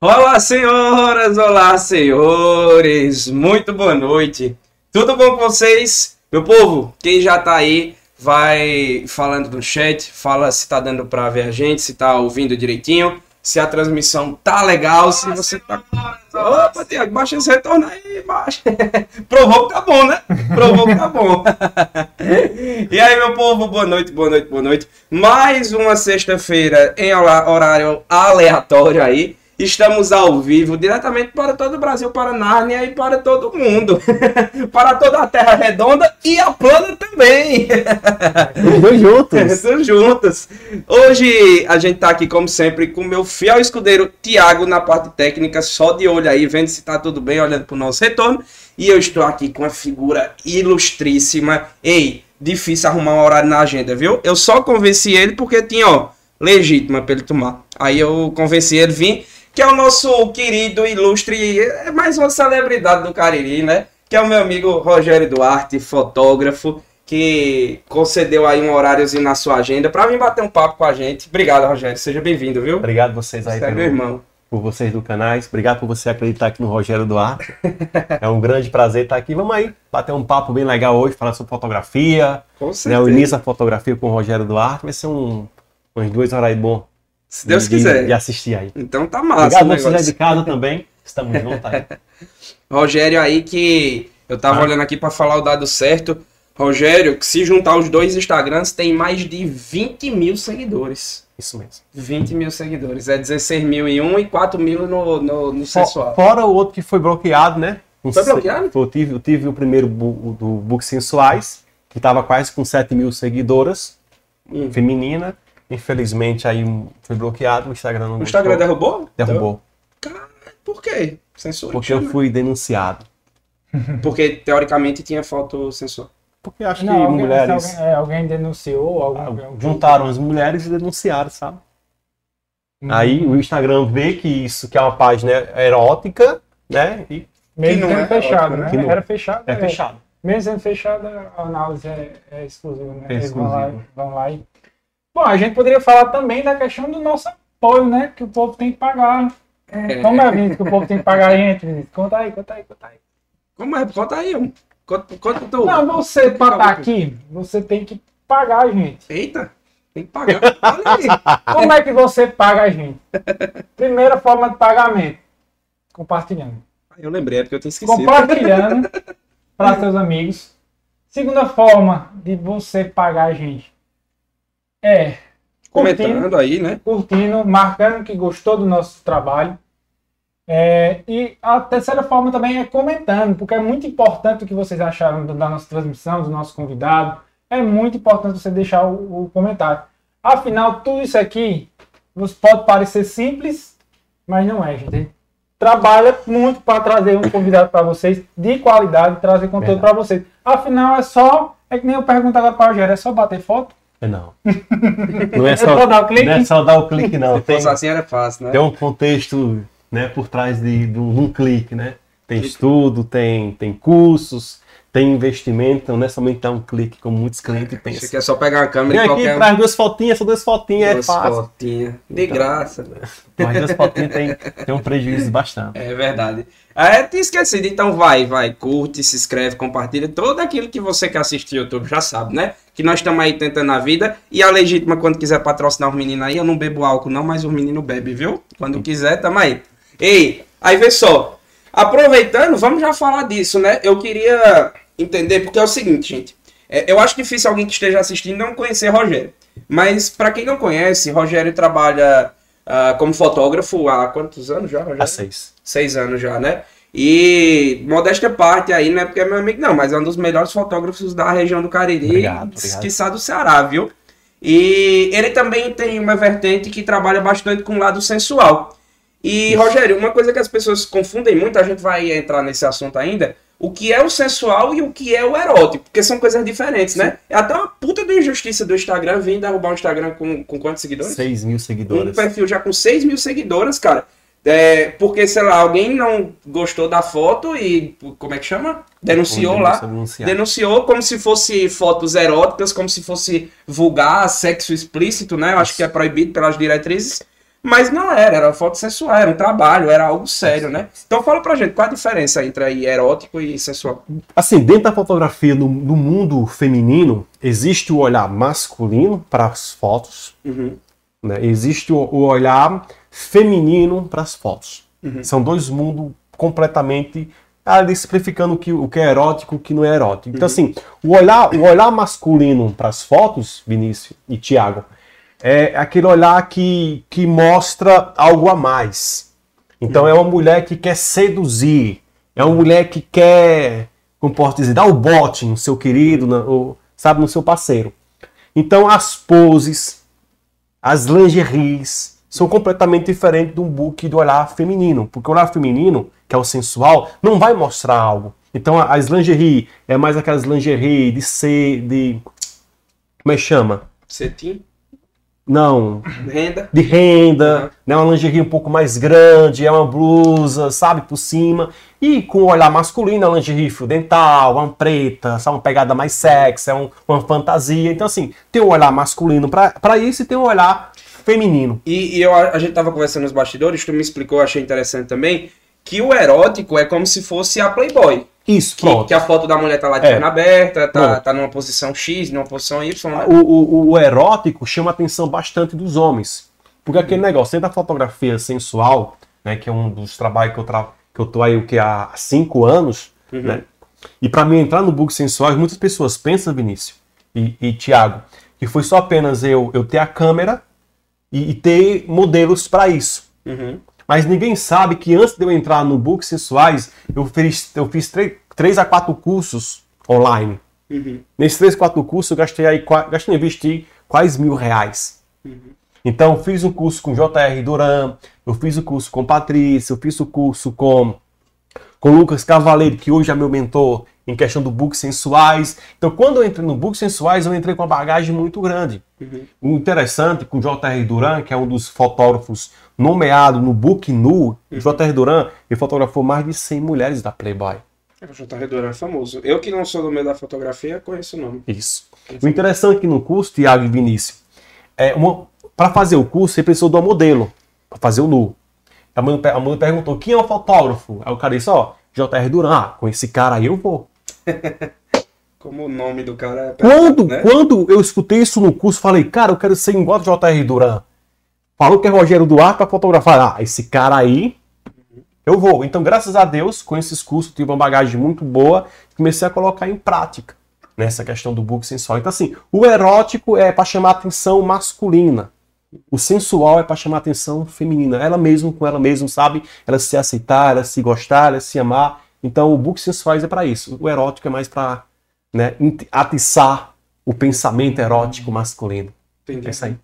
Olá, senhoras, olá, senhores, muito boa noite. Tudo bom com vocês? Meu povo, quem já tá aí, vai falando no chat, fala se tá dando pra ver a gente, se tá ouvindo direitinho, se a transmissão tá legal, se você tá. Opa, Tiago, baixa esse retorno aí, baixa. Provou que tá bom, né? Provou que tá bom. e aí, meu povo, boa noite, boa noite, boa noite. Mais uma sexta-feira em horário aleatório aí. Estamos ao vivo, diretamente para todo o Brasil, para Nárnia e para todo mundo. para toda a Terra Redonda e a plana também. Os dois juntos. Os juntos. Hoje a gente está aqui, como sempre, com o meu fiel escudeiro Tiago na parte técnica, só de olho aí, vendo se está tudo bem, olhando para o nosso retorno. E eu estou aqui com uma figura ilustríssima. Ei, difícil arrumar um horário na agenda, viu? Eu só convenci ele porque tinha, ó, legítima para ele tomar. Aí eu convenci ele vir que é o nosso querido, ilustre, é mais uma celebridade do Cariri, né? Que é o meu amigo Rogério Duarte, fotógrafo, que concedeu aí um horáriozinho na sua agenda para vir bater um papo com a gente. Obrigado, Rogério. Seja bem-vindo, viu? Obrigado vocês aí, Você é meu irmão. por vocês do canais. Obrigado por você acreditar aqui no Rogério Duarte. é um grande prazer estar aqui. Vamos aí bater um papo bem legal hoje, falar sobre fotografia. Com Né, certeza. o início da fotografia com o Rogério Duarte. Vai ser um, umas duas horas aí bom Se Deus de, quiser. de assistir aí. Então tá massa Obrigado vocês de casa também. Estamos juntos aí. Rogério aí que eu tava Ah. olhando aqui para falar o dado certo. Rogério, que se juntar os dois Instagrams, tem mais de 20 mil seguidores. Isso mesmo. 20 mil seguidores. É 16 mil em um e 4 mil no, no, no sensual. Fora o outro que foi bloqueado, né? Foi se- bloqueado? Eu tive, eu tive o primeiro bu- o do Book Sensuais, que estava quase com 7 mil seguidoras, Hum. feminina. Infelizmente aí foi bloqueado, o Instagram não O Instagram deixou. derrubou? derrubou. Cara, por quê? Censura. Porque eu fui denunciado. Porque teoricamente tinha foto censura. Porque acho Não, que alguém, mulheres alguém, é, alguém denunciou, algum, ah, algum- juntaram as mulheres e denunciaram, sabe? Hum. Aí o Instagram vê que isso que é uma página erótica, né? E mesmo que não sendo é fechado, ótimo, né? não- Era fechado. é fechado. Mesmo sendo fechado, a análise é, é exclusiva, né? É Eles vão lá, exclusivo. vão lá e... Bom, a gente poderia falar também da questão do nosso apoio, né? Que o povo tem que pagar. Como é, Vinícius, que o povo tem que pagar a gente, Vinícius? Conta aí, conta aí, conta aí. Como é? Conta aí, um. Conta, conta tu. Não, você, pra estar aqui, você tem que pagar a gente. Eita, tem que pagar. Como é que você paga a gente? Primeira forma de pagamento, compartilhando. Eu lembrei, é porque eu tinha esquecido. compartilhando para seus amigos. Segunda forma de você pagar a gente é curtindo, Comentando aí, né? curtindo, marcando que gostou do nosso trabalho. É, e a terceira forma também é comentando, porque é muito importante o que vocês acharam da nossa transmissão, do nosso convidado. É muito importante você deixar o, o comentário. Afinal, tudo isso aqui você pode parecer simples, mas não é, gente trabalha muito para trazer um convidado para vocês de qualidade, trazer conteúdo para vocês. Afinal, é só. É que nem eu pergunto agora para o Rogério, é só bater foto? É não. Não é É só, só dar o clique? não é só dar o clique, não. Se Tem, fosse assim era fácil, né? tem um contexto né, por trás de, de um, um clique, né? Tem estudo, tem, tem cursos, tem investimento, então não é somente dar um clique, como muitos clientes pensam. aqui é só pegar uma câmera Vem e aqui, qualquer traz duas fotinhas, só duas fotinhas, duas é fácil. fotinhas. De Então. graça. Mas duas fotinhas tem, tem um prejuízo bastante. É verdade. Ah, eu tinha esquecido. Então vai, vai, curte, se inscreve, compartilha. Tudo aquilo que você quer assistir no YouTube já sabe, né? Que nós estamos aí tentando a vida. E a legítima, quando quiser patrocinar os meninos aí, eu não bebo álcool não, mas os meninos bebem, viu? Quando quiser, tamo aí. Ei, aí vê só. Aproveitando, vamos já falar disso, né? Eu queria entender, porque é o seguinte, gente. É, eu acho difícil alguém que esteja assistindo não conhecer Rogério. Mas para quem não conhece, Rogério trabalha ah, como fotógrafo há quantos anos já, Rogério? A seis. Seis anos já, né? E modéstia parte aí, não é porque é meu amigo, não, mas é um dos melhores fotógrafos da região do Cariri, Obrigado, obrigado. quiçá do Ceará, viu? E ele também tem uma vertente que trabalha bastante com o lado sensual. E, Rogério, uma coisa que as pessoas confundem muito, a gente vai entrar nesse assunto ainda, o que é o sensual e o que é o erótico, porque são coisas diferentes, né? É até uma puta de injustiça do Instagram vir derrubar o Instagram com, com quantos seguidores? 6 mil Um seguidores. perfil já com 6 mil seguidoras, cara. É, porque, sei lá, alguém não gostou da foto e. Como é que chama? Denunciou lá. denunciar. Denunciou como se fosse fotos eróticas, como se fosse vulgar, sexo explícito, né? Eu acho que é proibido pelas diretrizes. Mas não era, era foto sensual, era um trabalho, era algo sério, né? Então fala pra gente, qual a diferença entre aí erótico e sensual? Assim, dentro da fotografia, no, no mundo feminino, existe o olhar masculino para as fotos, Uhum. né? existe o, o olhar feminino para as fotos. Uhum. São dois mundos completamente ali simplificando o que, o que é erótico e o que não é erótico. Então, assim, o olhar, o olhar masculino para as fotos, Vinícius e Tiago, é aquele olhar que, que mostra algo a mais. Então, é uma mulher que quer seduzir, é uma mulher que quer, como posso dizer, dar o bote no seu querido, ou, sabe, no seu parceiro. Então, as poses, as lingeries são completamente diferentes do book do olhar feminino, porque o olhar feminino, que é o sensual, não vai mostrar algo. Então as lingerie é mais aquelas lingerie de ser de como é que chama? Cetim, Não, renda. de renda, Uhum. né, uma lingerie um pouco mais grande, é uma blusa, sabe, por cima. E com o olhar masculino, a lingerie fio dental, uma preta, sabe, uma pegada mais sexy, é um- uma fantasia. Então assim, tem um olhar masculino para isso e tem um olhar feminino. E, e eu, a gente tava conversando nos bastidores, tu me explicou, achei interessante também, que o erótico é como se fosse a Playboy. Isso, Que, pronto. que a foto da mulher tá lá de É. perna aberta, tá, Pronto. tá numa posição X, numa posição Y, né? O, o- o erótico chama a atenção bastante dos homens. Porque aquele negócio, dentro da fotografia sensual, né, que é um dos trabalhos que eu, tra que eu tô aí o que, há cinco anos, Uhum. né? E para mim entrar no book sensual, muitas pessoas pensam, Vinícius e, e Tiago, que foi só apenas eu, eu ter a câmera e, e ter modelos para isso. Uhum. Mas ninguém sabe que antes de eu entrar no book sensuais, eu fiz, eu fiz três, três a quatro cursos online. Uhum. Nesses três, quatro cursos, eu gastei aí, gastei, investi quase mil reais. Então, eu fiz um curso com J.R. Duran, eu fiz o curso com Patrícia, eu fiz o curso com, com Lucas Cavaleiro, que hoje é meu mentor em questão do book sensuais. Então, quando eu entrei no book sensuais, eu entrei com uma bagagem muito grande. O interessante com J.R. Duran, que é um dos fotógrafos nomeado no book nu, J.R. Duran, ele fotografou mais de 100 mulheres da Playboy. É, O J. Redor é famoso. Eu que não sou do meio da fotografia, conheço o nome. Isso. O interessante é que no curso, Tiago e Vinícius, é para fazer o curso, você precisou de um modelo, para fazer o nu. A mãe, a mãe perguntou, quem é o fotógrafo? Aí o cara disse, ó, J.R. Duran, ah, com esse cara aí eu vou. Como o nome do cara é Quando, né? quando eu escutei isso no curso, falei, cara, eu quero ser igual a J.R. Duran. Falou que é Rogério Duarte para fotografar. Ah, esse cara aí, eu vou. Então, graças a Deus, com esses cursos, tive uma bagagem muito boa. Comecei a colocar em prática nessa questão do book sensual. Então, assim, o erótico é para chamar atenção masculina. O sensual é para chamar atenção feminina. Ela mesmo, com ela mesma, sabe? Ela se aceitar, ela se gostar, ela se amar. Então, o book sensuais é para isso. O erótico é mais para né, atiçar o pensamento erótico masculino. Entendi. É isso aí.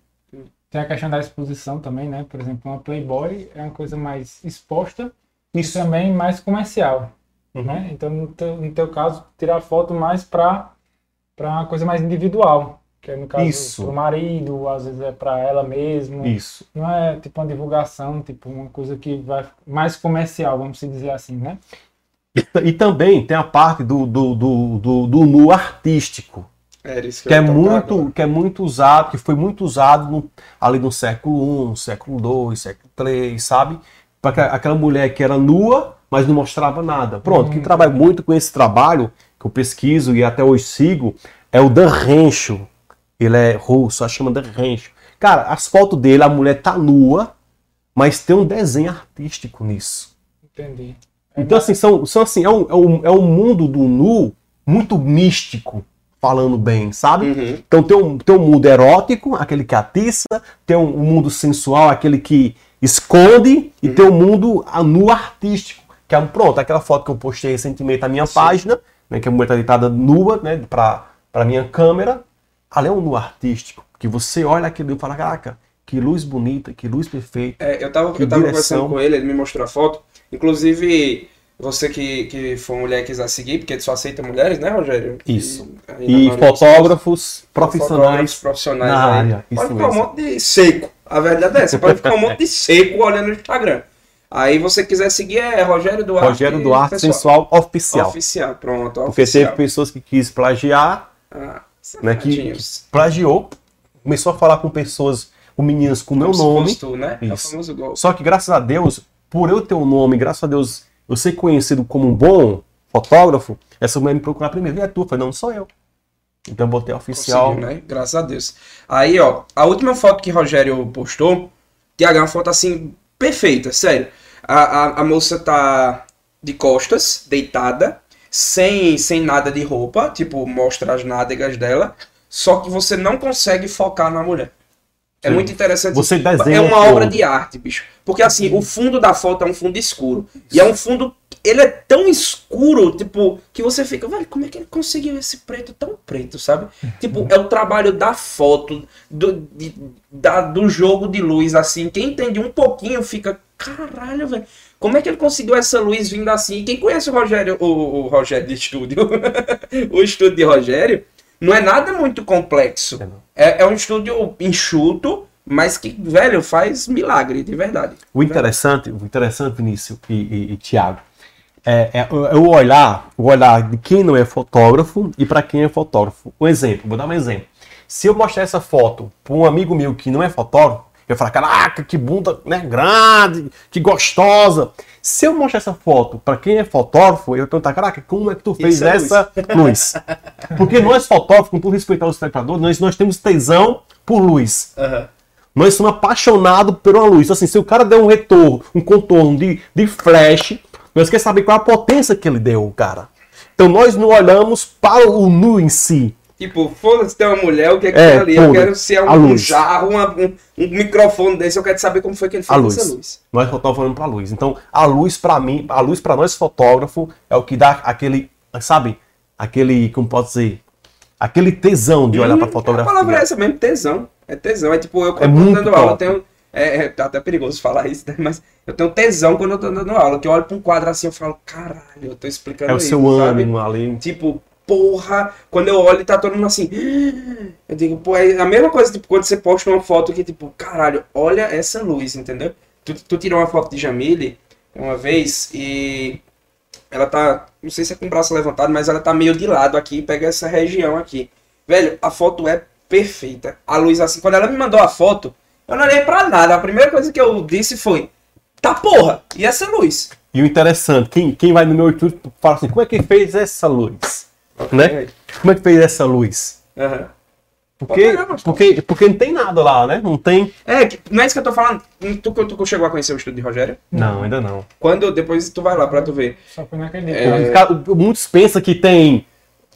Tem a questão da exposição também, né? Por exemplo, uma Playboy é uma coisa mais exposta e também mais comercial, Uhum. né? Então, no teu, no teu caso, tirar foto mais para uma coisa mais individual, que é no caso Isso. pro marido, às vezes é para ela mesma. Isso. Não é tipo uma divulgação, tipo uma coisa que vai mais comercial, vamos dizer assim, né? E também tem a parte do, do, do, do, do nu artístico, isso que, que eu é muito, agora. que é muito usado, que foi muito usado no- ali no século I, século II, século III, sabe? Para aquela mulher que era nua, mas não mostrava nada. Pronto, quem trabalha muito com esse trabalho, que eu pesquiso e até hoje sigo, é o Dan Rencho. Ele é russo, que chama Dan Rencho. Cara, as fotos dele, a mulher tá nua, mas tem um desenho artístico nisso. Entendi. Então, assim, são, são assim, é um, é, um, é um mundo do nu muito místico, falando bem, sabe? Uhum. Então tem um, tem um mundo erótico, aquele que atiça, tem um, um mundo sensual, aquele que esconde, e tem um mundo a nu artístico, que é um, pronto, aquela foto que eu postei recentemente na minha página, né, que a mulher está deitada nua, né, para para minha câmera, ali um nu artístico, que você olha aquilo e fala, caraca, que luz bonita, que luz perfeita. É, eu tava, Que eu tava conversando com ele, ele me mostrou a foto. Inclusive, você que, que for mulher e quiser seguir, porque ele só aceita mulheres, né, Rogério? Isso. aí, E na maioria- fotógrafos fotógrafos profissionais profissionais na aí. área, Pode ficar um mesmo. monte de seco. A verdade é essa. Pode ficar um monte de seco olhando no Instagram. Aí você quiser seguir é Rogério Duarte. Rogério Duarte. Sensual Oficial. Oficial, pronto. Porque oficial. teve pessoas que quis plagiar, Ah, né, que, plagiou, começou a falar com pessoas o Meninas com meu nome. tu, né? É. Só que graças a Deus, por eu ter o nome, graças a Deus, eu ser conhecido como um bom fotógrafo, essa mulher me procurar primeiro. E é tu? Eu falei, não, não sou eu. Então eu botei oficial. Conseguiu, né? Graças a Deus. Aí, ó, a última foto que Rogério postou, Tiago, é uma foto assim, perfeita, sério. A, a, a moça tá de costas, deitada, sem, sem nada de roupa, tipo, mostra as nádegas dela, só que você não consegue focar na mulher. É Sim. muito interessante. Você desenha É uma obra de arte, bicho. Porque assim, o fundo da foto é um fundo escuro. E é um fundo. Ele é tão escuro, tipo, que você fica, velho, como é que ele conseguiu esse preto tão preto, sabe? Tipo, é o trabalho da foto, do, de- da- do jogo de luz, assim. Quem entende um pouquinho fica, caralho, velho. Como é que ele conseguiu essa luz vindo assim? Quem conhece o Rogério, o, o Rogério de estúdio, o estúdio de Rogério, não é nada muito complexo. É. É, é um estúdio enxuto, mas que, velho, faz milagre, de verdade. O interessante, o interessante, Vinícius e, e, e Tiago, é, é, é o olhar, o olhar de quem não é fotógrafo e para quem é fotógrafo. Um exemplo, vou dar um exemplo. Se eu mostrar essa foto para um amigo meu que não é fotógrafo, eu falar, caraca, que bunda né, grande, que gostosa. Se eu mostrar essa foto para quem é fotógrafo, eu vou perguntar, caraca, como é que tu fez Essa essa luz? Porque nós fotógrafos, com todo respeitar os espectadores, nós, nós temos tesão por luz. Nós somos apaixonados por uma luz. Assim, se o cara der um retorno, um contorno de, de flash, nós queremos saber qual a potência que ele deu, cara. Então nós não olhamos para o nu em si. Tipo, foda-se, tem uma mulher, o que é que É, tem ali? Eu quero ser a um, um jarro, uma- um, um microfone desse, eu quero saber como foi que ele A fez luz. essa luz. Nós fotógrafos olhando para a luz. Então, a luz para mim, a luz para nós fotógrafo é o que dá aquele, sabe? Aquele, como pode dizer, aquele tesão de olhar para a Hum, fotografia. A palavra é essa mesmo, tesão. É tesão. É tipo, eu quando É muito dando aula, eu tenho. É, é até perigoso falar isso, né? Mas eu tenho tesão quando eu tô dando aula. Que eu olho pra um quadro assim, eu falo, caralho, eu tô explicando É o isso, seu sabe? ânimo ali. Tipo, porra, quando eu olho tá todo mundo assim. Eu digo, pô, é a mesma coisa, tipo, quando você posta uma foto que, tipo, caralho, olha essa luz, entendeu? Tu, tu tirou uma foto de Jamile uma vez e ela tá, não sei se é com o braço levantado, mas ela tá meio de lado aqui, pega essa região aqui. Velho, a foto é perfeita. A luz assim, quando ela me mandou a foto, eu não olhei pra nada. A primeira coisa que eu disse foi, tá porra, e essa luz? E o interessante, quem, quem vai no meu estúdio fala assim, como é que fez essa luz? Né? Como é que fez essa luz? Aham. Porque, pegar, porque, porque não tem nada lá, né? Não tem. É, que- não é isso que eu tô falando. Tu, tu, tu chegou a conhecer o estúdio de Rogério? Não, ainda não. Quando depois tu vai lá pra tu ver. Só foi naquele É. Muitos pensam que tem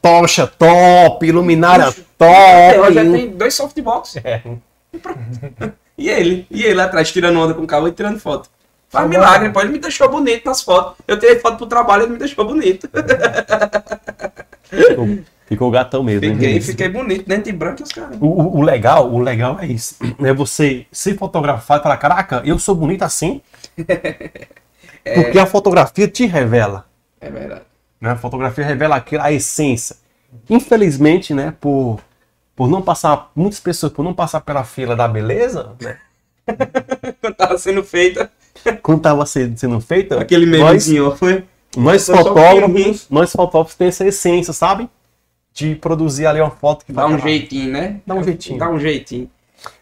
tocha top, luminária Bicho, É, top. Rogério tem dois softbox. É. E ele? E ele atrás tirando onda com o carro e tirando foto. Faz milagre. Ele me deixou bonito nas fotos. Eu tirei foto pro trabalho, ele me deixou bonito. Ficou, ficou gatão mesmo. hein? Fiquei, fiquei bonito, dentro de branco e os caras. O, o- legal, o legal é isso. É você se fotografar e falar, caraca, eu sou bonito assim. Porque a fotografia te revela. É verdade. Né? A fotografia revela aquilo, a essência. Infelizmente, né, por, por não passar, muitas pessoas por não passar pela fila da beleza, né, Quando tava sendo feita, quando estava sendo, sendo feita, aquele nós, memezinho, ó, foi. Nós fotógrafos, nós fotógrafos temos essa essência, sabe? De produzir ali uma foto que Dá um jeitinho, né? Dá um jeitinho. Dá um jeitinho.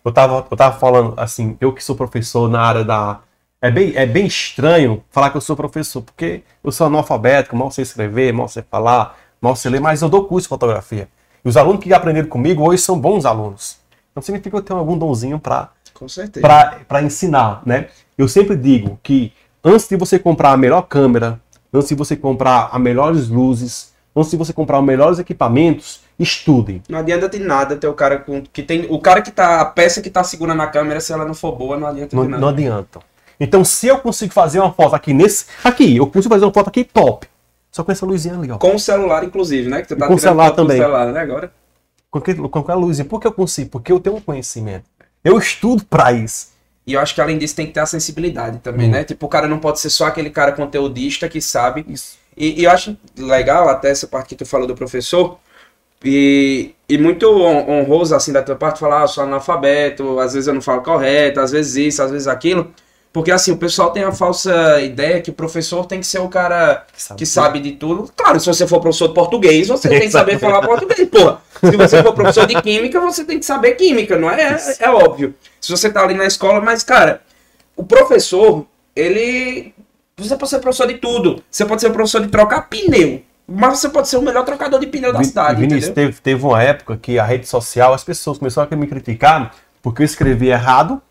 Eu tava, eu tava falando assim, eu que sou professor na área da. É bem, é bem estranho falar que eu sou professor, porque eu sou analfabeto, mal sei escrever, mal sei falar, mal sei ler, mas eu dou curso de fotografia. E os alunos que aprenderam comigo hoje são bons alunos. Então significa que eu tenho algum donzinho para Com certeza. para ensinar, né? Eu sempre digo que antes de você comprar a melhor câmera, antes de você comprar as melhores luzes, antes de você comprar os melhores equipamentos, estudem. Não adianta de nada ter o cara com. Que tem, o cara que tá. A peça que tá segurando a câmera, se ela não for boa, não adianta Não, de nada. não adianta. Então, se eu consigo fazer uma foto aqui nesse. Aqui, eu consigo fazer uma foto aqui top. Só com essa luzinha ali, ó. Com o celular, inclusive, né? Que tu tá com o celular foto com também. o celular, né? Agora. Com, aquele- com aquela luzinha. Por que eu consigo? Porque eu tenho um conhecimento. Eu estudo pra isso. E eu acho que além disso tem que ter a sensibilidade também, Hum. né? Tipo, o cara não pode ser só aquele cara conteudista que sabe. Isso. E, e eu acho legal até essa parte que tu falou do professor. E, e muito hon- honroso, assim, da tua parte, falar, ah, eu sou analfabeto, às vezes eu não falo correto, às vezes isso, às vezes aquilo. Porque assim, o pessoal tem a falsa ideia que o professor tem que ser o cara Que sabe que sabe de tudo. Claro, se você for professor de português, você tem que saber falar português, porra. Se você for professor de química, você tem que saber química, não é? É, é óbvio. Se você tá ali na escola, mas, cara, o professor, ele. Você pode ser professor de tudo. Você pode ser professor de trocar pneu. Mas você pode ser o melhor trocador de pneu da cidade, Vinícius, teve, teve uma época que a rede social, as pessoas começaram a me criticar porque eu escrevia errado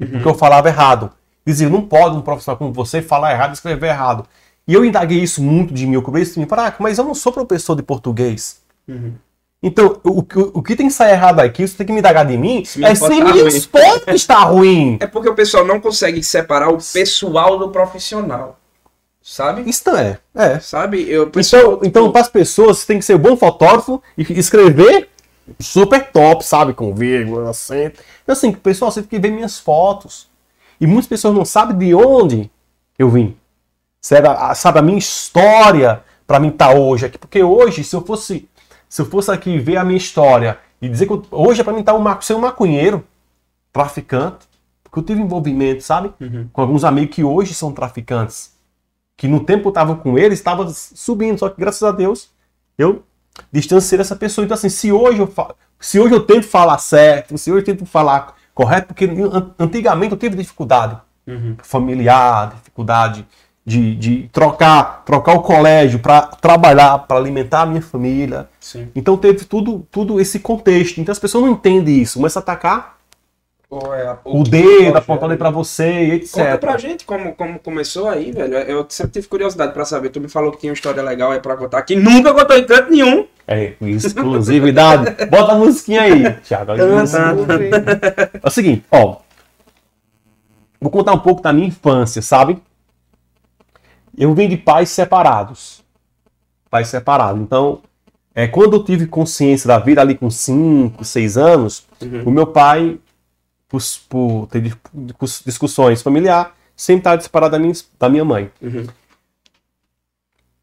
e Uhum. porque eu falava errado. Diziam, não pode um profissional como você falar errado e escrever errado. E eu indaguei isso muito de mim, eu cobrei isso de mim. Ah, mas eu não sou professor de português. Uhum. Então, o, o, o que tem que sair errado aqui, você tem que me indagar de mim, é se ruim. foto está ruim. É porque o pessoal não consegue separar o pessoal do profissional. Sabe? Isso é. É. Sabe? Eu, o Então, pessoal, então para as pessoas, você tem que ser um bom fotógrafo e escrever super top, sabe? Com vírgula, acento. Então, assim, pessoal, você tem que ver minhas fotos. E muitas pessoas não sabem de onde eu vim. Sabe a, sabe a minha história para mim estar hoje aqui. Porque hoje, se eu fosse se eu fosse aqui ver a minha história e dizer que eu- hoje é para mim estar um, ma- ser um maconheiro, traficante, porque eu tive envolvimento, sabe? Com alguns amigos que hoje são traficantes que no tempo eu estava com eles, estava subindo, só que graças a Deus eu distanciei dessa pessoa. Então assim, se hoje eu se hoje eu tento falar certo, se hoje eu tento falar correto, porque an- antigamente eu tive dificuldade familiar, dificuldade de, de trocar trocar o colégio para trabalhar, para alimentar a minha família. Sim. Então teve tudo tudo esse contexto. Então as pessoas não entendem isso, começam a atacar é a- o que dedo apontando para você e etc. Conta pra gente como, como começou aí, velho. Eu sempre tive curiosidade pra saber. Tu me falou que tinha uma história legal aí pra contar, que nunca contou em canto nenhum. É, exclusividade. Bota a musiquinha aí, Thiago. É o seguinte, ó. Vou contar um pouco da minha infância, sabe? Eu vim de pais separados. Pais separados. Então, é, quando eu tive consciência da vida ali com 5, 6 anos, o meu pai, por, ter dis- discussões familiares, sempre estava separado da minha, da minha mãe. Uhum.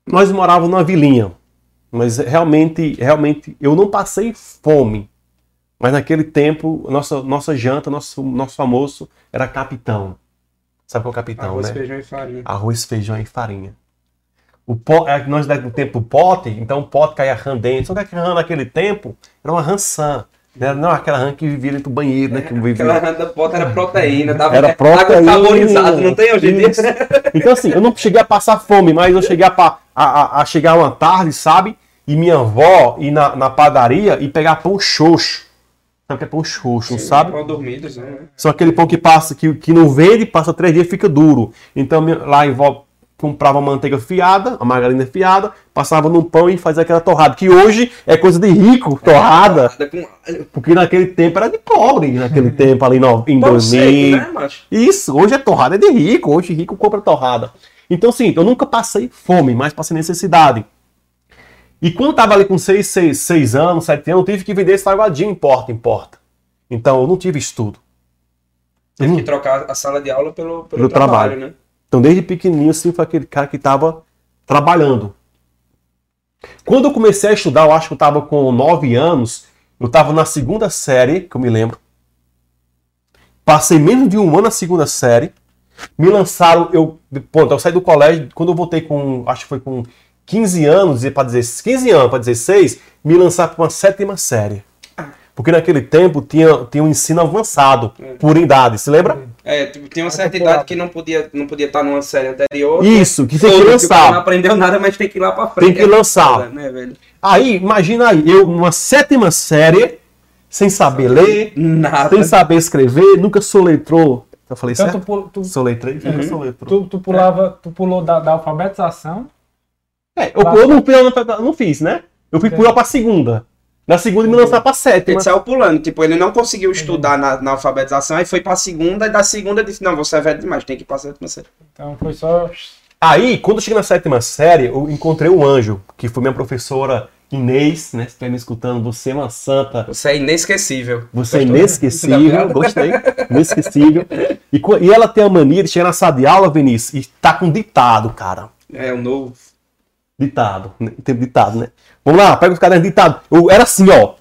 Nós morávamos numa vilinha, mas realmente, realmente eu não passei fome. Mas naquele tempo, nossa, nossa janta, nosso, nosso almoço era capitão. Sabe qual é o capitão, Arroz, né? feijão e farinha. Arroz, feijão e farinha. O pó, é, nós no tempo do pote, então o pote caía rã dentro. Só que aquela rã naquele tempo era uma rançã. Né? Não aquela rã que vivia dentro do banheiro, né? Que vivia... Aquela randa pota era proteína, tava Era proteína. saborizado, não tem hoje em dia? Então, assim, eu não cheguei a passar fome, mas eu cheguei a, a, a- a chegar uma tarde, sabe? E minha avó ir na, na padaria e pegar pão xoxo. Sabe que é pão xoxo, não sabe? Mal dormidos, né? Só aquele pão que passa, que, que não vende, passa três dias e fica duro. Então lá em vó comprava manteiga fiada, a margarina fiada, passava num pão e fazia aquela torrada. Que hoje é coisa de rico, torrada. Nada com alho. Porque naquele tempo era de pobre, naquele tempo ali no, em Pão 2000. seco, né? Isso, hoje é torrada é de rico, hoje rico compra torrada. Então, assim, eu nunca passei fome, mas passei necessidade. E quando eu tava ali com 6, seis, seis anos, 7 anos, eu tive que vender esse salgadinho em porta em porta. Então, eu não tive estudo. Teve Hum. que trocar a sala de aula pelo, pelo, Pelo trabalho, trabalho. né? Então, desde pequenininho, assim, foi aquele cara que estava trabalhando. Quando eu comecei a estudar, eu acho que eu estava com 9 anos, eu estava na segunda série, que eu me lembro. Passei menos de um ano na segunda série. Me lançaram, eu, ponto, eu saí do colégio, quando eu voltei com, acho que foi com 15 anos, para 15 anos, para 16, me lançaram para uma sétima série. Porque naquele tempo tinha, tinha um ensino avançado, por idade, se lembra? É, tipo, tinha uma certa idade que não podia, não podia estar numa série anterior. Isso, que tem que cara Não lançar. aprendeu nada, mas tem que ir lá pra frente. Tem que lançar. Né, velho? Aí, imagina aí, eu numa sétima série, sem saber ler, Nada. sem saber escrever, nunca soletrou. Eu falei Então tu, certo? pul- tu, Soletrei, nunca Uhum. soletrou. tu, tu pulava, tu pulou da, da alfabetização. É, eu, eu não, eu não fiz, né? Eu fui É. pular pra segunda. Na segunda me lançar pra sétima. Ele saiu pulando, tipo, ele não conseguiu estudar na, na alfabetização, aí foi pra segunda, e da segunda disse, não, você é velho demais, tem que ir pra sétima série. Então foi só. Aí, quando eu cheguei na sétima série, eu encontrei o Anjo, que foi minha professora Inês, né? Se estiver me escutando, você é uma santa. Você é inesquecível. Você é Gostou? inesquecível, gostei, inesquecível. E, e ela tem a mania de chegar na sala de aula, Vinícius, e tá com ditado, cara. É, o novo. Ditado, né? tem ditado, né? Vamos lá, pega os cadernos de ditado. Eu era assim, ó.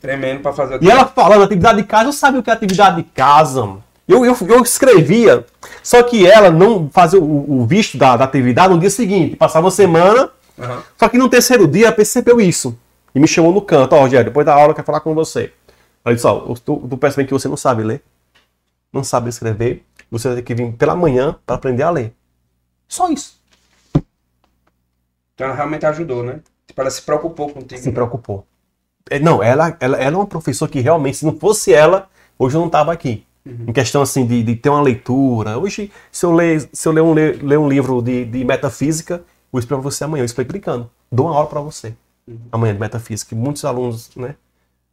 Tremendo pra fazer E ela falando atividade de casa, eu sabia o que é atividade de casa. mano. Eu, eu, eu escrevia, só que ela não fazia o, o visto da, da atividade no dia seguinte. Passava uma semana, Aham. só que no terceiro dia ela percebeu isso. E me chamou no canto, ó, Rogério, depois da aula eu quero falar com você. Ela disse, ó, tu, tu percebe que você não sabe ler, não sabe escrever, você vai ter que vir pela manhã para aprender a ler. Só isso. Então ela realmente ajudou, né? Tipo, ela se preocupou contigo. Se né? preocupou. É, Não, ela, ela, ela é uma professora que realmente, se não fosse ela, hoje eu não estava aqui. Em questão assim de, de ter uma leitura. Hoje, se eu ler, se eu ler, um, ler, um livro de, de metafísica, eu vou explicar para você amanhã, eu explico explicando. Dou uma aula para você. Amanhã de metafísica. E muitos alunos, né?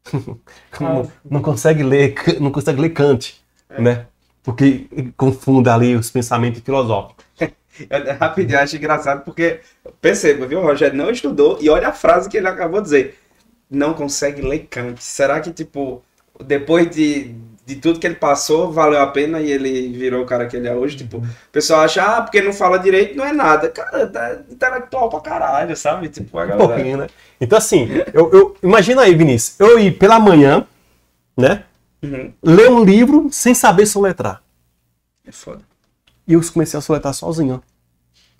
não, não conseguem ler, não consegue ler Kant, né? Porque confunde ali os pensamentos filosóficos. É, Rapidinho, eu acho engraçado porque, perceba, viu? O Rogério não estudou e olha a frase que ele acabou de dizer. Não consegue ler Kant. Será que, tipo, depois de, de tudo que ele passou, valeu a pena e ele virou o cara que ele é hoje? Tipo, o pessoal acha, ah, porque não fala direito, não é nada. Cara, tá intelectual pra caralho, sabe? Tipo, a Um galera. pouquinho, né? Então, assim, eu, eu- imagina aí, Vinícius, eu ir pela manhã, né? Uhum. Ler um livro sem saber soletrar. É foda. E eu comecei a soletrar sozinho. ó.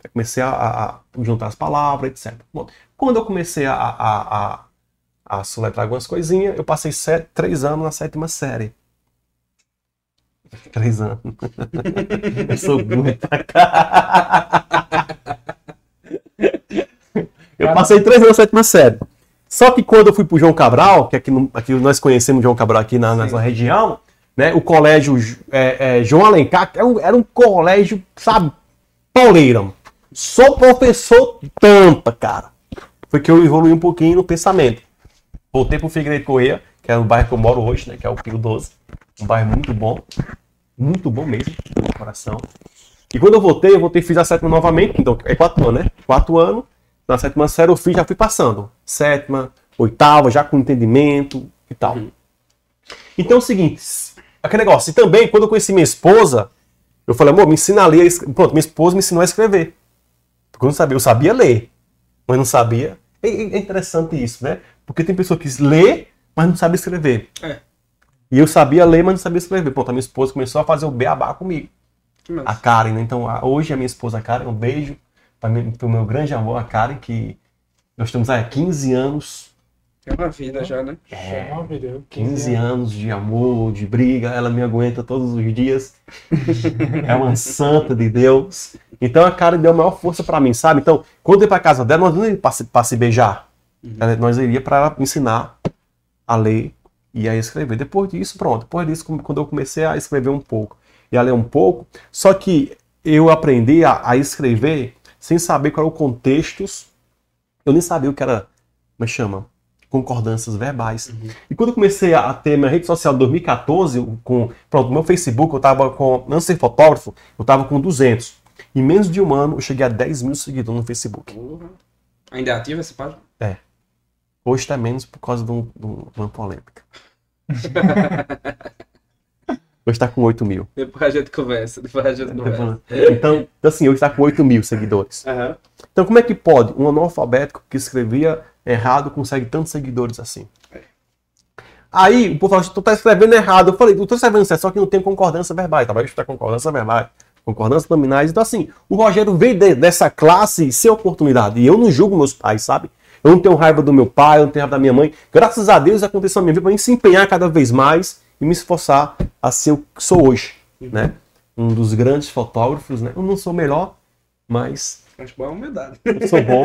Comecei a, a- juntar as palavras, etc. Bom, quando eu comecei a, a, a, a soletrar algumas coisinhas, eu passei sete, três anos na sétima série. Três anos. eu sou burro pra cá. Eu passei três anos na sétima série. Só que quando eu fui pro João Cabral, que aqui, no- aqui nós conhecemos o João Cabral aqui na, nessa região, né? O colégio é, é, João Alencar era um, era um colégio, sabe, pauleirão. Sou professor tampa, cara. Foi que eu evolui um pouquinho no pensamento. Voltei pro Figueiredo Correia, que é o bairro que eu moro hoje, né? Que é o Pio 12. Um bairro muito bom. Muito bom mesmo, no coração. E quando eu voltei, eu voltei fiz a sétima novamente. Então, é quatro anos, né? Quatro anos. Na sétima série eu fiz, já fui passando. Sétima, oitava, já com entendimento e tal. Então é o seguinte, aquele negócio. E também, quando eu conheci minha esposa, eu falei, amor, me ensina a ler. Pronto, minha esposa me ensinou a escrever. Porque eu não sabia, eu sabia ler, mas não sabia. É, é interessante isso, né? Porque tem pessoa que lê, mas não sabe escrever. É. E eu sabia ler, mas não sabia escrever. Pronto, a minha esposa começou a fazer o beabá comigo. A Karen, né? Então, a- hoje a minha esposa Karen, um beijo para o meu grande amor, a Karen, que nós estamos há 15 anos É uma vida já, né? É, uma vida. 15 anos de amor, de briga, ela me aguenta todos os dias. é uma santa de Deus. Então a Karen deu a maior força pra mim, sabe? Então, quando eu ia pra casa dela, nós não íamos pra se, pra se beijar. Ela- Nós iríamos pra ela ensinar a ler e a escrever. Depois disso, pronto. Depois disso, quando eu comecei a escrever um pouco e a ler um pouco, só que eu aprendi a, a escrever sem saber qual era o contexto. Eu nem sabia o que era, como é que chama? Concordâncias verbais. E quando eu comecei a ter minha rede social em 2014, com pronto, meu Facebook, eu tava com, não ser fotógrafo, eu tava com 200. Em menos de um ano, eu cheguei a 10 mil seguidores no Facebook. Porra. Ainda é ativa essa página? Hoje tá menos por causa de, um- de um- uma polêmica. Hoje tá com 8 mil. Depois a gente conversa. Depois a gente conversa. Então, assim, hoje tá com 8 mil seguidores. Aham. Então, como é que pode um analfabético que escrevia errado consegue tantos seguidores assim? Aí o povo fala, tu tá escrevendo errado. Eu falei, eu tô escrevendo certo, só que não tem concordância verbal. Talvez está concordância verbal, concordância nominais. Então, assim, o Rogério veio de- dessa classe sem oportunidade. E eu não julgo meus pais, sabe? Eu não tenho raiva do meu pai, eu não tenho raiva da minha mãe. Graças a Deus aconteceu na minha vida para mim se empenhar cada vez mais e me esforçar a ser o que sou hoje, né? Um dos grandes fotógrafos, né? Eu não sou o melhor, mas Boa humildade. eu sou bom,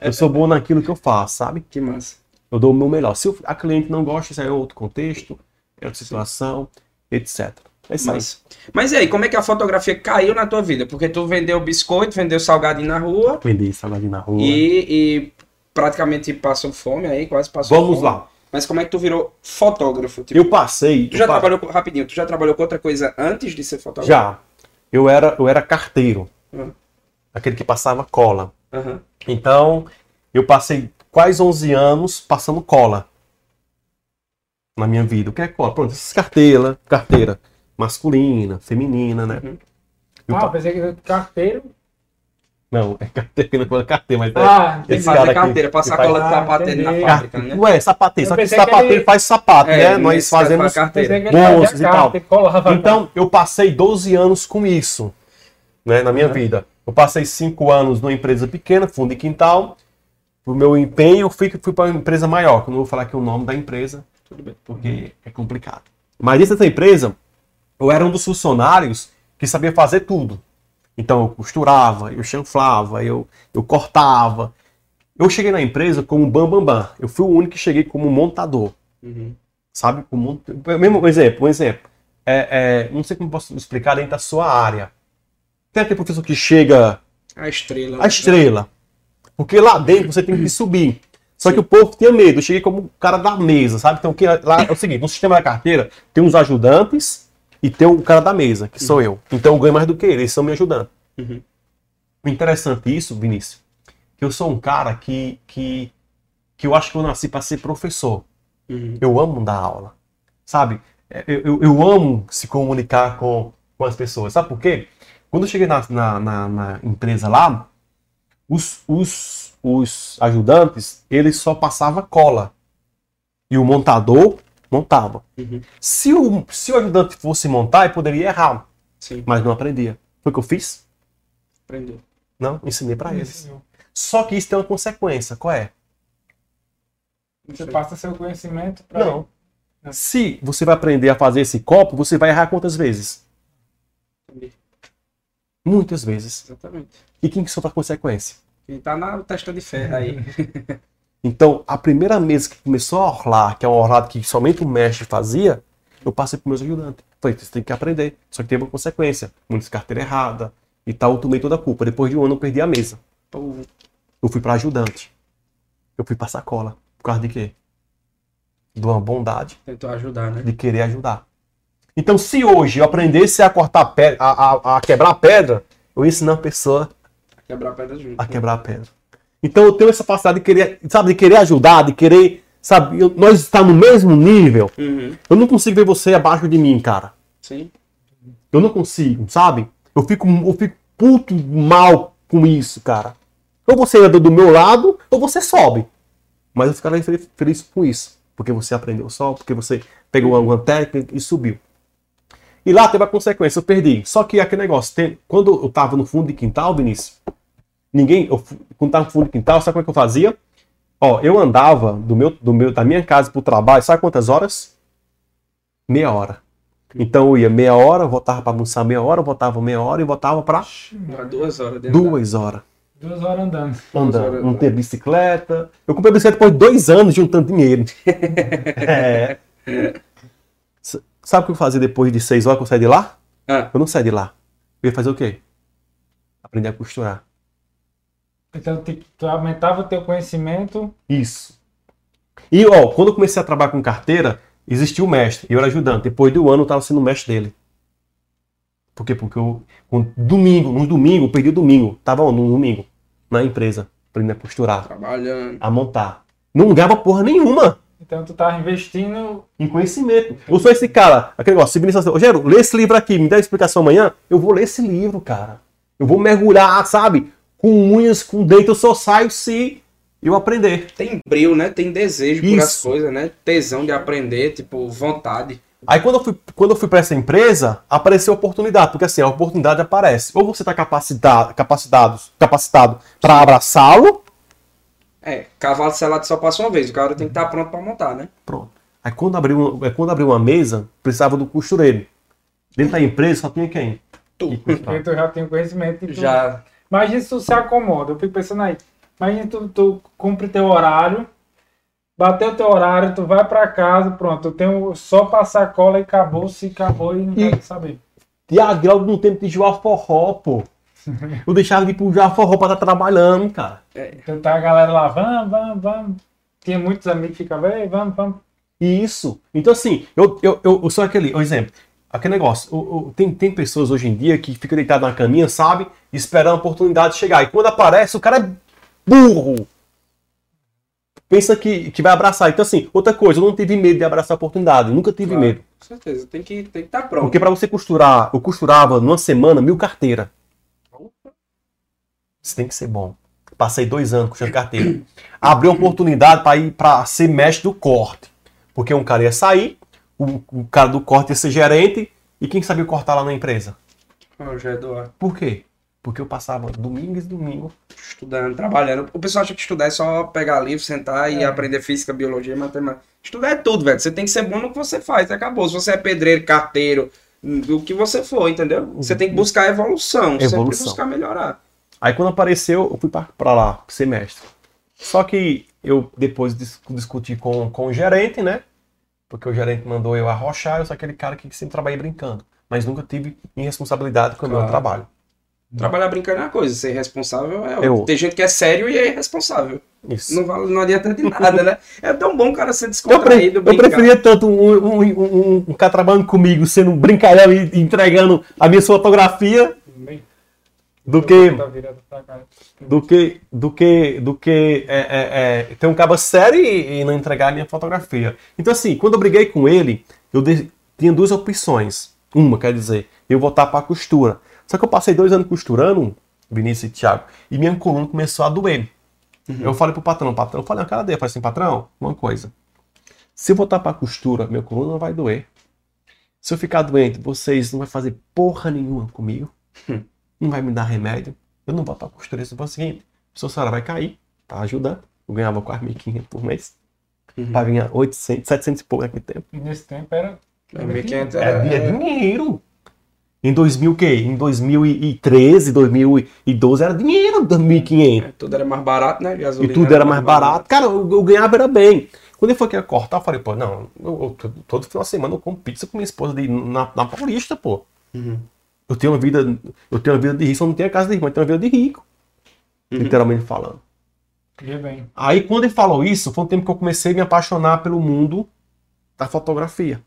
eu sou bom naquilo que eu faço, sabe? Que massa. Eu dou o meu melhor. Se a cliente não gosta, isso aí é outro contexto, é outra situação, etc. É isso aí. Mas, mas e aí, como é que a fotografia caiu na tua vida? Porque tu vendeu biscoito, vendeu salgadinho na rua Vendi salgadinho na rua. e, e praticamente passou fome aí, quase passou Vamos fome. lá. Mas como é que tu virou fotógrafo? Tipo, Eu passei. tu já pa- trabalhou com, rapidinho, tu já trabalhou com outra coisa antes de ser fotógrafo? Já. Eu era, eu era carteiro. Hum. Aquele que passava cola. Aham. Então, eu passei quase 11 anos passando cola na minha vida. O que é cola? Pronto, essas carteiras, carteira masculina, feminina, né? Uhum. Eu Ah, pa- pensei que era carteiro. Não, é carteira, não é carteira, mas é. Ah, Tem que Esse fazer cara aqui, carteira, passar cola de Ah, sapateiro na fábrica, né? Ué, sapateiro, só que sapateiro ele- faz sapato, É, né? Nós fazemos. carteira. Bolsas e tal. Então, eu passei 12 anos com isso, né, na minha Uhum. vida. Eu passei 5 anos numa empresa pequena, fundo de quintal. O meu empenho, fui, fui para uma empresa maior, que eu não vou falar aqui o nome da empresa, Tudo bem. porque é complicado. Mas dentro dessa empresa, eu era um dos funcionários que sabia fazer tudo. Então, eu costurava, eu chanflava, eu, eu cortava. Eu cheguei na empresa como bambambam. Bam, bam. Eu fui o único que cheguei como montador Uhum. sabe? Como mesmo um exemplo, um exemplo. É, é, não sei como posso explicar dentro da sua área. Tem aquele professor que chega A estrela. a estrela, porque lá dentro você tem que subir. Só que o povo tinha medo. Eu cheguei como o cara da mesa, sabe? Então que lá é o seguinte, no sistema da carteira tem uns ajudantes e tem o cara da mesa, que sou eu. Então eu ganho mais do que eles, eles são me ajudando. Uhum. O interessante isso, Vinícius, que eu sou um cara que que que eu acho que eu nasci para ser professor. Uhum. Eu amo dar aula, sabe? É, Eu, eu, eu amo se comunicar com, com as pessoas. Sabe por quê? Quando eu cheguei na, na, na- na empresa lá, os, os, os ajudantes, eles só passavam cola. E o montador montava. Uhum. Se, o, se o ajudante fosse montar, ele poderia errar, Sim, mas não aprendia. Foi o que eu fiz? aprendeu. Não, ensinei para eles. Só que isso tem uma consequência. Qual é? Você passa seu conhecimento para. Não. Se você vai aprender a fazer esse copo, você vai errar quantas vezes? Muitas vezes. Exatamente. E quem que sofre a consequência? Quem tá na testa de ferro aí. Então, a primeira mesa que começou a orlar, que é um orlado que somente o mestre fazia, eu passei para meus ajudantes. Falei, você tem que aprender. Só que teve uma consequência. Muitas carteira errada e tal, eu tomei toda a culpa. Depois de um ano eu perdi a mesa. Eu fui para ajudante. Eu fui para sacola. Por causa de quê? De uma bondade. tentou ajudar, né? de querer ajudar. Então, se hoje eu aprendesse a cortar pedra, a, a, a quebrar a pedra, eu ia ensinar a pessoa Quebrar pedra junto. a quebrar a pedra. Então, eu tenho essa facilidade de querer, sabe, de querer ajudar, de querer, sabe, eu- nós estamos no mesmo nível. Uhum. Eu não consigo ver você abaixo de mim, cara. Sim. Eu não consigo, sabe? Eu fico, eu fico puto mal com isso, cara. Ou você anda do meu lado, ou você sobe. Mas eu ficaria feliz, feliz com isso. Porque você aprendeu só, porque você pegou alguma técnica e subiu. E lá teve a consequência, eu perdi. Só que aquele negócio, tem- quando eu tava no fundo de quintal, Vinícius, ninguém, eu, quando tava no fundo de quintal, sabe como é que eu fazia? Ó, eu andava do meu, do meu, da minha casa pro trabalho, sabe quantas horas? Meia hora. Então eu ia meia hora, voltava para almoçar meia hora, voltava meia hora e voltava para duas horas dentro duas horas Duas horas andando. andando. horas Não ter bicicleta. Eu comprei bicicleta depois de dois anos juntando dinheiro. É. Sabe o que eu fazia depois de seis horas que eu saí de lá? Ah, Eu não saí de lá. Eu ia fazer o quê? Aprender a costurar. Então tu, aumentava o teu conhecimento. Isso. E, ó, quando eu comecei a trabalhar com carteira, existia o mestre. Eu era ajudante. Depois do ano, eu estava sendo o mestre dele. Por quê? Porque eu, com- domingo, no domingo, eu perdi o domingo. Tava no domingo, na empresa, aprendendo a costurar, trabalhando. a montar. Não ganhava porra nenhuma Então tu tava investindo. em conhecimento. Eu sou esse cara, aquele negócio, civilização. Gero, lê esse livro aqui, me dá a explicação amanhã. Eu vou ler esse livro, cara. Eu vou mergulhar, sabe? Com unhas, com dente, eu só saio se eu aprender. Tem brilho, né? Tem desejo por as Isso. coisas, né? Tesão de aprender, tipo, vontade. Aí quando eu fui, quando eu fui para essa empresa, apareceu a oportunidade, porque assim, a oportunidade aparece. Ou você está capacitado, capacitado, capacitado para abraçá-lo, É, cavalo selado só passa uma vez. O cara tem que estar pronto pra montar, né? pronto. Aí quando abriu, uma- aí, quando abriu uma mesa, precisava do costureiro. Dentro da empresa só tinha quem? Tu. Porque tu já tem conhecimento. E tu, Já. Imagina se tu se acomoda. Eu fico pensando aí. Imagina tu, tu cumpre teu horário. Bateu teu horário, tu vai pra casa, pronto. Eu tenho só passar cola e acabou, se acabou e não E- quero saber. Tiago, logo no tempo de jogar forró, pô. Eu deixava de jogar forró pra estar trabalhando, cara. Então tá a galera lá, vamos, vamos, vamos. Tinha muitos amigos que ficavam, "Ei, vamos, vamos. Isso. Então, assim, eu, eu, eu, eu sou aquele, um exemplo, aquele negócio. o- o- tem, tem pessoas hoje em dia que ficam deitadas na caminha, sabe? Esperando a oportunidade de chegar. E quando aparece, o cara é burro. Pensa que, que vai abraçar. Então, assim, outra coisa, eu não tive medo de abraçar a oportunidade. Nunca tive Claro, medo. Com certeza. Tem que estar tem que tá pronto. Porque pra você costurar, eu costurava numa semana mil carteiras. Você tem que ser bom. Passei dois anos puxando carteira. Abri a oportunidade para ir para ser mestre do corte. Porque um cara ia sair, o, o cara do corte ia ser gerente, e quem sabia cortar lá na empresa? Rogério Eduardo. Por quê? Porque eu passava domingo e domingo. Estudando, trabalhando. O pessoal acha que estudar é só pegar livro, sentar e É. aprender física, biologia, matemática. Estudar é tudo, velho. Você tem que ser bom no que você faz, acabou. Se você é pedreiro, carteiro, do que você for, entendeu? Você tem que buscar evolução, sempre Evolução. buscar melhorar. Aí quando apareceu, eu fui pra lá, ser mestre. Só que eu depois dis- discuti com, com o gerente, né? Porque o gerente mandou eu arrochar, eu sou aquele cara que sempre trabalhei brincando. Mas nunca tive irresponsabilidade com o meu Claro. trabalho. Trabalhar brincando é uma coisa, ser responsável é outra. Eu- Tem gente que é sério e é irresponsável. Isso. Não, vale, não adianta de nada, né? É tão bom o cara ser Eu, pre- descontraído, eu brincar. preferia tanto um, um, um, um- um cara trabalhando comigo, sendo um brincalhão e entregando a minha fotografia, do que do que do que do que é, é, é, ter um cabo sério e, e não entregar a minha fotografia. Então assim, quando eu briguei com ele, eu de- tinha duas opções. Uma, quer dizer, eu voltar para costura. Só que eu passei dois anos costurando, Vinícius e Thiago, e minha coluna começou a doer. Eu falei pro patrão, patrão, eu falei na cara dele, eu falei assim, patrão, uma coisa. Se eu voltar para costura, minha coluna não vai doer. Se eu ficar doente, vocês não vão fazer porra nenhuma comigo. Não vai me dar remédio. Eu não vou para costura. Isso foi o seguinte: a sua senhora vai cair, tá ajudando. Eu ganhava quase 1.500 por mês. Uhum. Pra ganhar 800, 700 e pouco naquele tempo. E nesse tempo era. É 1.500 É, é, é dinheiro. Em 2000 o quê? Em 2013, 2012 era dinheiro, 2.500. é, tudo era mais barato, né? E Gasolina tudo era mais barato. Cara, eu, eu ganhava era bem. Quando ele foi que ia cortar, eu falei, pô, não, eu- eu- todo final de semana eu como pizza com minha esposa de, na, na Paulista, pô. Uhum. Eu tenho uma vida, eu tenho uma vida de rico, só não tenho a casa de rico, mas tenho uma vida de rico. Uhum. Literalmente falando. Aí quando ele falou isso, foi um tempo que eu comecei a me apaixonar pelo mundo da fotografia.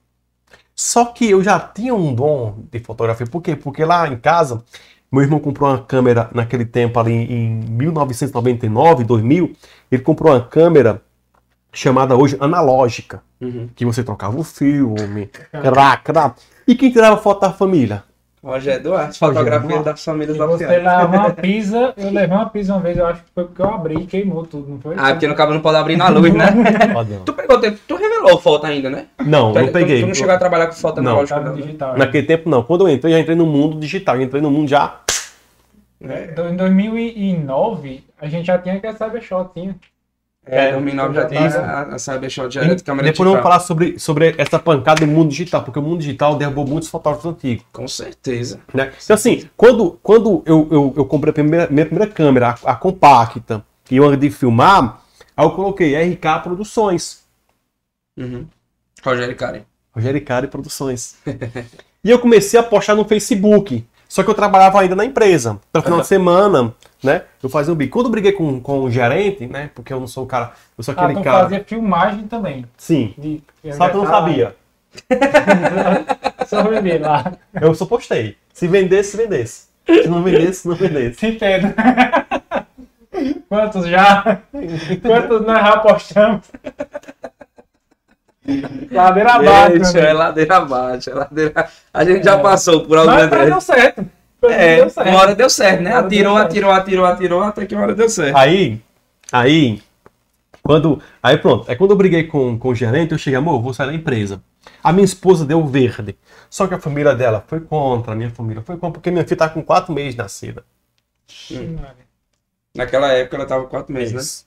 Só que eu já tinha um dom de fotografia. Por quê? Porque lá em casa, meu irmão comprou uma câmera naquele tempo ali em 1999, 2000. Ele comprou uma câmera chamada hoje analógica, Uhum. que você trocava o filme, crá, crá. E quem tirava foto da família? Rogério Duarte, fotografia Duarte. das famílias E você levou uma pizza, eu levei uma pizza uma vez, eu acho que foi porque eu abri e queimou tudo, não foi? Ah, porque no cabo não pode abrir na luz, né? Tu pegou tempo, tu revelou foto ainda, né? Não, Tu, não peguei. Tu, tu não chegou a trabalhar com foto Não. analógica, Tava não, né? digital. é. Naquele tempo não. Quando eu entrei, já entrei no mundo digital. Já entrei no mundo já É, Em 2009, a gente já tinha que a Cybershot, tinha. É, É, 2009 já já tinha tá- a, a Cybershot, já era de câmera Depois vamos falar sobre, sobre essa pancada do mundo digital, porque o mundo digital derrubou muitos fotógrafos antigos. Com certeza. Né? Então, assim, quando, quando eu, eu, eu comprei a primeira, minha primeira câmera, a, a compacta, e eu de filmar, aí eu coloquei RK Produções, Uhum. Rogério Karen. Rogério Cari Produções. e eu comecei a postar no Facebook. Só que eu trabalhava ainda na empresa. Então, final de semana, né? Eu fazia um bico. Quando eu briguei com, com o gerente, né? Porque eu não sou o cara. Eu sou Ah, aquele tu cara. fazia filmagem também. Sim. De... Só que eu não sabia. Só beber lá. Eu só postei. Se vendesse, vendesse. Se não vendesse, não vendesse. Se entende. Quantos já? Quantos nós já postamos? Ladeira abaixo. É ladeira abaixo, é ladeira... A gente já É. passou por Mas algumas pra vezes. deu certo. É, deu certo. uma hora deu certo, né? Atirou, atirou, atirou, atirou, até que uma hora deu certo. Aí, aí, quando. Aí pronto. Aí quando eu briguei com, com o gerente, eu cheguei, amor, eu vou sair da empresa. A minha esposa deu verde. Só que a família dela foi contra, a minha família foi contra, porque minha filha tá com quatro meses nascida. Naquela época ela tava quatro meses, né? Isso.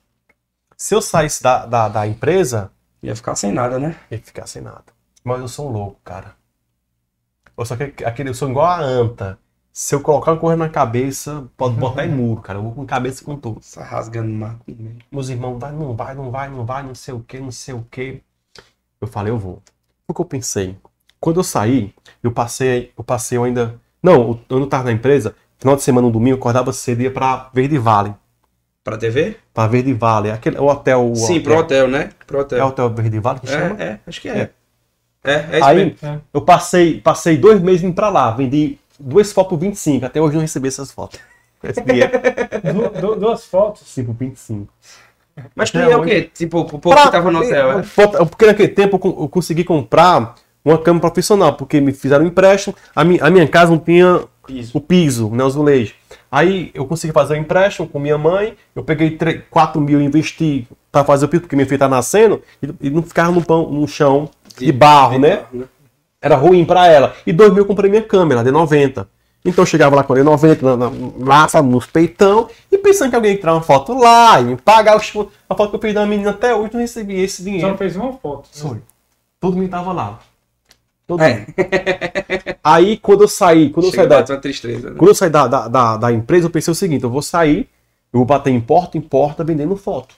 Se eu saísse da, da, da empresa, Ia ficar sem nada, né? ia ficar sem nada. Mas eu sou um louco, cara. Eu sou aquele, aquele- eu sou igual a anta. Se eu colocar uma coisa na cabeça, pode botar em muro, cara. Eu vou com cabeça com tudo. Só rasgando mato no meio. Meus irmãos, vai, não vai, não vai, não vai, não sei o que, não sei o que. Eu falei, eu vou. O que eu pensei? Quando eu saí, eu passei, eu passei eu ainda. Não, eu não tava na empresa. Final de semana, no domingo, eu acordava cedo e ia pra Verde Vale. Pra TV? Pra Verde Vale. Aquele, o hotel. o Sim, pro hotel, né? Pro É o hotel. hotel Verde Vale que chama? É, é, acho que É. é. É, é isso Aí, mesmo. É. eu passei, passei dois meses indo pra lá. Vendi duas fotos por 25. Até hoje eu não recebi essas fotos. Du- du- duas fotos. Sim, por 25. Mas tu É, ia o hoje- quê? Tipo, o povo que tava no hotel, é? Foto- Porque naquele tempo eu con- eu consegui comprar uma cama profissional, porque me fizeram um empréstimo. A minha, a minha casa não tinha Piso. o piso, né, o azulejo. Aí eu consegui fazer um empréstimo com minha mãe, eu peguei 3, 4 mil e investi para fazer o piso, porque minha filha tá nascendo, e, e não ficava no, pão, no chão de, barro, né? Era ruim para ela. E 2 mil eu comprei minha câmera, de 90. Então eu chegava lá com a D90 na, na, lá, sabe, nos peitão, e pensando que alguém ia tirar uma foto lá e me pagar o, a foto que eu fiz da menina até hoje, não recebi esse dinheiro. Só fez uma foto. Foi. Todo mundo tava lá. Todo é. mundo. Aí quando eu saí, quando Chega eu saí da, tristeza, né? quando eu saí da, da, da, da, empresa, eu pensei o seguinte, eu vou sair, eu vou bater em porta em porta vendendo foto.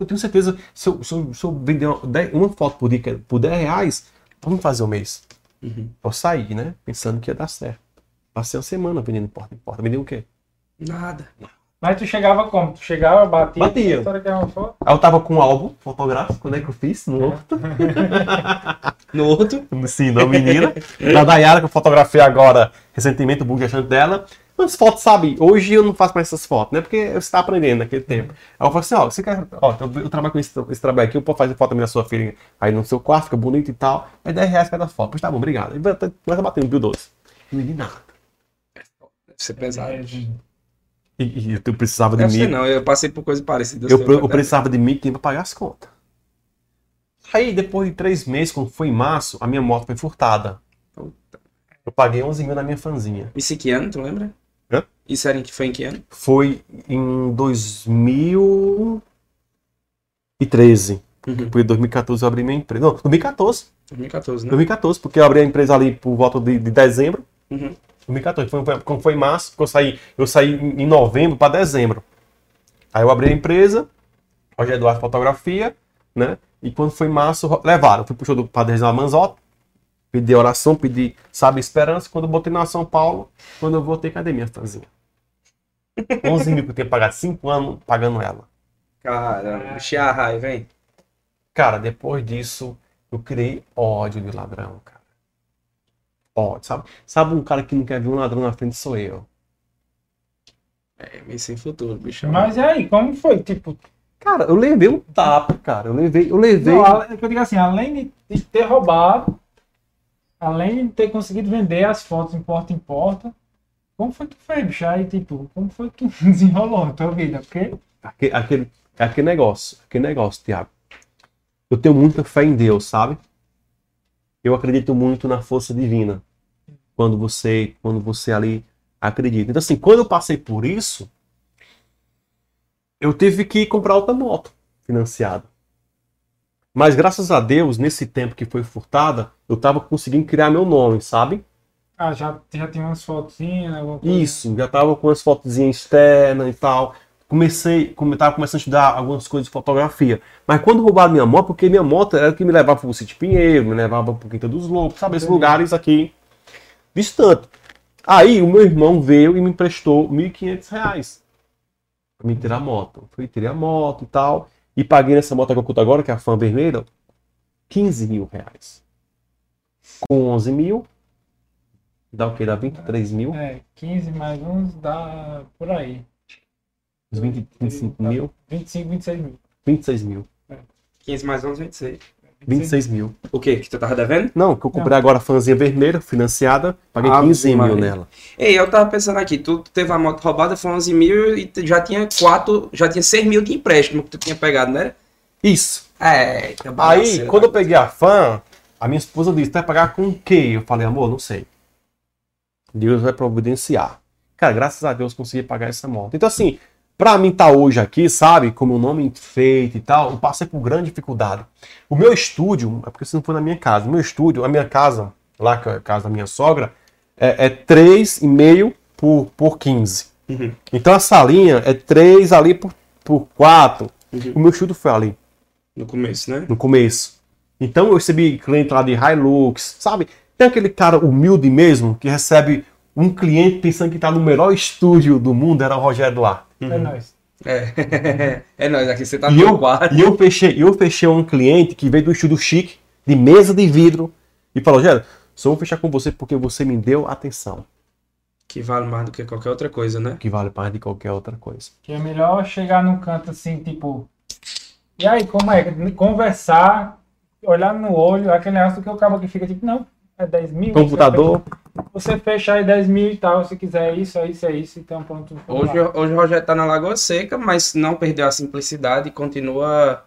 Eu tenho certeza, se eu, se eu, se eu vender uma, uma, foto por, dia, por 10 reais, vamos fazer o um mês. Uhum. Eu saí, né? Pensando que ia dar certo. Passei uma semana vendendo porta em porta. Vendeu o quê? Nada. Mas tu chegava como? Tu chegava, batia? Batia. Aí eu tava com um álbum fotográfico, né, que eu fiz no outro. no outro? Sim, da menina. da Dayara, que eu fotografei agora recentemente, o book achando dela. Umas fotos, sabe? Hoje eu não faço mais essas fotos, né? Porque você está aprendendo naquele tempo. Aí eu falo assim, ó, você quer. Ó, eu, eu trabalho com esse, esse, trabalho aqui, eu posso fazer foto da minha sua filha aí no seu quarto, fica bonito e tal. É 10 reais cada foto. Pois tá bom, obrigado. Aí vai batendo, viu, doce. Não vi nada. Deve ser pesado. É, e, e tu precisava de mim. Não, eu passei por coisa parecida. Eu, eu, eu precisava de mim para pagar as contas. Aí, depois de três meses, quando foi em março, a minha moto foi furtada. Puta. Eu paguei 11 mil na minha fanzinha. Isso que ano, tu lembra? Hã? Isso era em, foi em que ano? Foi em 2013. Uhum. Foi em 2014 eu abri minha empresa. Não, 2014. 2014, né? 2014, porque eu abri a empresa ali por volta de, de dezembro. Uhum. 2014. Foi, foi, quando foi em março, eu saí, eu saí em novembro para dezembro. Aí eu abri a empresa, Roger Eduardo Fotografia, né? E quando foi em março, levaram. Fui pro show do Padre Reginaldo Manzotti, pedi oração, pedi, sabe, esperança. Quando eu botei na São Paulo, quando eu voltei, cadê minha fãzinha? 11 mil que eu tinha pagado 5 anos pagando ela. Caramba, enchia a raiva, hein? Cara, depois disso, eu criei ódio de ladrão, cara ódio, sabe? Sabe um cara que não quer ver um ladrão na frente sou eu. É, meio sem futuro, bicho. Mas e aí, como foi? Tipo. Cara, eu levei um tapa, cara. Eu levei. Eu levei. Não, eu digo assim, além de ter roubado, além de ter conseguido vender as fotos em porta em porta, como foi que foi, bicho? Aí, tipo, como foi que desenrolou a tua vida? Porque. Aquele, aquele, aquele negócio, aquele negócio, Tiago. Eu tenho muita fé em Deus, sabe? eu acredito muito na força divina. Quando você, quando você ali acredita. Então assim, quando eu passei por isso, eu tive que comprar outra moto financiada. Mas graças a Deus, nesse tempo que foi furtada, eu estava conseguindo criar meu nome, sabe? Ah, já, já tinha umas alguma coisa? Isso, já tava com umas fotozinhas externas e tal comecei, como estava começando a estudar algumas coisas de fotografia. Mas quando roubaram minha moto, porque minha moto era que me levava para o Sítio Pinheiro, me levava para o Quinta dos Lobos, sabe, esses lugares aqui distante. Aí o meu irmão veio e me emprestou R$ 1.500 para me tirar a moto. Fui, tirei a moto e tal, e paguei nessa moto que eu curto agora, que é a Fan Vermelha, 15 mil reais. Com 11 mil, dá o quê? Dá 23 mil? É, 15 mais uns dá por aí. Uns 20, 25 mil? 25, 26 mil. 26 mil. 15 mais 11, 26. 26 mil. O quê? Que tu tava devendo? Não, que eu comprei Não. agora a fãzinha vermelha, financiada, paguei ah, 15 mil nela. Ei, eu tava pensando aqui, tu teve a moto roubada, foi 11 mil e já tinha 4, já tinha 6 mil de empréstimo que tu tinha pegado, né? Isso. É, Aí, quando eu peguei a fã, a minha esposa disse, vai pagar com o quê? Eu falei, amor, não sei. Deus vai providenciar. Cara, graças a Deus consegui pagar essa moto. Então, assim, Pra mim tá hoje aqui, sabe, com meu nome feito e tal, eu passei por grande dificuldade. O meu estúdio, é porque você não foi na minha casa, o meu estúdio, a minha casa, lá que é a casa da minha sogra, é, é 3,5 por, por 15. Uhum. Então a salinha é 3 ali por, por 4. Uhum. O meu estúdio foi ali. No começo, né? No começo. Então eu recebi cliente lá de Hilux, sabe? Tem aquele cara humilde mesmo que recebe um cliente pensando que está no melhor estúdio do mundo, era o Rogério Duarte. É nóis. É, é nóis, aqui você tá e no eu, quarto. E eu fechei, eu fechei um cliente que veio do estúdio chique, de mesa de vidro, e falou, Rogério, só vou fechar com você porque você me deu atenção. Que vale mais do que qualquer outra coisa, né? Que vale mais do que qualquer outra coisa. Que é melhor chegar num canto assim, tipo. E aí, como é? Conversar, olhar no olho, aquele negócio que o cabo que fica tipo, não, é 10 mil. Computador. Você fecha aí 10 mil e tal, se quiser isso, é isso, é isso, então pronto. Hoje, lá. hoje o Rogério tá na Lagoa Seca, mas não perdeu a simplicidade e continua.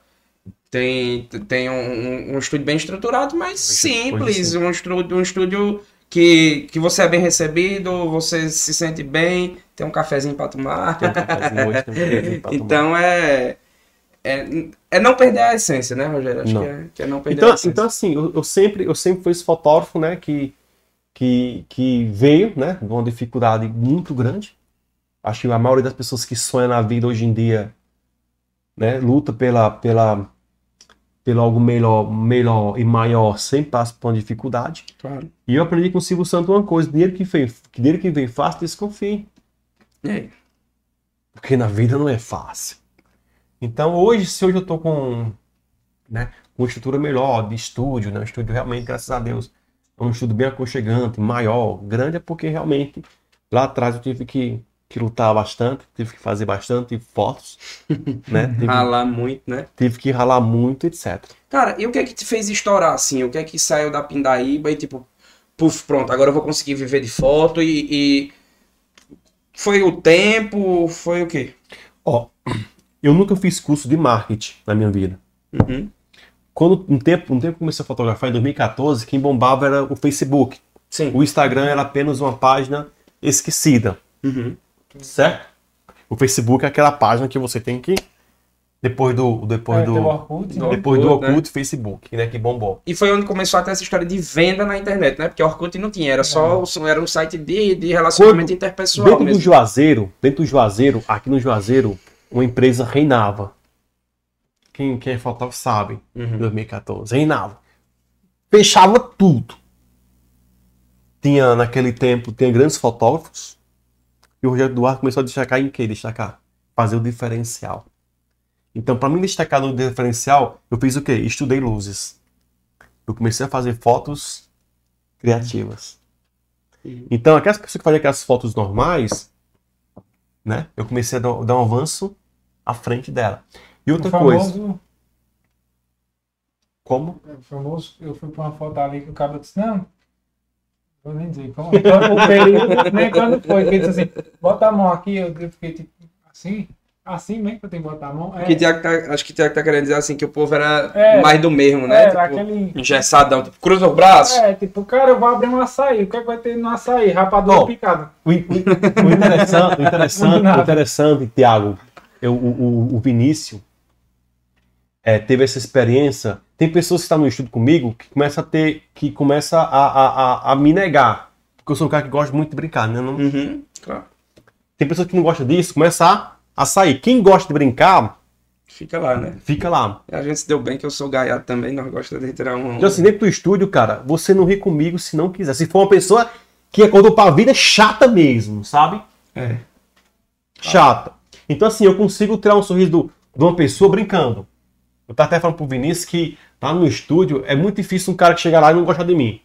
Tem, tem um, um estúdio bem estruturado, mas simples. Um estúdio, um estúdio que, que você é bem recebido, você se sente bem, tem um cafezinho pra tomar. Tem um cafezinho hoje, tem um cafezinho pra tomar. Então é, é. É não perder a essência, né, Rogério? Acho Não. que é, que é não perder Então, a essência. então assim, eu, eu sempre, eu sempre fui esse fotógrafo, né, que, que, que veio, né, de uma dificuldade muito grande. Acho que a maioria das pessoas que sonham na vida hoje em dia, né, luta pela, pela, pelo algo melhor, melhor e maior, sempre passa por uma dificuldade. Claro. E eu aprendi com o Silvio Santos uma coisa, dinheiro que vem, dinheiro que vem fácil, desconfie. É. Porque na vida não é fácil. Então hoje, se hoje eu tô com, né, uma estrutura melhor de estúdio, né, um estúdio realmente, graças a Deus, um estúdio bem aconchegante, maior, grande, é porque realmente lá atrás eu tive que, que lutar bastante, tive que fazer bastante fotos, né, tive, Ralar muito, né? tive que ralar muito, etc. Cara, e o que é que te fez estourar assim? O que é que saiu da pindaíba e tipo, puf, pronto, agora eu vou conseguir viver de foto e. e- Foi o tempo? Foi o quê? Ó, eu nunca fiz curso de marketing na minha vida. Uhum. Quando um tempo, um tempo comecei a fotografar em 2014, quem bombava era o Facebook. Sim. O Instagram era apenas uma página esquecida, Uhum. certo? O Facebook é aquela página que você tem que depois do depois É, do Orkut, né? depois do Orkut, né? Facebook, né, que bombou. E foi onde começou até essa história de venda na internet, né? Porque o Orkut não tinha, era só era um site de, de relacionamento Quando- interpessoal Dentro do mesmo. Juazeiro, dentro do Juazeiro, aqui no Juazeiro, uma empresa reinava. Quem, quem é fotógrafo sabe, em Uhum. 2014, reinava. Fechava tudo. Tinha, naquele tempo, tinha grandes fotógrafos. E o Rogério Duarte começou a destacar em quê? Destacar? Fazer o diferencial. Então, para mim destacar no diferencial, eu fiz o quê? Estudei luzes. Eu comecei a fazer fotos criativas. Então, aquelas pessoas que faziam aquelas fotos normais, né? Eu comecei a dar um avanço à frente dela. E outra o coisa, famoso, como? o famoso, eu fui pra uma foto ali que o cara disse, não, vou nem dizer como, quando o período, nem quando foi, que ele disse assim, bota a mão aqui, eu fiquei tipo, assim, assim mesmo que eu tenho que botar a mão, é, Que Thiago tá- acho que o Thiago tá querendo dizer assim que o povo era É. mais do mesmo, né? era Tipo, aquele... engessadão, tipo, cruza os braços. É, tipo, cara, eu vou abrir um açaí. O que é que vai ter no açaí? Rapadura Ó, picada. O, o- o interessante, o interessante, o interessante, Tiago, o, o, o Vinícius é, teve essa experiência. Tem pessoas que estão no estudo comigo que começa a ter, que começa a, a, a, a me negar. Porque eu sou um cara que gosta muito de brincar, né? Não- Uhum, claro. tem pessoas que não gostam disso, começa a, a sair. Quem gosta de brincar, Fica lá, né? fica lá. A gente se deu bem que eu sou gaiado também, nós gostamos de tirar um. Então, assim, dentro do estúdio, cara, você não ri comigo se não quiser. Se for uma pessoa que acordou pra vida chata mesmo, sabe? É. Chata. Então, assim, eu consigo tirar um sorriso do- de uma pessoa brincando. Eu tava até falando pro Vinícius que lá no estúdio é muito difícil um cara que chega lá e não gosta de mim.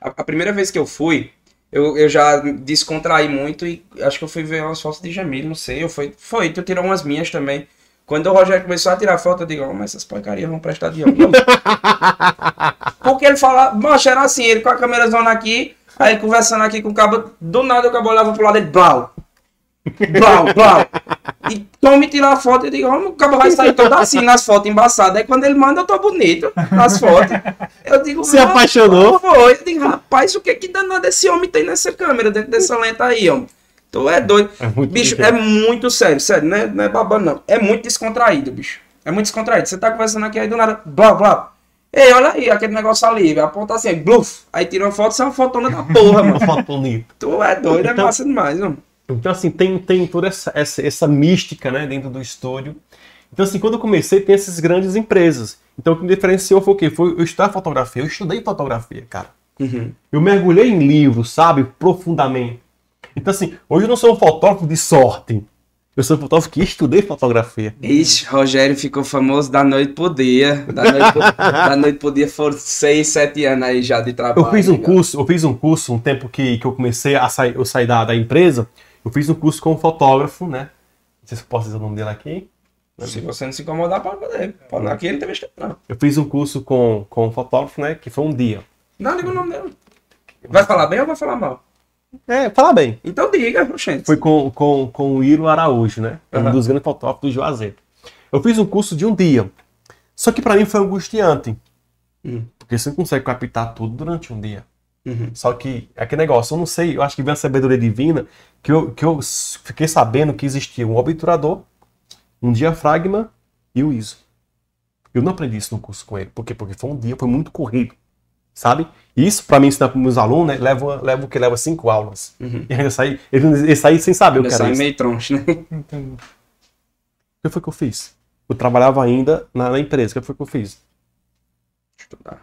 A, a primeira vez que eu fui, eu, eu já descontraí muito e acho que eu fui ver umas fotos de Jamil, não sei. Eu fui, foi, tu tirou umas minhas também. Quando o Rogério começou a tirar foto, eu digo, oh, mas essas porcarias vão prestar de onde? Porque ele fala, mancha, era assim, ele com a câmera zona aqui, aí conversando aqui com o cabo, do nada o cabo olhava pro lado dele, blau. Blau, blau. E tome tirar a foto, eu digo, oh, o cabo vai sair todo assim nas fotos embaçadas. Aí quando ele manda, eu tô bonito nas fotos. Eu digo, Se "Rapaz, apaixonou? Foi. Eu digo, rapaz, o que que danado esse homem tem nessa câmera, dentro dessa lenta aí, homem? Tu é doido. É muito bicho, difícil. é muito sério, sério, não é, não é babando, não. É muito descontraído, bicho. É muito descontraído. Você tá conversando aqui, aí do nada, blá, blá. Ei, olha aí, aquele negócio ali, aponta assim, bluf. Aí tira uma foto, isso é uma fotona da porra, mano. Uma foto bonita. Tu é doido, é Então- massa demais, mano. Então, assim, tem, tem toda essa, essa, essa mística, né, dentro do estúdio. Então, assim, quando eu comecei, tem essas grandes empresas. Então, o que me diferenciou foi o quê? Foi eu estudar fotografia. Eu estudei fotografia, cara. Uhum. Eu mergulhei em livros, sabe? Profundamente. Então, assim, hoje eu não sou um fotógrafo de sorte. Eu sou um fotógrafo que estudei fotografia. Ixi, Rogério ficou famoso da noite pro dia. Da noite pro, da noite pro dia foram seis, sete anos aí já de trabalho. Eu fiz um né, curso, eu fiz um curso um tempo que, que eu comecei a sair, eu saí da, da empresa. Eu fiz um curso com um fotógrafo, né? Não sei se eu posso dizer o nome dele aqui. Se você não se incomodar, pode poder. Pode aqui ele vez não. Eu fiz um curso com, com um fotógrafo, né? Que foi um dia. Não, diga o nome dele. Vai falar bem ou vai falar mal? É, fala bem. Então diga, gente. Foi com, com, com o Iro Araújo, né? Um Aham. dos grandes fotógrafos do Juazeiro. Eu fiz um curso de um dia. Só que pra mim foi angustiante. Hum. Porque você não consegue captar tudo durante um dia. Uhum. Só que, é aquele negócio, eu não sei, eu acho que veio a sabedoria divina, que eu, que eu fiquei sabendo que existia um obturador, um diafragma e o ISO. Eu não aprendi isso no curso com ele. Por quê? Porque foi um dia, foi muito corrido. Sabe? E Isso, pra mim, ensinar para meus alunos, né, leva, leva o que? Leva cinco aulas. Uhum. E ainda saí, ele, ele saí sem saber o Ainda que era sai isso. meio troncho, né? Entendi. O que foi que eu fiz? Eu trabalhava ainda na, na empresa. O que foi que eu fiz? Estudar.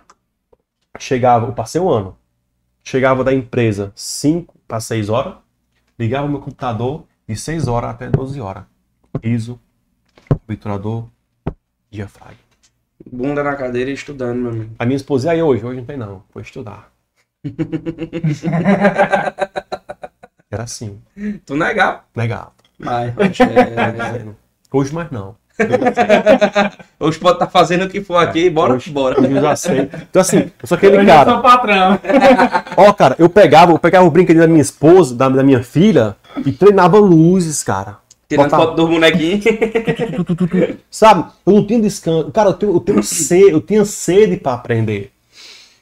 Chegava, eu passei um ano. Chegava da empresa 5 para 6 horas, ligava o meu computador de 6 horas até 12 horas. ISO, obturador, diafragma. Bunda na cadeira e estudando, meu amigo. A minha esposa, aí hoje? Hoje não tem não, vou estudar. Era assim, Tu negar. legal. Mas, é... Hoje mais não. Hoje pode estar fazendo o que for aqui, bora, hoje, bora. Hoje eu já sei. Então assim, eu sou aquele Eu cara. sou patrão. Ó, cara, eu pegava, eu pegava o brinquedo da minha esposa, da, da minha filha, e treinava luzes, cara. Tirando Botava- foto dos bonequinhos. Sabe? Eu não tinha descanso. Cara, eu tenho, eu tenho sede, eu tinha sede pra aprender.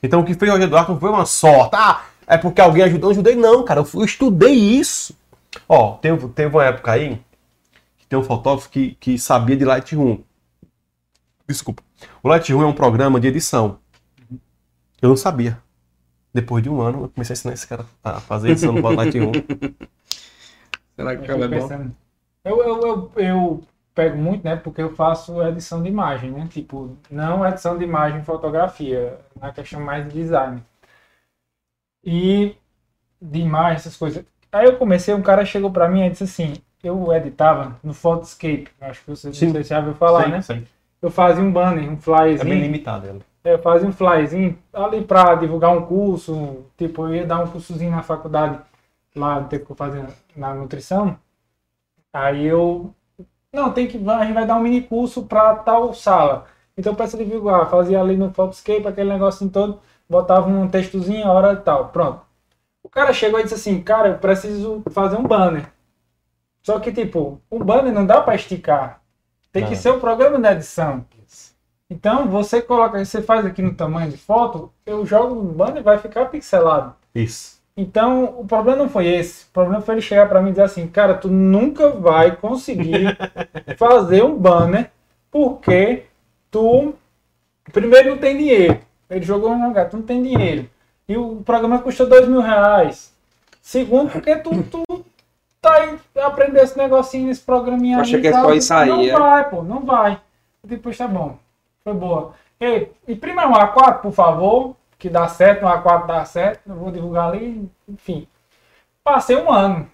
Então o que fez o Eduardo não foi uma sorte. Ah, é porque alguém ajudou, eu ajudei. Não, cara, eu, fui- eu estudei isso. Ó, teve, teve uma época aí tem um fotógrafo que, que sabia de Lightroom. Desculpa. O Lightroom é um programa de edição. Eu não sabia. Depois de um ano, eu comecei a ensinar esse cara a fazer edição no Lightroom. Será que é bom? Eu, eu, eu, eu pego muito, né? Porque eu faço edição de imagem, né? Tipo, não edição de imagem e fotografia, na questão mais de design. E de imagem, essas coisas. Aí eu comecei, um cara chegou pra mim e disse assim, eu editava no Photoscape, acho que você, Sim. já ouviu falar, Sim, né? sim. Eu fazia um banner, um É bem limitado ela. é, eu fazia um flyzinho ali pra divulgar um curso, tipo, eu ia dar um cursozinho na faculdade, lá no tempo que eu fazia na nutrição. Aí eu, não, tem que, a gente vai dar um mini curso pra tal sala. Então peça divulgar, fazia ali no Photoscape, aquele negocinho todo, botava um textozinho, a hora e tal, pronto. O cara chegou e disse assim, cara, eu preciso fazer um banner. Só que, tipo, um banner não dá pra esticar. Tem que Não. ser o programa de edição. Então, você coloca, você faz aqui no tamanho de foto, eu jogo no banner e vai ficar pixelado. Isso. Então, o problema não foi esse. O problema foi ele chegar pra mim e dizer assim, cara, tu nunca vai conseguir fazer um banner porque tu, primeiro, não tem dinheiro. Ele jogou no lugar, tu não tem dinheiro. E o programa custa dois mil reais. Segundo, porque tu, tu tá aí aprender esse negocinho nesse programinha achei que é tal. só isso aí, Não é? vai, pô, não vai. Depois tá bom. Foi boa. Ei, imprima um A4, por favor, que dá certo, um A4 dá certo. Eu vou divulgar ali, enfim. Passei um ano.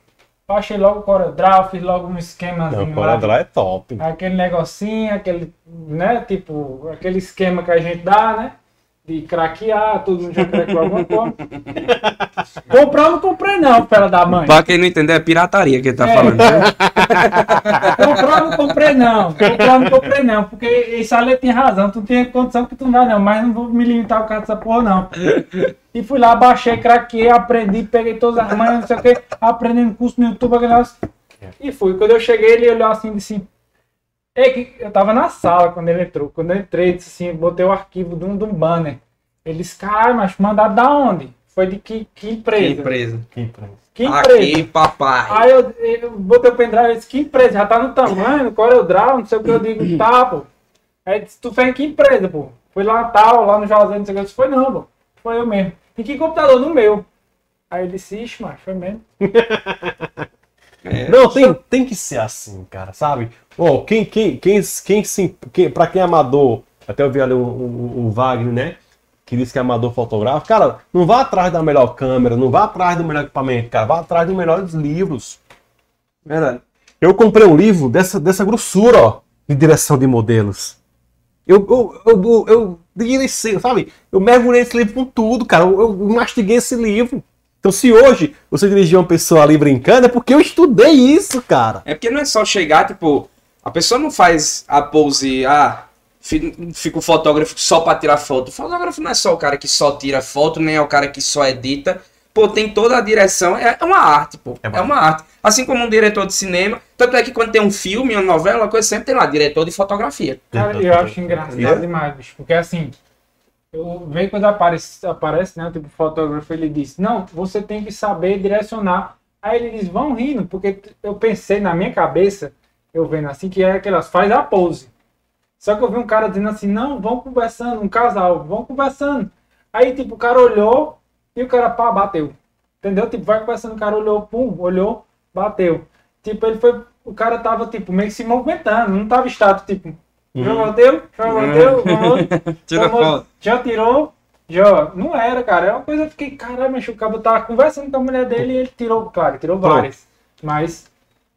Baixei logo o CorelDRAW, fiz logo um esquemazinho Não, o. Coradrá é top. Aquele negocinho, aquele, né, tipo, aquele esquema que a gente dá, né? De craquear, todo mundo já craqueou alguma coisa. Comprar eu não comprei não, fera da mãe. Pra quem não entender, é pirataria que ele tá É. falando. né? Comprar eu não comprei não. Comprar eu não comprei não. Porque isso ali tinha razão. Tu tinha condição que tu não dá não. Mas não vou me limitar por causa dessa porra não. E fui lá, baixei, craqueei, aprendi, peguei todas as manhas, não sei o que. Aprendendo curso no YouTube, aquele negócio. E fui. Quando eu cheguei, ele olhou assim e disse... "Ei, que- Eu tava na sala quando ele entrou. Quando eu entrei, disse assim, botei o arquivo de um, de um banner. Ele disse, caralho, mas mandado da onde? Foi de que, que Que empresa? empresa. Que empresa. Que empresa? Aqui, papai. Aí eu, eu botei o pendrive e disse, que empresa? Já tá no tamanho, no CorelDRAW, não sei o que eu digo, tá, pô. Aí disse, tu fez em que empresa, pô? Fui lá tal, lá no José, não sei o que. Eu disse, foi não, pô. Foi eu mesmo. Em que computador? No meu. Aí ele disse, ixi, mas foi mesmo. É. Não, tem, tem que ser assim, cara, sabe? Ó, quem, quem, quem, quem, se, quem, pra quem é amador, até eu vi ali o, o, o Wagner, né? Que disse que é amador fotográfico. Cara, não vá atrás da melhor câmera, não vá atrás do melhor equipamento, cara. Vá atrás dos melhores livros. Verdade. Eu comprei um livro dessa, dessa grossura, ó, de direção de modelos. Eu, eu, eu, eu, eu, sabe? Eu mergulhei esse livro com tudo, cara. Eu, eu mastiguei esse livro. Então, se hoje você dirigir uma pessoa ali brincando, é porque eu estudei isso, cara. É porque não é só chegar, tipo, a pessoa não faz a pose, ah, fi- fica o fotógrafo só pra tirar foto. O fotógrafo não é só o cara que só tira foto, nem é o cara que só edita. pô, tem toda a direção, é é uma arte, pô. É É, uma arte. Assim como um diretor de cinema, tanto é que quando tem um filme, uma novela, uma coisa, sempre tem lá, diretor de fotografia. Cara, eu acho engraçado Entendeu? demais, bicho. Porque assim, eu vejo quando aparece, aparece, né? Tipo, o fotógrafo, ele diz, não, você tem que saber direcionar. Aí ele diz, vão rindo, porque eu pensei na minha cabeça, eu vendo assim, que é aquelas, faz a pose. Só que eu vi um cara dizendo assim, não, vão conversando, um casal, vão conversando. Aí, tipo, o cara olhou e o cara, pá, bateu. Entendeu? Tipo, vai conversando, o cara olhou, pum, olhou, bateu. Tipo, ele foi, o cara tava, tipo, meio que se movimentando, não tava estático, tipo, já bateu, já bateu, vamos, Tira já tirou, já. Não era, cara. É uma coisa que eu fiquei, caramba, mas o cabo tava conversando com a mulher dele e ele tirou, claro, tirou várias. Mas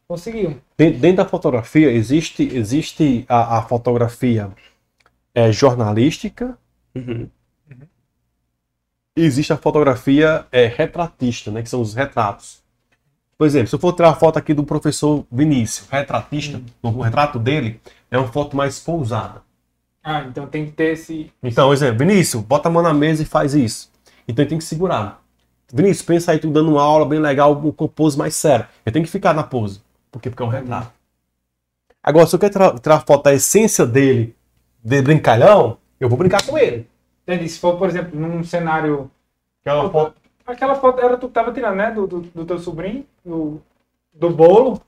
conseguiu. Dentro, da fotografia, existe, existe a, a fotografia é, jornalística Uhum. e existe a fotografia é, retratista, né, que são os retratos. Por exemplo, se eu for tirar a foto aqui do professor Vinícius, retratista, o retrato dele é uma foto mais pousada. Ah, então tem que ter esse. Então, por exemplo, Vinícius, bota a mão na mesa e faz isso. Então ele tem que segurar. Vinícius, pensa aí, tu dando uma aula bem legal, com pose mais séria. Eu tenho que ficar na pose. Por quê? Porque é um retrato. Agora, se eu quero tirar, tirar foto da essência dele, de brincalhão, eu vou brincar com ele. Entendi. Se for, por exemplo, num cenário. Que é foto. Aquela foto era tu que tava tirando, né? Do, do, do teu sobrinho, do, do bolo.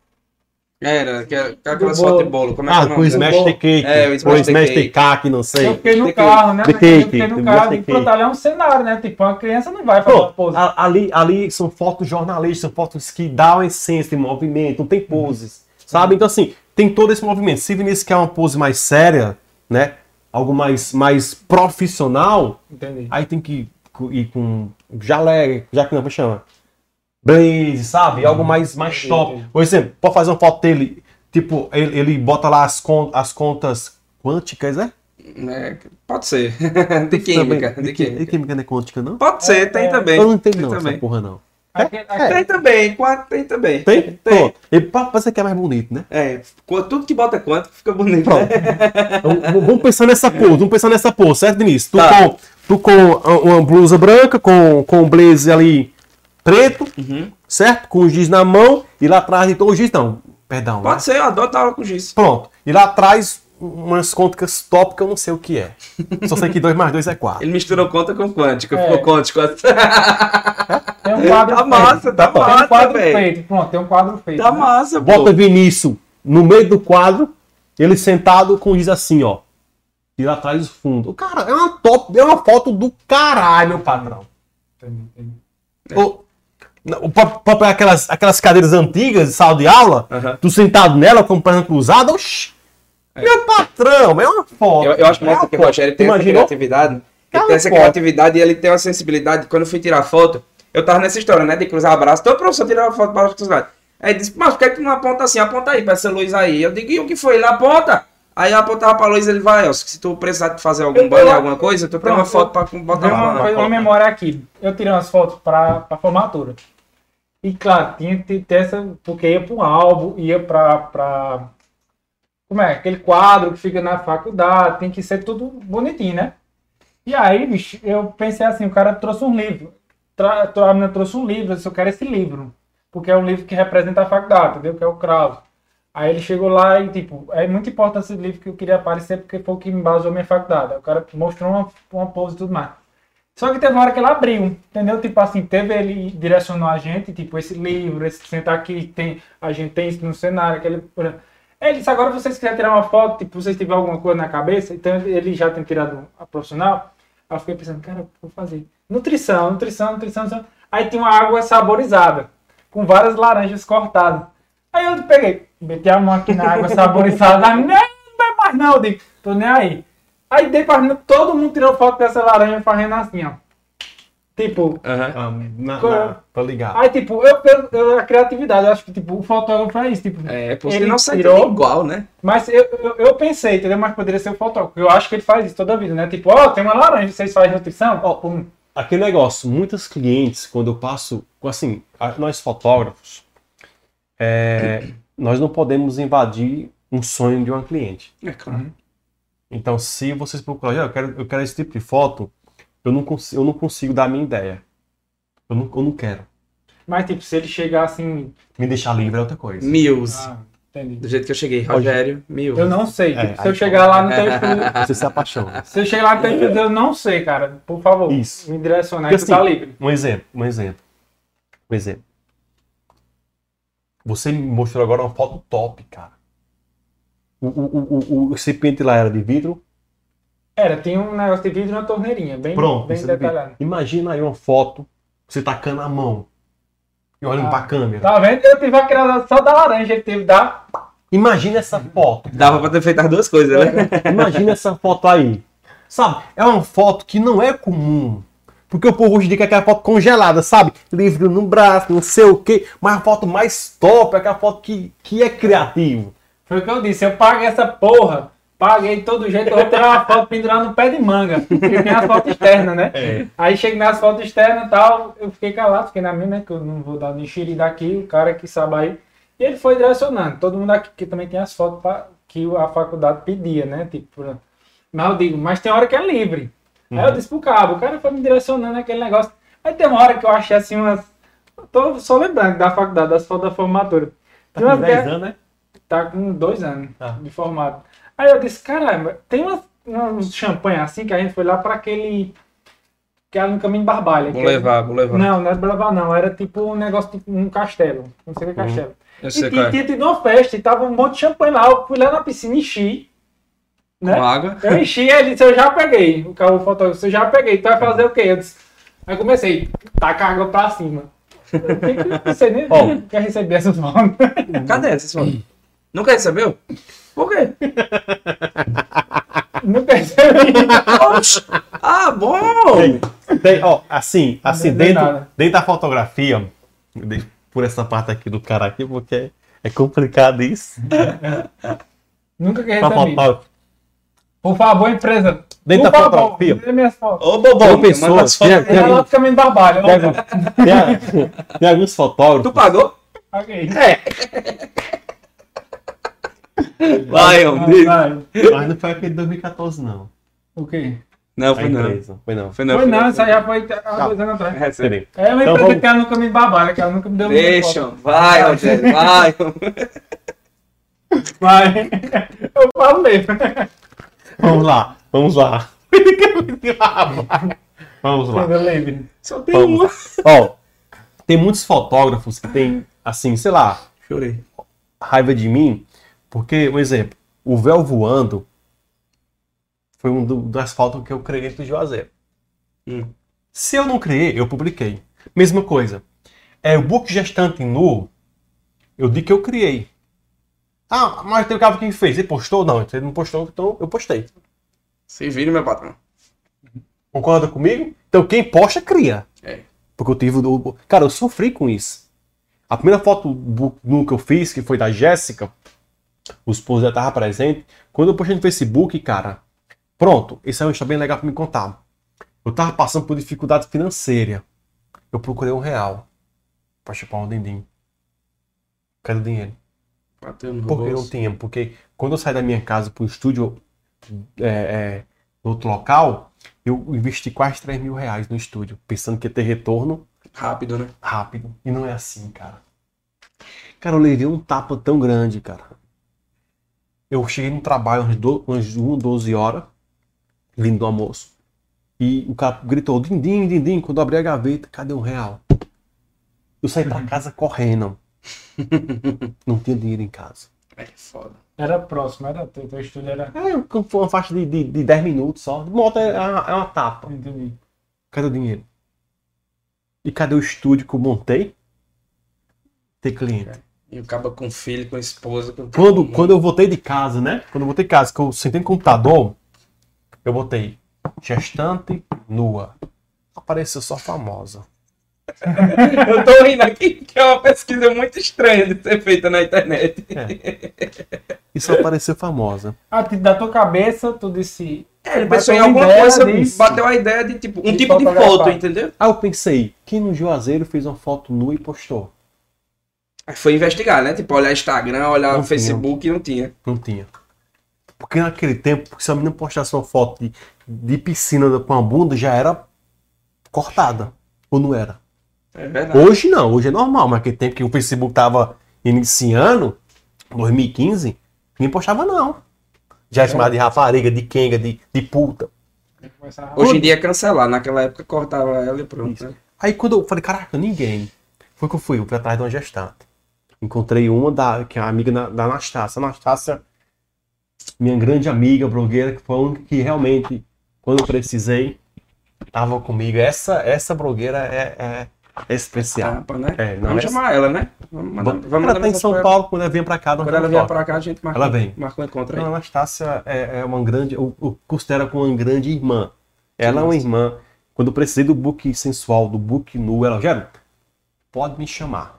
Era, que era aquela Do foto bolo. de bolo. Como é que Ah, é o com o nome? Smash the Cake. É, o Smash the Smash the Cake. Cake, não sei. Eu fiquei no The carro, né? The Mas eu cake, fiquei the no carro. cake. E pronto, ali é um cenário, né? Tipo, uma criança não vai fazer Pô, pose. ali, ali são fotos jornalistas, são fotos que dão essência de movimento, não tem poses, sabe? Então, assim, tem todo esse movimento. Se Vinícius quer uma pose mais séria, né? Algo mais, mais profissional, Entendi. aí tem que ir com jalé, já que não, como chama? Blaze, sabe? Algo mais, mais Entendi, top. Por exemplo, pode fazer uma foto dele, tipo, ele, ele bota lá as, con as contas quânticas, né? É, pode ser. de química. Também. De química. química não é quântica, não? Pode ser, tem É, também. Eu não entendo Tem não, essa porra não. Aquele- aquele- Tem também, quatro tem também. Tem? Tem. Pronto. E você que é mais bonito, né? É, tudo que bota quanto fica bonito. Pronto. Então, vamos pensar nessa pose, vamos pensar nessa pose, certo, Vinícius? Tu Tá. com, tu com uma blusa branca, com, com um blazer ali preto, Uhum. certo? Com o giz na mão, e lá atrás de todo o giz, não, perdão. né? Pode ser, eu adoro dar aula com giz. Pronto. E lá atrás, umas contas top que eu não sei o que é. Só sei que 2 mais 2 é 4. Ele misturou conta com quântica, É. ficou quântico. Tem um quadro Tá massa, tá Tem um massa, quadro velho. feito. Pronto, tem um quadro feito. Tá né? massa, pô. Bota Vinícius no meio do quadro, ele sentado com o giz assim, ó. E lá atrás o fundo. O cara, é uma top, é uma foto do caralho, meu patrão. Entendi, entendi. O, o, pra, pra pegar aquelas, aquelas cadeiras antigas de sala de aula, Aham. tu sentado nela com perna cruzada, oxi. Meu patrão, é uma foto. Eu, eu acho é uma que o. Rogério tem essa criatividade. Ele tem essa foto. criatividade e ele tem uma sensibilidade. Quando eu fui tirar foto, eu tava nessa história, né? De cruzar abraço. Todo professor tirava foto para cruzar. Aí ele disse, mas por que tu não aponta assim? Aponta aí pra essa luz aí. Eu digo, e o que foi? Ele aponta. Aí eu apontava pra luz ele vai, ó. Se tu precisar de fazer algum banho, alguma coisa, tu tem uma foto pra botar uma, lá. coisa- uma memória aqui. Eu tirei umas fotos para a formatura. E claro, tinha ter essa. Porque ia para um álbum, ia para. Como é? Aquele quadro que fica na faculdade, tem que ser tudo bonitinho, né? E aí, bicho, eu pensei assim: o cara trouxe um livro. A menina trouxe um livro, eu disse: eu quero esse livro. Porque é um livro que representa a faculdade, entendeu? Que é o Krause. Aí ele chegou lá e, tipo, é muito importante esse livro que eu queria aparecer porque foi o que embasou minha faculdade. O cara mostrou uma, uma pose e tudo mais. Só que teve uma hora que ele abriu, entendeu? Tipo assim, teve ele direcionou a gente, tipo, esse livro, esse sentar aqui, tem, a gente tem isso no cenário, aquele. Ele disse, agora vocês quiserem tirar uma foto, tipo, vocês tiverem alguma coisa na cabeça, então ele já tem tirado a profissional. Aí eu fiquei pensando, cara, o que eu vou fazer? Nutrição, nutrição, nutrição, nutrição. Aí tinha uma água saborizada, com várias laranjas cortadas. Aí eu peguei, meti a mão aqui na água saborizada, não é mais não, eu digo, tô nem aí. Aí dei pra todo mundo tirou foto dessa laranja fazendo assim, ó. Tipo. Ah, na, é? na, tô ligado. aí tipo, eu, eu, eu- a criatividade, eu acho que tipo, o fotógrafo é isso, tipo, É, porque ele não sai tudo tirou, igual, né? mas eu, eu, eu pensei, entendeu? Mas poderia ser o fotógrafo. Eu acho que ele faz isso toda a vida, né? Tipo, ó, tem uma laranja, vocês fazem nutrição? Ó, pum. Aquele negócio, muitos clientes, quando eu passo, assim, nós fotógrafos, é, nós não podemos invadir um sonho de uma cliente. É claro. Então, se vocês procurarem, "Ah, eu quero, eu quero esse tipo de foto, eu não, consigo, eu não consigo dar a minha ideia. Eu não, eu não quero. Mas, tipo, se ele chegar assim. Me deixar livre é outra coisa. Mills. Ah, entendi. Do jeito que eu cheguei. Rogério, Mills. Eu não sei. É, tipo, se eu chegar lá no teu estúdio. Você se apaixona. Se eu chegar lá no teu estúdio, eu não sei, cara. Por favor. Isso. Me direcionar tá assim, livre. Um exemplo, um exemplo. Um exemplo. Você me mostrou agora uma foto top, cara. O, o, o, o, recipiente lá era de vidro. Era, tinha um negócio de vidro na torneirinha, bem, Pronto, bem é detalhado. Imagina aí uma foto, você tacando a mão e olhando Ah. pra câmera. Tá vendo? Eu tive a criada só da laranja, ele teve da. Imagina essa foto. Dava pra ter feito as duas coisas, né? Imagina essa foto aí. Sabe? É uma foto que não é comum. Porque o povo hoje em dia quer aquela foto congelada, sabe? Livre no braço, não sei o quê. Mas a foto mais top é aquela foto que, que é criativo. Foi o que eu disse, eu paguei essa porra, paguei de todo jeito, eu vou tirar uma foto pendurada no pé de manga. Porque tem as fotos externas, né? É. Aí cheguei nas fotos externas e tal, eu fiquei calado, fiquei na minha, né? Que eu não vou dar nem xiri daqui, o cara que sabe aí. E ele foi direcionando. Todo mundo aqui que também tem as fotos pra, que a faculdade pedia, né? Tipo, mas eu digo, mas tem hora que é livre. Aí eu disse pro cabo, o cara foi me direcionando aquele negócio. Aí tem uma hora que eu achei assim umas. eu Tô só lembrando da faculdade, das fotos da formatura. Tá Tem com umas 10 que- anos, né? Tá com dois anos Ah. de formado. Aí eu disse, caramba, tem umas, uns champanhe assim que a gente foi lá pra aquele. Que era no caminho de Barbalha. Vou é- levar, vou levar. Não, não era levar, não. Era tipo um negócio, tipo um castelo. Não sei o que é castelo. Eu E sei tinha, é. tinha tido uma festa e tava um monte de champanhe lá. Eu fui lá na piscina e enchi. Né? Com água. Eu enchi, ele disse, eu já peguei. O carro fotógrafo, eu já peguei. Tu vai fazer o quê? Eu disse, aí comecei, tacar água pra cima. Eu Não sei nem Ó. quer receber essas fotos. Cadê essas fotos? Nunca recebeu? Por quê? Nunca recebi. Oxe. Ah, bom! Tem, ó, assim, assim tem dentro, dentro da fotografia, deixa por essa parte aqui do cara aqui, porque é complicado isso. Nunca que Pra recebi. Por favor, empresa. Dentro por da favor, fotografia. minhas fotos. Ô, bobão, Tem pessoas, tem, tem, lá do caminho da barbalha. tem, algum- tem tem alguns Tu fotógrafos. pagou? Ok. Vai, Vai, homem. vai. Mas não foi aquele de 2014, não. O quê? Não, A foi não. Foi não. Foi não. Foi não, isso aí já foi há dois anos atrás. Recebe. Peraí. É uma Então empresa vamos- que ela caminho da barbalha, que ela nunca me deu Deixa, vai, Rogério, vai. Vai. Eu falo mesmo. Vamos lá, vamos lá. vamos lá. Só tem uma. Vamos. Ó, tem muitos fotógrafos que tem, assim, sei lá, Chorei. raiva de mim, porque, um exemplo, o véu voando foi um do- das que eu criei do Juazeiro. Hum. Se eu não criei, eu publiquei. Mesma coisa. É o book gestante nu, eu digo que eu criei. Ah, mas tem o cara que fez. Ele postou? Não, ele não postou, então eu postei. Se vira, meu patrão. Concorda comigo? Então quem posta, cria. É. Porque eu tive. o- Cara, eu sofri com isso. A primeira foto do- nu que eu fiz, que foi da Jéssica, o esposo já estava presente. Quando eu postei no Facebook, cara, pronto, esse é história bem legal para me contar. Eu tava passando por dificuldade financeira. Eu procurei um real pra chupar um dindim. Cadê o dinheiro? Bateu no Porque eu não tinha. Porque quando eu saí da minha casa pro estúdio é, é, no outro local, eu investi quase 3 mil reais no estúdio, pensando que ia ter retorno Rápido, né? rápido. E não é assim, cara. Cara, eu levei um tapa tão grande, cara. Eu cheguei no trabalho umas, do, umas 1, 12 horas, vindo do almoço. E o cara gritou, dindim, dindim, quando eu abri a gaveta, cadê um real? Eu saí pra casa correndo. Não tinha dinheiro em casa. É foda. Era próximo, era teu, teu estúdio era. É, foi uma faixa de, de, de 10 minutos só. Moto é, é uma, é uma tapa. Entendi. Cadê o dinheiro? E cadê o estúdio que eu montei? Ter cliente. E o cabo com filho, com esposa, com Quando, quando eu voltei de casa, né? Quando eu voltei de casa, que eu sentei no computador, eu botei gestante nua. Apareceu só famosa. Eu tô rindo aqui, que é uma pesquisa muito estranha de ser feita na internet. E só apareceu famosa. Ah, te- da tua cabeça, tu disse. É, ele pensou em alguma ideia coisa, disso. bateu a ideia de tipo, um De tipo de foto, entendeu? Aí eu pensei, quem no Juazeiro fez uma foto nua e postou? Aí foi investigar, né? Tipo, olhar Instagram, olhar Não Facebook e não tinha. Não tinha. Porque naquele tempo, se a menina postasse uma foto de, de piscina com a bunda, já era cortada. Ou não era? É verdade. Hoje não, hoje é normal, mas naquele tempo que o Facebook tava iniciando, 2015, ninguém postava não. Já é chamado de rapariga, de quenga, de, de puta. Hoje em dia é cancelar. Naquela época cortava ela e pronto. né? Aí quando eu falei, caraca, ninguém. Foi que eu fui, eu fui atrás de uma gestante. Encontrei uma da, que é a amiga da, da Anastácia. Anastácia, minha grande amiga, blogueira, que foi a única que realmente, quando precisei, tava comigo. Essa, essa blogueira é, é, é especial. Né? É, não, vamos essa- chamar ela, né? Vamos mandar, Vamos, ela mandar tá em São ela. Paulo, quando ela vem pra cá, Quando ela vier pra cá, a gente marca, Ela vem. marca um encontro Então, aí. a Anastácia é, é uma grande. Eu, eu considero como uma grande irmã. Ela é uma irmã. Quando eu precisei do book sensual, do book nu, ela, Gero, pode me chamar.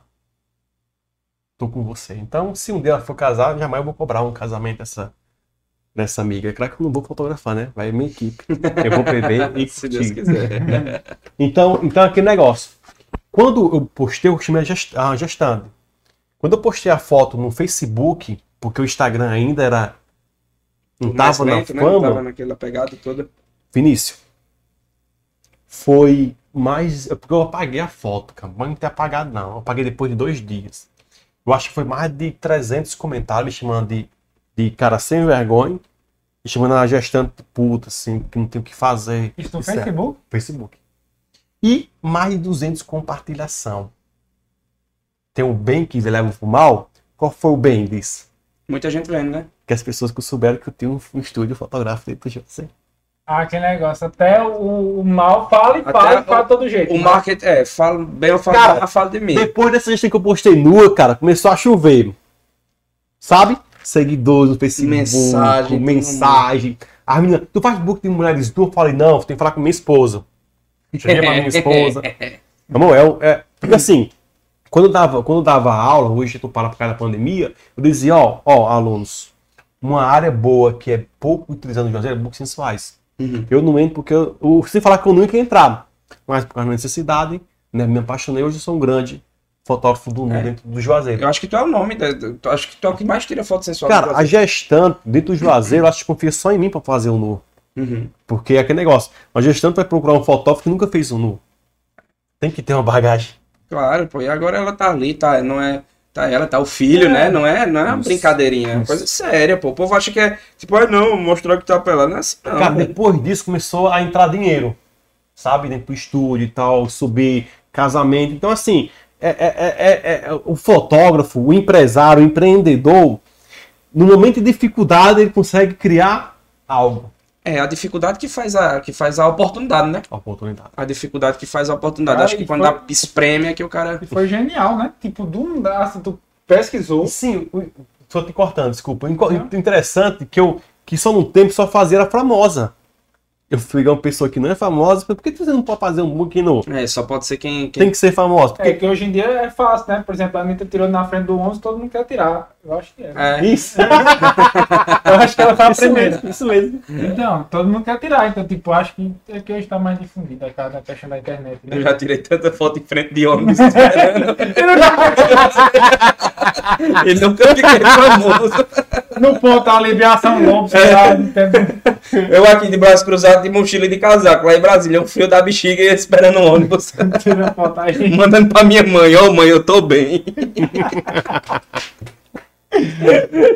Tô com você. Então, se um dia ela for casar, jamais eu vou cobrar um casamento dessa, dessa amiga. É claro que eu não vou fotografar, né? Vai minha equipe. Eu vou beber e Se Deus quiser. Então, então aquele negócio. Quando eu postei, eu chamei a gest- a gestante. Quando eu postei a foto no Facebook, porque o Instagram ainda era. Não Mais tava na né? Não fama. tava naquela pegada toda. Vinícius. Foi mais. é Porque eu apaguei a foto, cara. Mas não ter apagado, não. Eu apaguei depois de dois dias. Eu acho que foi mais de 300 comentários me chamando de, de cara sem vergonha. Me chamando a gestante de puta, assim, que não tem o que fazer. Isso no Isso é- Facebook? Facebook. E mais de 200 compartilhação. Tem o bem que leva pro mal. Qual foi o bem disso? Muita gente vendo, né? Que as pessoas que souberam que eu tenho um, um estúdio fotográfico dentro de você. Ah, que negócio. Até o, o mal fala e Até fala e fala de todo jeito. O né? market, é, fala bem ou fala Cara, mal, fala de mim. Depois dessa gestão que eu postei nua, cara, começou a chover. Sabe? Seguidores no Facebook, Mensagem, mensagem. As meninas, tu faz book de mulheres nuas? Eu falei, não, tem que falar com minha esposa. Cheguei pra minha esposa. Amor, é, é. Porque assim, quando eu dava, quando eu dava aula, hoje eu tô parado por causa da pandemia, eu dizia, ó, ó, alunos, uma área boa que é pouco utilizada no Juazeiro é books sensuais. Uhum. Eu não entro porque eu, eu sem falar que eu nunca ia entrar, mas por causa da necessidade, né, me apaixonei, hoje eu sou um grande fotógrafo do nu É. dentro do Juazeiro. Eu acho que tu é o nome, da- tu- acho que tu é o que mais tira foto sensual. Cara, a gestante dentro do Juazeiro, acho que confia só em mim pra fazer o nu. Uhum. Porque é aquele negócio, a gestante vai procurar um fotógrafo que nunca fez um nu. Tem que ter uma bagagem. Claro, pô, e agora ela tá ali, tá, não é, tá ela, tá o filho, né, não é, não é uma Isso. brincadeirinha, é uma coisa séria, pô, o povo acha que é, tipo, ah, não, mostrar que tá pelado, não é assim, não, Cara, velho. depois disso começou a entrar dinheiro, sabe? Dentro do estúdio e tal, subir casamento. Então, assim, é, é- é- é- é- o fotógrafo, o empresário, o empreendedor, no momento de dificuldade, ele consegue criar algo. É a dificuldade que faz a, que faz a oportunidade, né, A oportunidade. a dificuldade que faz a oportunidade, Cara, acho que quando foi- dá espreme é que o cara, E foi genial, né? Tipo, do nada, assim, tu pesquisou. Sim, só te cortando, desculpa. Interessante que eu que só num tempo só fazia era famosa. Eu fui uma pessoa que não é famosa, por que você não pode fazer um book no? é, só pode ser quem, quem Tem que ser famosa. É Porque que hoje em dia é fácil, né? Por exemplo, a Anitta tirou na frente do 11, todo mundo quer tirar. Eu acho que é. é, Isso, Eu acho que ela foi a isso primeira. mesmo, isso mesmo. Então, todo mundo quer tirar. Então, tipo, acho que é que hoje tá mais difundido a cada questão da internet. né? eu já tirei tanta foto em frente de ônibus esperando, e nunca fiquei famoso. No ponto a aliviação lobo, sei lá, entendeu? Eu aqui de braço cruzado, de mochila e de casaco, lá em Brasília, um frio da bexiga e esperando o ônibus. Tira foto aí. Mandando pra minha mãe, ô mãe, eu tô bem.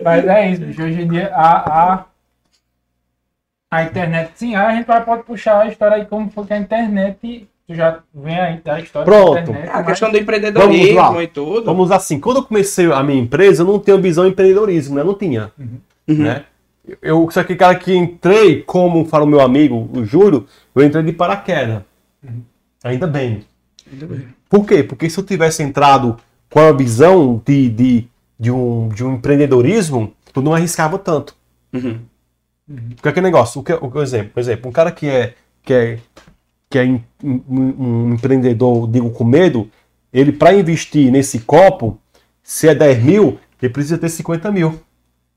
Mas é isso, bicho. Hoje em dia a, a, a internet. Sim, aí a gente vai, pode puxar a história aí como foi que a internet. Tu já vem aí da história Pronto. da internet. É a mas- questão do empreendedorismo e tudo. Vamos assim, quando eu comecei a minha empresa, eu não tenho visão empreendedorismo, né? Eu não tinha. Uhum. Né? Eu sou aquele cara que entrei, como fala o meu amigo, o Júlio, eu entrei de paraquedas. Uhum. Ainda bem. Por quê? Porque se eu tivesse entrado com a visão de, de, de, um, de um empreendedorismo, eu não arriscava tanto. Uhum. Porque aquele negócio, o que, o exemplo, por exemplo, um cara que é, que é, que é em- um, empreendedor, digo, com medo, ele para investir nesse copo, se é 10 mil, ele precisa ter 50 mil.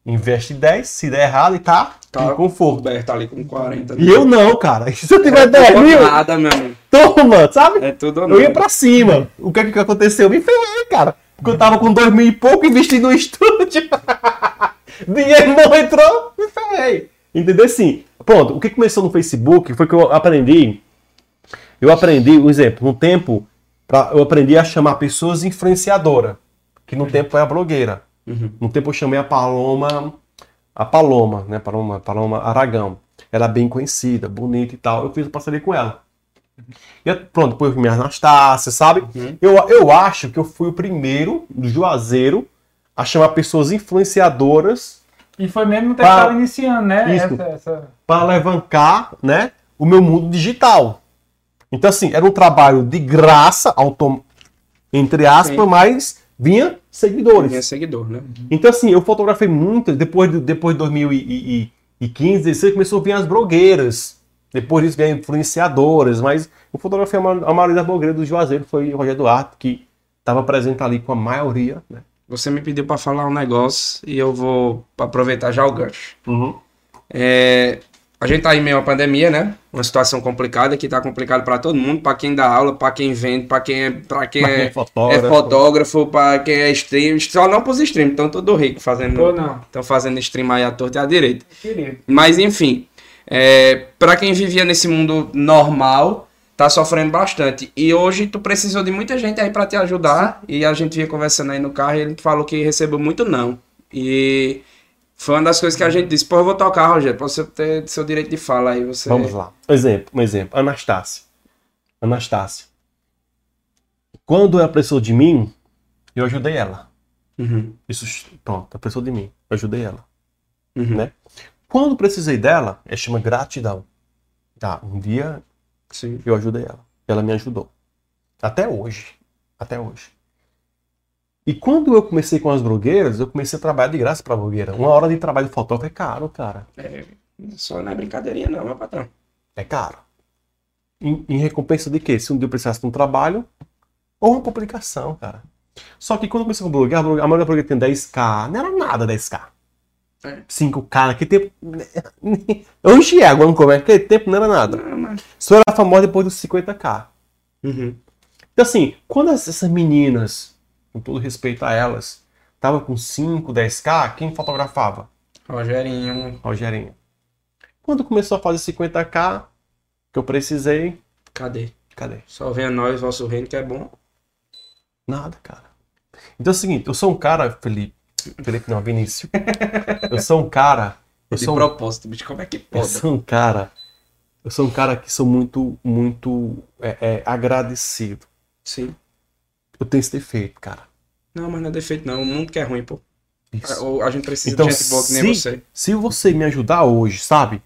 Investe 10, se der errado, e tá, Tá. em conforto. Roberto ali com 40. E eu não, cara. Se eu tiver 10 mil, Nada, meu amigo. toma, sabe? É tudo Eu ia pra cima. O que, que aconteceu? Me ferrei, cara. Porque eu tava com dois mil e pouco investindo no estúdio. Dinheiro não entrou, me ferrei. Entendeu? Assim, pronto. O que começou no Facebook foi que eu aprendi. Eu aprendi, um exemplo, no tempo pra, eu aprendi a chamar pessoas influenciadora, que no tempo é a blogueira. Uhum. No tempo eu chamei a Paloma, a Paloma, né? Paloma, Paloma Aragão. Ela é bem conhecida, bonita e tal. Eu fiz parceria com ela. E eu- pronto, depois eu minha Anastácia, sabe? Uhum. Eu, eu acho que eu fui o primeiro do Juazeiro a chamar pessoas influenciadoras E foi mesmo que estava iniciando, né? Isso. Essa, essa- para alavancar, né, o meu mundo digital. Então, assim, era um trabalho de graça, autom... entre aspas, Sim. mas vinha seguidores. Minha seguidor, né? Então, assim, eu fotografei muito, depois de, depois de 2015, 16, começou a vir as blogueiras. Depois disso vieram influenciadoras, mas fotografei a ma- a maioria das blogueiras do Juazeiro, foi o Rogério Duarte, que estava presente ali com a maioria, né? Você me pediu pra falar um negócio e eu vou aproveitar já o gancho. Uhum. É, a gente tá em meio a pandemia, né? Uma situação complicada que tá complicado pra todo mundo, pra quem dá aula, pra quem vende, pra quem é, para quem é, fotógrafo. é fotógrafo, pra quem é stream, só não pros stream, então todo rico fazendo, estão fazendo stream aí à torta e à direita. Querido. Mas enfim, é, para quem vivia nesse mundo normal, tá sofrendo bastante. E hoje tu precisou de muita gente aí para te ajudar. E a gente vinha conversando aí no carro e ele falou que recebeu muito não. E foi uma das coisas que a gente disse, pô, eu vou tocar, Rogério, pra você ter seu direito de fala aí. Você... Vamos lá. Um exemplo, um exemplo. Anastácia. Anastácia. Quando ela precisou de mim, eu ajudei ela. Uhum, Isso, pronto, ela precisou de mim. Eu ajudei ela. uhum. Né? Quando precisei dela, é chama gratidão. Tá, um dia Sim. eu ajudei ela. Ela me ajudou. Até hoje. Até hoje. E quando eu comecei com as blogueiras, eu comecei a trabalhar de graça pra blogueira. Uma hora de trabalho de fotógrafo é caro, cara. É, só não é brincadeirinha não, meu patrão. É caro. Em, em recompensa de quê? Se um dia eu precisasse de um trabalho ou uma publicação, cara. Só que quando eu comecei com blogueira- a maioria da blogueira tem 10k. Não era nada 10k. É. 5k. Naquele tempo. Eu enxergo, vamos comer. Naquele tempo não era nada. Não, mas... Só era famosa depois dos 50k. Uhum. Então, assim, quando as- essas meninas, com todo respeito a elas, estavam com 5, 10k, quem fotografava? Rogerinho, Rogerinho. Quando começou a fazer 50k, que eu precisei, cadê? cadê? Só venha nós, vosso reino, que é bom. Nada, cara. Então é o seguinte, eu sou um cara, Felipe. Felipe não, Vinícius. Eu sou um cara. Eu De sou um, propósito, bicho, como é que eu pode? sou um cara. Eu sou um cara que sou muito, muito é, é, agradecido. Sim. Eu tenho esse defeito, cara. Não, mas não é defeito não, o mundo que é ruim, pô. Isso. Ou a gente precisa Então, de gente boa que nem se, você. se você me ajudar hoje, sabe?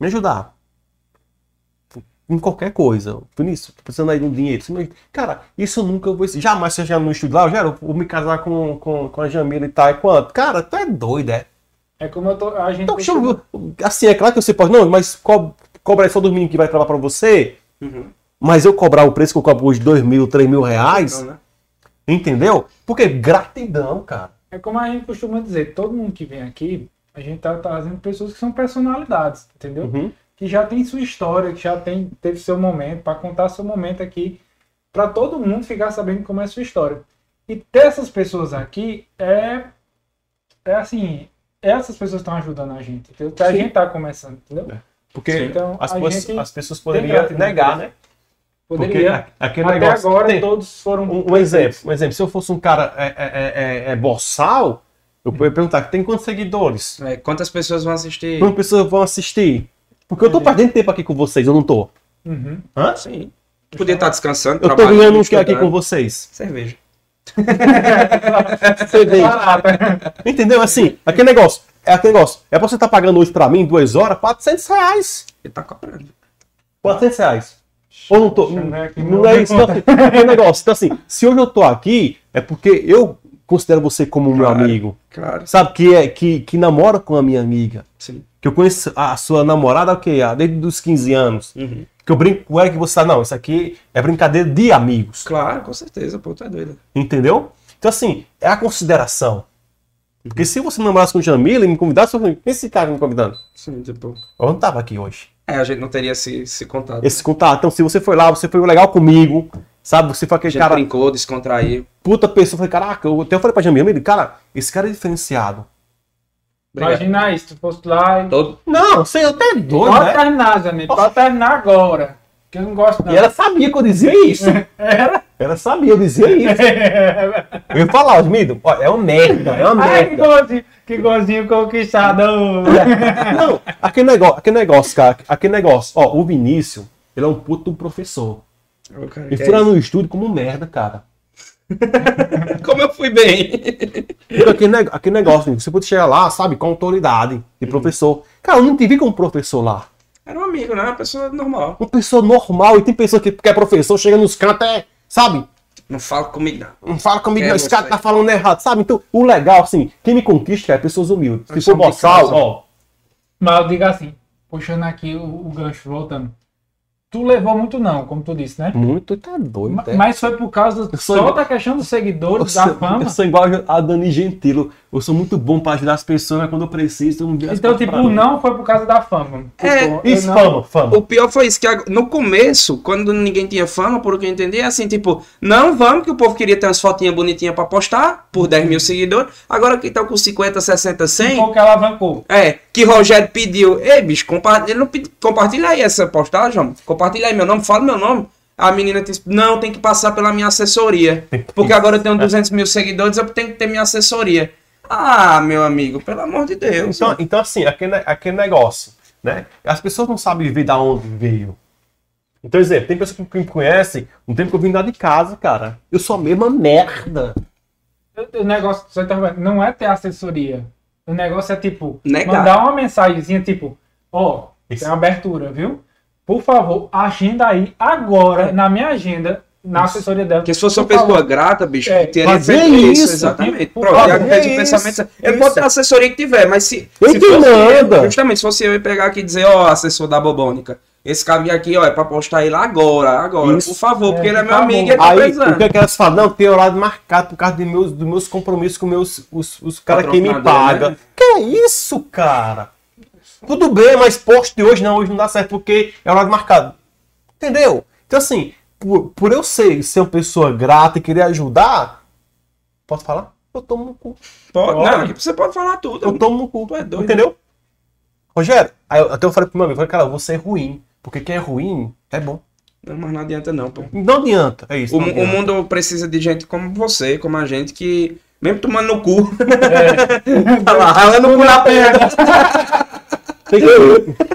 Me ajudar. Em qualquer coisa. Vinícius, tô precisando aí de um dinheiro. Cara, isso eu nunca vou. Jamais você já estúdio lá, eu já eu vou me casar com, com, com a Jamila e tal. E quanto? Cara, tu é doido, é? É como eu tô, a gente. Então, chama- assim, é claro que você pode. Não, mas co cobra só dos meninos que vai trabalhar pra você. Uhum. Mas eu cobrar o preço que eu cobro hoje, dois mil, três mil reais. Então, né? Entendeu? Porque gratidão, cara. É como a gente costuma dizer, todo mundo que vem aqui, a gente tá trazendo pessoas que são personalidades, entendeu? Uhum. Que já tem sua história, que já tem, teve seu momento, para contar seu momento aqui, para todo mundo ficar sabendo como é sua história. E ter essas pessoas aqui é, é assim, essas pessoas estão ajudando a gente, entendeu? Que a Sim. gente tá começando, entendeu? Porque Então, as, a pessoas- gente as pessoas poderiam negar, né? Poderia. Porque a- aquele Até negócio. agora Tem- todos foram. um, um exemplo, um exemplo. Se eu fosse um cara é, é, é, é boçal, eu poderia perguntar: tem quantos seguidores? É, quantas pessoas vão assistir? Quantas pessoas vão assistir? Porque eu tô perdendo tempo aqui com vocês, eu não tô. Uhum. Hã? Sim. Podia estar descansando, Eu tô ganhando o que aqui com vocês? Cerveja. Barata. Entendeu? Assim, aquele negócio. É aquele negócio. É pra você estar pagando hoje pra mim, duas horas, 400 reais. Ele tá cobrando. 400 reais. Ou não tô. Não meu- é isso. Assim, aquele negócio. Então, assim, se hoje eu tô aqui, é porque eu considero você como meu Claro. amigo. Claro. Sabe? Que, é, que, que namora com a minha amiga. Sim. Que eu conheço a sua namorada o quê? Ah, Desde os 15 anos. Uhum. Que eu brinco com ela que você tá, não, isso aqui é brincadeira de amigos. Claro, com certeza, pô, tu é doido. Entendeu? Então, assim, é a consideração. Porque se você namorasse com o Jamila e me convidasse, eu falei, esse cara me convidando. Sim, tipo. Eu não tava aqui hoje. É, a gente não teria se, se contato. Esse contato. Então, se você foi lá, você foi legal comigo, sabe? Você foi aquele gente cara, brincou, descontraiu. puta pessoa. Eu falei, caraca, eu até falei pra Jamila, "Jamila, cara, esse cara é diferenciado. Obrigado. Imagina isso, tu fosse lá e. Todo... Não, sei, eu até doido, Pode né? terminar, Janine. Pode terminar agora. Que eu não gosto não. E ela sabia que eu dizia isso. Era? Ela sabia, eu dizia isso. Eu ia falar, Osmido, ó, é uma merda, é uma Ai, que merda. gordinho, que gordinho conquistado. Não, aquele negócio, aquele negócio, cara, aquele negócio. Ó, o Vinícius, ele é um puto um professor. Ô, cara, foi é lá no estúdio como um merda, cara. Como eu fui bem. Aquele, neg- aquele negócio, você pode chegar lá, sabe, com autoridade de professor. Cara, eu não te vi como professor lá. Era um amigo, né? Uma pessoa normal. Uma pessoa normal, e tem pessoa que, que é professor, chega nos cantos, é, sabe? Não fala comigo, não. Não fala comigo, É, não, esse você. cara tá falando errado, sabe? Então, o legal, assim, quem me conquista é pessoas humildes. Se for de boçal, ó, Mas eu digo assim, puxando aqui o, o gancho, voltando. Tu levou muito não, como tu disse, né? muito tá doido. É. Mas foi por causa só igual- da questão dos Eu seguidores, da sou, fama. eu sou igual a Dani Gentilo. Eu sou muito bom pra ajudar as pessoas, mas quando eu preciso, eu não Então, tipo, pra mim. não foi por causa da fama. É, Tipo, eu Isso, não- fama, fama. O pior foi isso, que no começo, quando ninguém tinha fama, por o que eu entendi, é assim, tipo, não vamos, que o povo queria ter umas fotinhas bonitinhas pra postar, por 10 mil seguidores, agora que tá com 50, 60, 100, Foi o que alavancou. é, que Rogério pediu, ei, bicho, compartilha, ele não pedi- compartilha aí essa postagem, homem. Compartilha aí meu nome, fala meu nome. A menina disse, não, tem que passar pela minha assessoria, porque agora eu tenho 200 mil seguidores, eu tenho que ter minha assessoria. Ah, meu amigo, pelo amor de Deus. Então, então assim, aquele, aquele negócio, né? As pessoas não sabem viver da onde veio. Então, exemplo, tem pessoas que me conhecem um tempo que eu vim lá de casa, cara. Eu sou a mesma merda. O- negócio só tá não é ter assessoria. O negócio é, tipo, Negar. mandar uma mensagenzinha, tipo, ó, Isso. tem abertura, viu? Por favor, agenda aí agora, na minha agenda, na assessoria dela. Porque se fosse uma favor. pessoa grata, bicho, É, teria feito isso, isso, exatamente. por Pronto, favor, Iago fez o isso, pensamento. Ele isso. pode ter a assessoria que tiver, mas se, Ele se que fosse manda. eu, justamente, se fosse eu ia pegar aqui e dizer, ó, assessor da Bobônica, esse cara aqui, ó, é pra postar ele agora, agora, Isso. por favor, porque É, ele é meu por amigo e ele tá Aí, precisando. o que é que elas falam? Não, tem horário marcado por causa de meus, dos meus compromissos com meus, os, os caras que me pagam. né? Que é isso, cara? Tudo bem, mas poste hoje não, hoje não dá certo porque é horário marcado. Entendeu? Então, assim, por, por eu ser, ser uma pessoa grata e querer ajudar, posso falar? Eu tomo no cu. Pode, não, aqui você pode falar tudo. Eu tomo no cu. Tu é doido. Entendeu? Rogério, aí eu, até eu falei pro meu amigo, falei, cara, você é ruim. Porque quem é ruim é bom. Não, mas não adianta não, pô. Não adianta. É isso. O, o mundo precisa de gente como você, como a gente, que, mesmo tomando no cu, É. tá lá, ralando o cu na pedra. Tem que-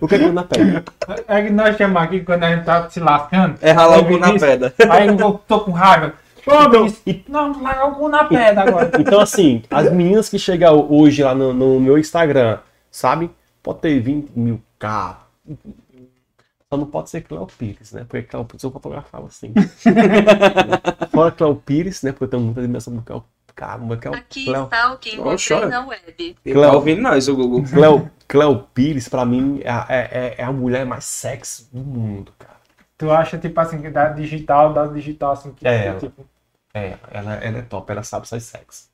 O que é que eu na pedra? É que nós chamamos aqui quando a gente tá se lascando. É ralar o cu na pedra. Aí eu tô com raiva. Pô, Então, Vinícius, não, largar o cu na pedra agora. Então, assim, as meninas que chegam hoje lá no, no meu Instagram, sabe? Pode ter 20 mil K. Só não pode ser Cléo Pires, né? Porque Cléo Pires eu fotografava assim. Fora Cléo Pires, né? Porque eu tenho muita dimensão do Cléo. Caramba, Cléo. Aqui Cléo, está o que encontrei chora. na web. Ele tá ouvindo nós, o Google. Cléo, Cléo Pires, pra mim, é, a- é, é a mulher mais sexy do mundo, cara. Tu acha, tipo assim, que da digital, da digital, assim, que É, tipo, É, ela, ela é top, ela sabe ser sexy.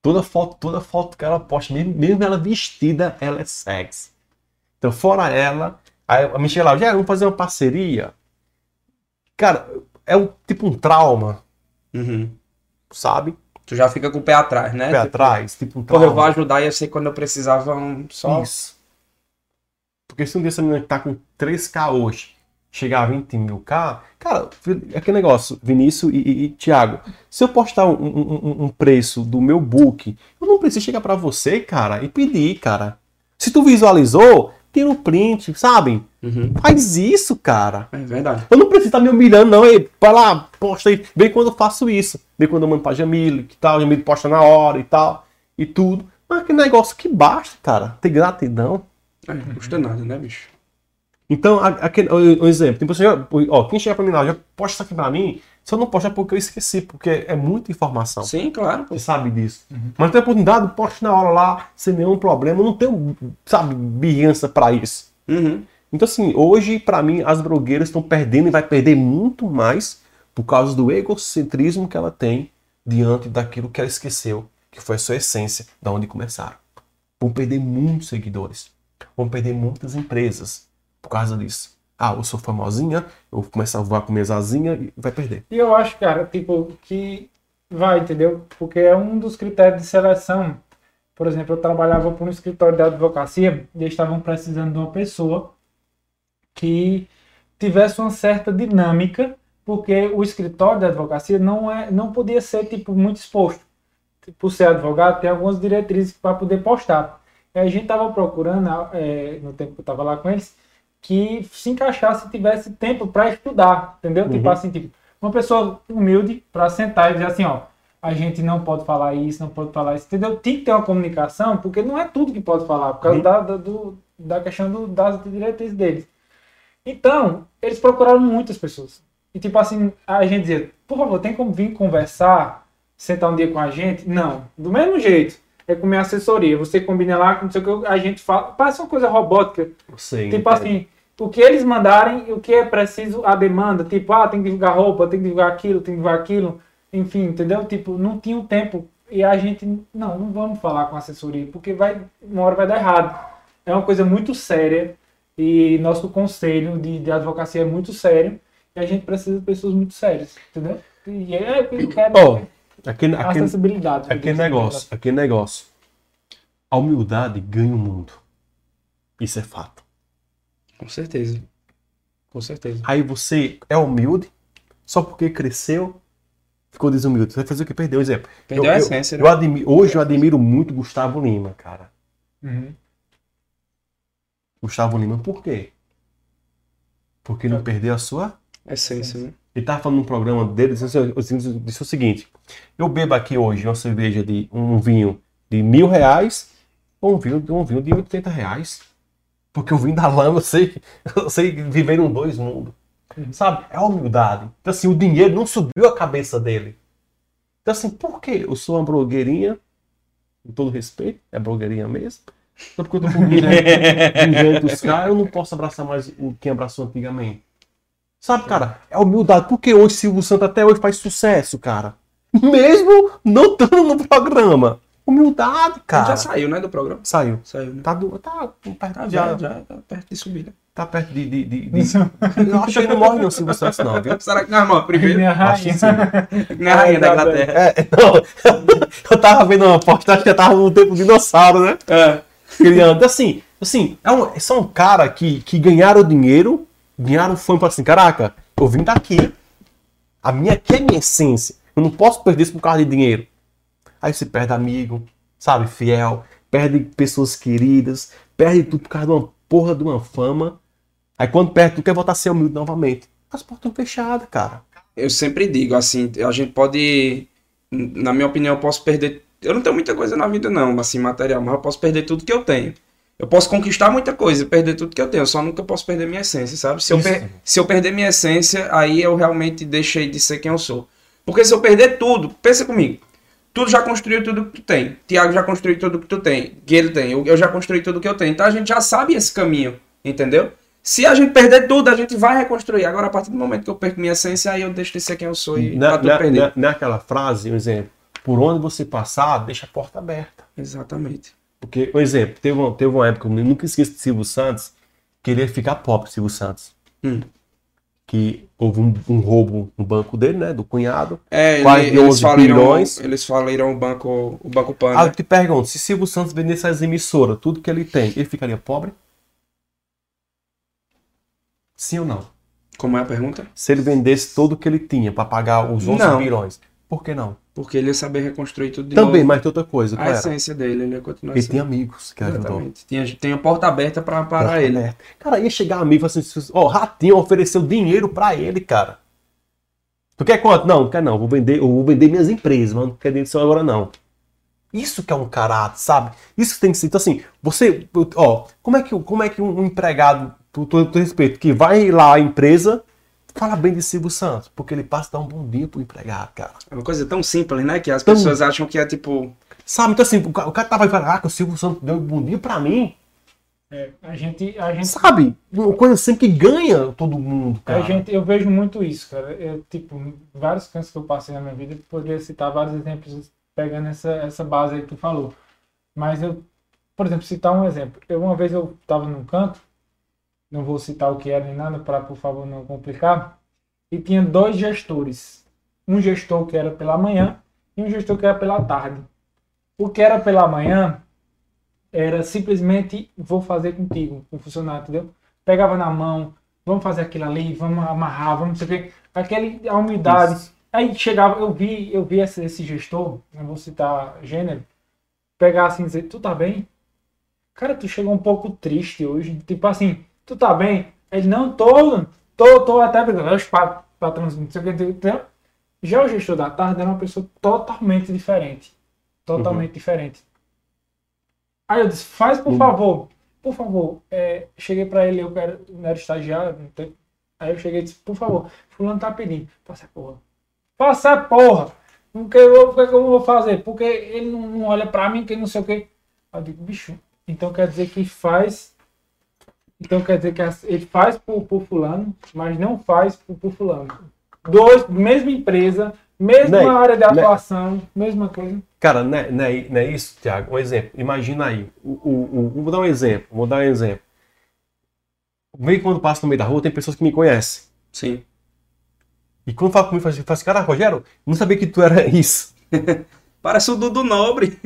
Toda foto, toda foto que ela posta, mesmo, mesmo ela vestida, ela é sexy. Então, fora ela, aí a Michelle já vamos fazer uma parceria. Cara, é um, tipo um trauma, Uhum. Sabe? Tu já fica com o pé atrás, né? Pé Tipo, atrás, tipo um Porra, eu vou ajudar e eu sei quando eu precisava um só. Isso. Porque se um dia essa menina que tá com 3K hoje chegar a 20 mil K, cara, é aquele negócio, Vinícius e, e, e Thiago, se eu postar um, um- um- preço do meu book, eu não preciso chegar pra você, cara, e pedir, cara. Se tu visualizou, tira um print, sabe? Uhum. Faz isso, cara. É verdade. Eu não preciso estar me humilhando, não. Ei, vai lá, posta aí. Vem quando eu faço isso. Vem quando eu mando pra Jamile, que tal. Jamile posta na hora e tal. E tudo. Mas que negócio que basta, cara. Ter gratidão. É, não custa nada, né, bicho? Então, aquele, um exemplo. Tem pessoa, já- ó, quem chega pra mim lá, já posta isso aqui pra mim. Se eu não postar é porque eu esqueci, porque é muita informação. Sim, claro. pô. Você sabe disso. Mas tem oportunidade, poste na hora lá, sem nenhum problema. Eu não tenho, sabe, birrança pra isso. Uhum. Então, assim, hoje, pra mim, as blogueiras estão perdendo e vai perder muito mais por causa do egocentrismo que ela tem diante daquilo que ela esqueceu, que foi a sua essência, da onde começaram. Vão perder muitos seguidores. Vão perder muitas empresas por causa disso. Ah, eu sou famosinha, eu vou começar a voar com minhas asinhas e vai perder. E eu acho, cara, tipo, que vai, entendeu? Porque é um dos critérios de seleção. Por exemplo, eu trabalhava para um escritório de advocacia e eles estavam precisando de uma pessoa que tivesse uma certa dinâmica porque o escritório da advocacia não, é, não podia ser tipo, muito exposto. Por ser advogado, tem algumas diretrizes para poder postar. E a gente estava procurando, é, no tempo que eu estava lá com eles, que se encaixasse, tivesse tempo para estudar, entendeu? Tipo Uhum. assim, tipo, uma pessoa humilde para sentar e dizer assim, ó, a gente não pode falar isso, não pode falar isso, entendeu? Tem que ter uma comunicação, porque não é tudo que pode falar, por causa Uhum. da, da, do- da questão do, das diretrizes deles. Então, eles procuraram muitas pessoas. E tipo assim, a gente dizia, por favor, tem como vir conversar, sentar um dia com a gente? Não, do mesmo jeito. É com minha assessoria. Você combina lá, com não sei o que, a gente fala. Parece uma coisa robótica. Sim, Tipo assim, o que eles mandarem, o que é preciso, a demanda. Tipo, ah, tem que divulgar roupa, tem que divulgar aquilo, tem que divulgar aquilo. Enfim, entendeu? Tipo, não tinha o tempo. E a gente, não, não vamos falar com a assessoria, porque vai, uma hora vai dar errado. É uma coisa muito séria. E nosso conselho de, de advocacia é muito sério. E a gente precisa de pessoas muito sérias, entendeu? E é o que eu quero. Ó, aquele, aquele, acessibilidade. aquele negócio, aquele negócio. A humildade ganha o mundo. Isso é fato. Com certeza. Com certeza. Aí você é humilde, só porque cresceu, ficou desumilde. Você vai fazer o que? Perdeu. Exemplo. Perdeu eu, a eu- essência, né? eu admi- hoje eu admiro muito Gustavo Lima, cara. Uhum. Gustavo Lima, por quê? Porque não perdeu a sua. Essência, né? Ele tava falando num programa dele, disse, disse- disse o seguinte: eu bebo aqui hoje uma cerveja de um vinho de mil reais ou um vinho, um vinho de 80 reais. Porque o vinho da lama, eu sei, eu sei viver em dois mundos. Sabe? É humildade. Então, assim, o dinheiro não subiu a cabeça dele. Então, assim, por quê? Eu sou uma blogueirinha, com todo respeito, é blogueirinha mesmo. Só porque eu tô com dinheiro dos caras, eu não posso abraçar mais o que abraçou antigamente. Sabe, cara? É humildade. Por que hoje Silvio Santos até hoje faz sucesso, cara? Mesmo não estando no programa. Humildade, Ele cara. já saiu, né, do programa? Saiu. Saiu, né? Tá, do, tá perto, Tá, já, já, já tá perto de subir, né? tá perto de, de, de- de- Eu acho que ele não morre não, Silvio Santos, não, viu? Será que não, irmão? Primeiro, Minha Acho rainha. que sim. na rainha da Inglaterra. É, não, eu tava vendo uma postagem que eu tava no tempo dinossauro, né? É. Criando. Assim, assim é um, são cara que, que ganharam dinheiro, ganharam fome para assim, caraca, eu vim daqui. A minha aqui é minha essência. Eu não posso perder isso por causa de dinheiro. Aí você perde amigo, sabe, fiel, perde pessoas queridas, perde tudo por causa de uma porra de uma fama. Aí quando perde, tu quer voltar a ser humilde novamente. As portas estão fechadas, cara. Eu sempre digo, assim, a gente pode, na minha opinião, eu posso perder. Eu não tenho muita coisa na vida, não, assim, material, mas eu posso perder tudo que eu tenho. Eu posso conquistar muita coisa, perder tudo que eu tenho, só nunca posso perder minha essência, sabe? Se eu, per- se eu perder minha essência, aí eu realmente deixei de ser quem eu sou. Porque se eu perder tudo, pensa comigo. Tu já construiu tudo que tu tem. Tiago já construiu tudo que tu tem. Que ele tem. Eu, eu já construí tudo que eu tenho. Então a gente já sabe esse caminho. Entendeu? Se a gente perder tudo, a gente vai reconstruir. Agora, a partir do momento que eu perco minha essência, aí eu deixo de ser quem eu sou e Não, tá tudo perdido. não, não é aquela frase, um exemplo. Por onde você passar, deixa a porta aberta. Exatamente. Porque, um exemplo, teve uma, teve uma época, eu nunca esqueço de Silvio Santos, que ele ia ficar pobre, Silvio Santos. Hum. Que houve um, um roubo no banco dele, né? Do cunhado. É, Quase ele- eles 11 faliram, bilhões. eles faliram o banco, o banco Pan. Né? eu te pergunto, se Silvio Santos vendesse as emissoras, tudo que ele tem, ele ficaria pobre? Sim ou não? Como é a pergunta? Se ele vendesse tudo que ele tinha para pagar os 11 Não. bilhões, por que não? Porque ele ia saber reconstruir tudo de Também, novo. mas tem outra coisa, A era? essência dele, ele ia continuar Ele sendo. tinha amigos que ajudou. Exatamente. Tinha, tinha a porta aberta pra parar Porta ele. aberta. Cara, ia chegar amigo e falar assim, ó, Ratinho ofereceu dinheiro pra ele, cara. Tu quer quanto? Não, não quer não. Vou vender, eu vou vender minhas empresas, mas não quer dinheiro seu agora não. Isso que é um caráter, sabe? Isso que tem que ser. Então, assim, você, ó, como é que, como é que um empregado, por todo todo respeito, que vai lá à empresa, fala bem de Silvio Santos? Porque ele passa a dar um bom dia pro empregado, cara. É uma coisa tão simples, né? Que as Tão- pessoas acham que é tipo. Sabe? Então, assim, o cara, o cara tava falando, ah, que o Silvio Santos deu um bom dia pra mim. É, a gente, a gente, Sabe? Uma coisa sempre que ganha todo mundo, cara. a gente, eu vejo muito isso, cara. Eu, tipo, vários cantos que eu passei na minha vida, eu poderia citar vários exemplos pegando essa, essa base aí que tu falou. Mas eu, por exemplo, citar um exemplo. Eu, uma vez eu estava num canto, não vou citar o que era nem nada para, por favor, não complicar, e tinha dois gestores. Um gestor que era pela manhã e um gestor que era pela tarde. O que era pela manhã era simplesmente vou fazer contigo, o funcionário, entendeu? Pegava na mão, vamos fazer aquilo ali, vamos amarrar, vamos não sei o quê. Aquele, a umidade. Isso. Aí chegava, eu vi, eu vi esse, esse gestor, não vou citar gênero, pegar assim e dizer, tu tá bem? Cara, tu chegou um pouco triste hoje. Tipo assim, tu tá bem? Ele, não, tô, tô, tô até brigando. Os pa- patrões, não sei o que, entendeu? Já o gestor da tarde era uma pessoa totalmente diferente. Totalmente diferente. Aí eu disse, faz por Uhum. favor. Por favor. É, cheguei pra ele, eu quero, não era estagiário. não tem- Aí eu cheguei e disse, por favor, fulano tá pedindo. Faça porra. Faça porra. O que, eu, que que eu vou fazer? Porque ele não, não olha pra mim, que não sei o que. Eu digo, bicho, então quer dizer que faz. Então quer dizer que ele faz por, por fulano, mas não faz por, por fulano. Dois, mesma empresa, mesma Ney, área de atuação, mesma coisa. Cara, não é, não é- não é isso, Tiago? Um exemplo. Imagina aí. O, o, o- vou dar um exemplo. Vou dar um exemplo. Vem quando passo no meio da rua, tem pessoas que me conhecem. Sim. E quando fala comigo, fala assim, assim, cara, Rogério, não sabia que tu era isso. Parece o Dudu Nobre.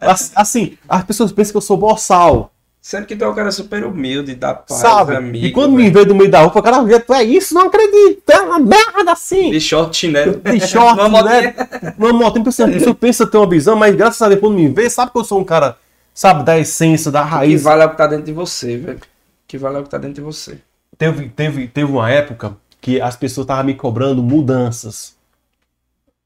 As- Assim, as pessoas pensam que eu sou boçal, Sendo que tu é um cara super humilde, da paz, sabe? amigo. e quando me velho. vê do meio da rua, fala, cara, Rogério, tu é isso? Não acredito, é uma merda assim. De short chinelo. De short, né? Uma tem pessoa, a pessoa pensa ter uma visão, mas graças a Deus, quando me vê, sabe que eu sou um cara, sabe, da essência, da Que raiz. vale é o que tá dentro de você, velho. Que vale é o que tá dentro de você. Teve, teve, teve uma época que as pessoas estavam me cobrando mudanças.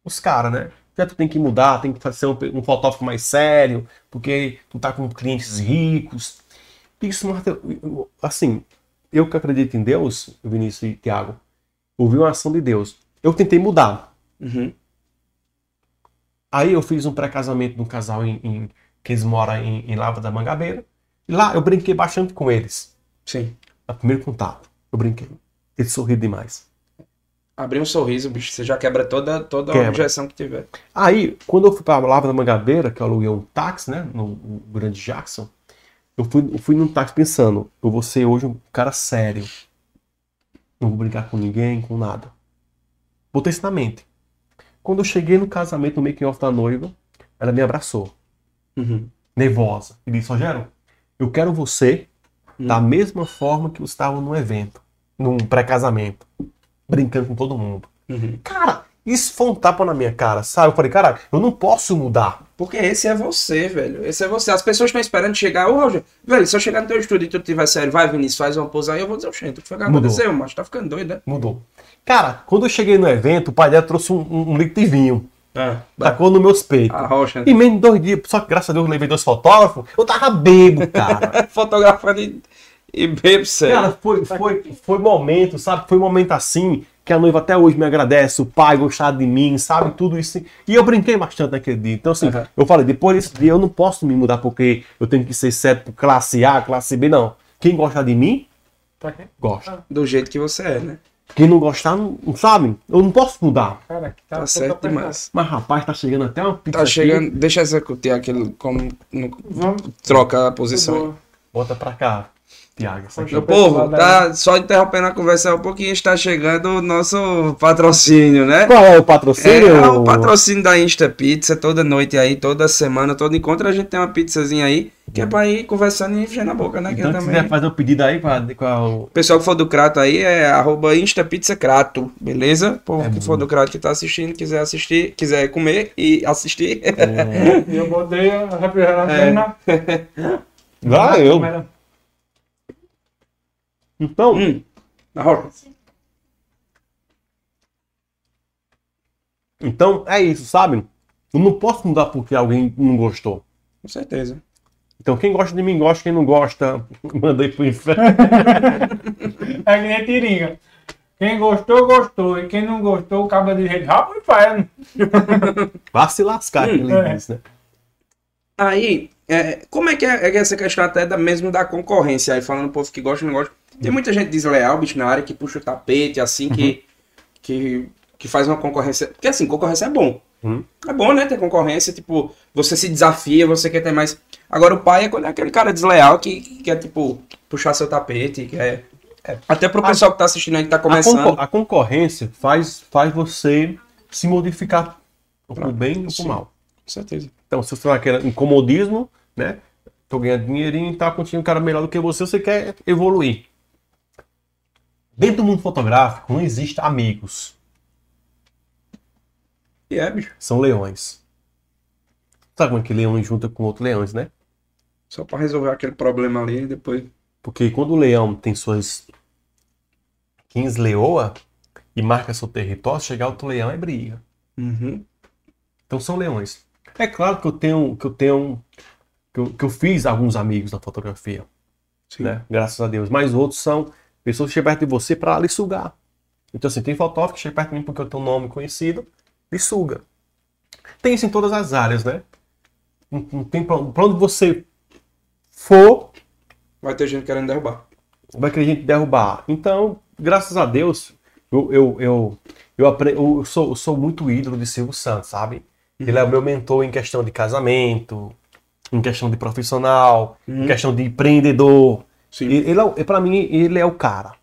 Os caras, né? Já tu tem que mudar, tem que ser um, um fotógrafo mais sério, porque tu tá com clientes ricos. Isso, assim, eu que acredito em Deus, Vinícius e Tiago, ouvi uma ação de Deus. Eu tentei mudar. Uhum. Aí eu fiz um pré-casamento de um casal em, em- que eles moram em, em Lava da Mangabeira. E lá eu brinquei bastante com eles. Sim. No primeiro contato, eu brinquei. Eles sorriram demais. Abrir um sorriso, bicho, você já quebra toda, toda a Quebra. objeção que tiver. Aí, quando eu fui pra Lava da Mangabeira, que eu aluguei um táxi, né, no, no Grande Jackson, eu fui, eu fui num táxi pensando, eu vou ser hoje um cara sério. Não vou brincar com ninguém, com nada. Botei isso na mente. Quando eu cheguei no casamento, no making off da noiva, ela me abraçou, Uhum. nervosa, e disse, Rogério, eu quero você da mesma forma que eu estava no evento, num pré-casamento, brincando com todo mundo. Uhum. Cara, isso foi um tapa na minha cara, sabe? Eu falei, cara, eu não posso mudar. Porque esse é você, velho. Esse é você. As pessoas estão esperando chegar. Ô, Roger, velho, se eu chegar no teu estúdio e tu tiver sério, vai, Vinícius, faz uma pose aí, eu vou dizer, oxente, o que foi que aconteceu, mas tá ficando doido, né? Mudou. Cara, quando eu cheguei no evento, o pai dela trouxe um, um, um litro de vinho, Ah, tacou nos meus peitos. a rocha. E menos de dois dias, só que graças a Deus eu levei dois fotógrafos, eu tava bebo, cara. Fotografando e, e bebo, sério. cara, foi, foi, foi momento, sabe? Foi um momento assim, que a noiva até hoje me agradece, o pai gostava de mim, sabe? Tudo isso. E eu brinquei bastante naquele dia. Então, assim, Uhum. eu falei, depois desse dia eu não posso me mudar porque eu tenho que ser certo classe A, classe B, não. Quem gosta de mim, gosta. Do jeito que você é, né? Quem não gostar, não, não sabe? Eu não posso mudar. Cara, que Tá, tá, certo demais. Mas rapaz, tá chegando até uma pizza Tá aqui. chegando. Deixa eu executar aquele. Como. no- Vamos. troca a posição. Bota pra cá, Tiago. Meu povo, tá só interrompendo a conversa um pouquinho, está chegando o nosso patrocínio, né? Qual é o É, patrocínio? o patrocínio da Insta Pizza, toda noite aí, toda semana, todo encontro a gente tem uma pizzazinha aí, que é pra ir conversando e enchendo a boca, né? Então, se também... quiser fazer o pedido aí com, a, com a- o- O pessoal que for do Crato aí é arroba Insta Pizza Crato, beleza? Pô, É que for do Crato que tá assistindo, quiser assistir, quiser comer e assistir. E eu botei a refrigerante É. na. Ah, eu. Então, hum, na rocha. então, é isso, sabe? Eu não posso mudar porque alguém não gostou. Com certeza. Então, quem gosta de mim gosta, quem não gosta, manda aí pro inferno. É que nem tiringa. Quem gostou, gostou. E quem não gostou, acaba de jeito. Rapa pro inferno. Vá se lascar, que ele é. diz, né? Aí, é, como é que é, é essa questão até da, mesmo da concorrência aí, falando o povo que gosta não gosta. Tem muita gente desleal, bicho, na área que puxa o tapete, assim, que, que, que faz uma concorrência. Porque assim, concorrência é bom. Uhum. É bom, né? Ter concorrência, tipo, você se desafia, você quer ter mais. Agora o pai é quando é aquele cara desleal que, que quer, tipo, puxar seu tapete, quer. é, Até pro pessoal que tá assistindo aí que tá A, começando. concor- a concorrência faz, faz você se modificar pro bem ou pro mal. Com certeza. Então, se você tá naquele incomodismo, né? Tô ganhando dinheirinho e tá, continua um cara melhor do que você, você quer evoluir. Dentro do mundo fotográfico não existe amigos. E é, bicho. São leões. Sabe como é que leão junta com outros leões, né? Só pra resolver aquele problema ali e depois. Porque quando o leão tem suas 15 leoa e marca seu território, chegar outro leão é briga. Uhum. Então são leões. É claro que eu tenho que eu tenho que eu, que eu fiz alguns amigos na fotografia, Sim. né? Graças a Deus. Mas outros são pessoas que chegam perto de você para lhe sugar. Então assim, tem fotógrafo que chega perto de mim porque eu tenho um nome conhecido, lhe suga. Tem isso em todas as áreas, né? Não, não tem pra, pra onde você for, Vai ter gente querendo derrubar. vai querer gente derrubar. Então, graças a Deus, eu, eu, eu, eu, eu sou, eu sou muito ídolo de Silvio Santos, sabe? Ele é o meu mentor em questão de casamento, em questão de profissional, em questão de empreendedor. Sim. Ele, ele é, para mim, ele é o cara.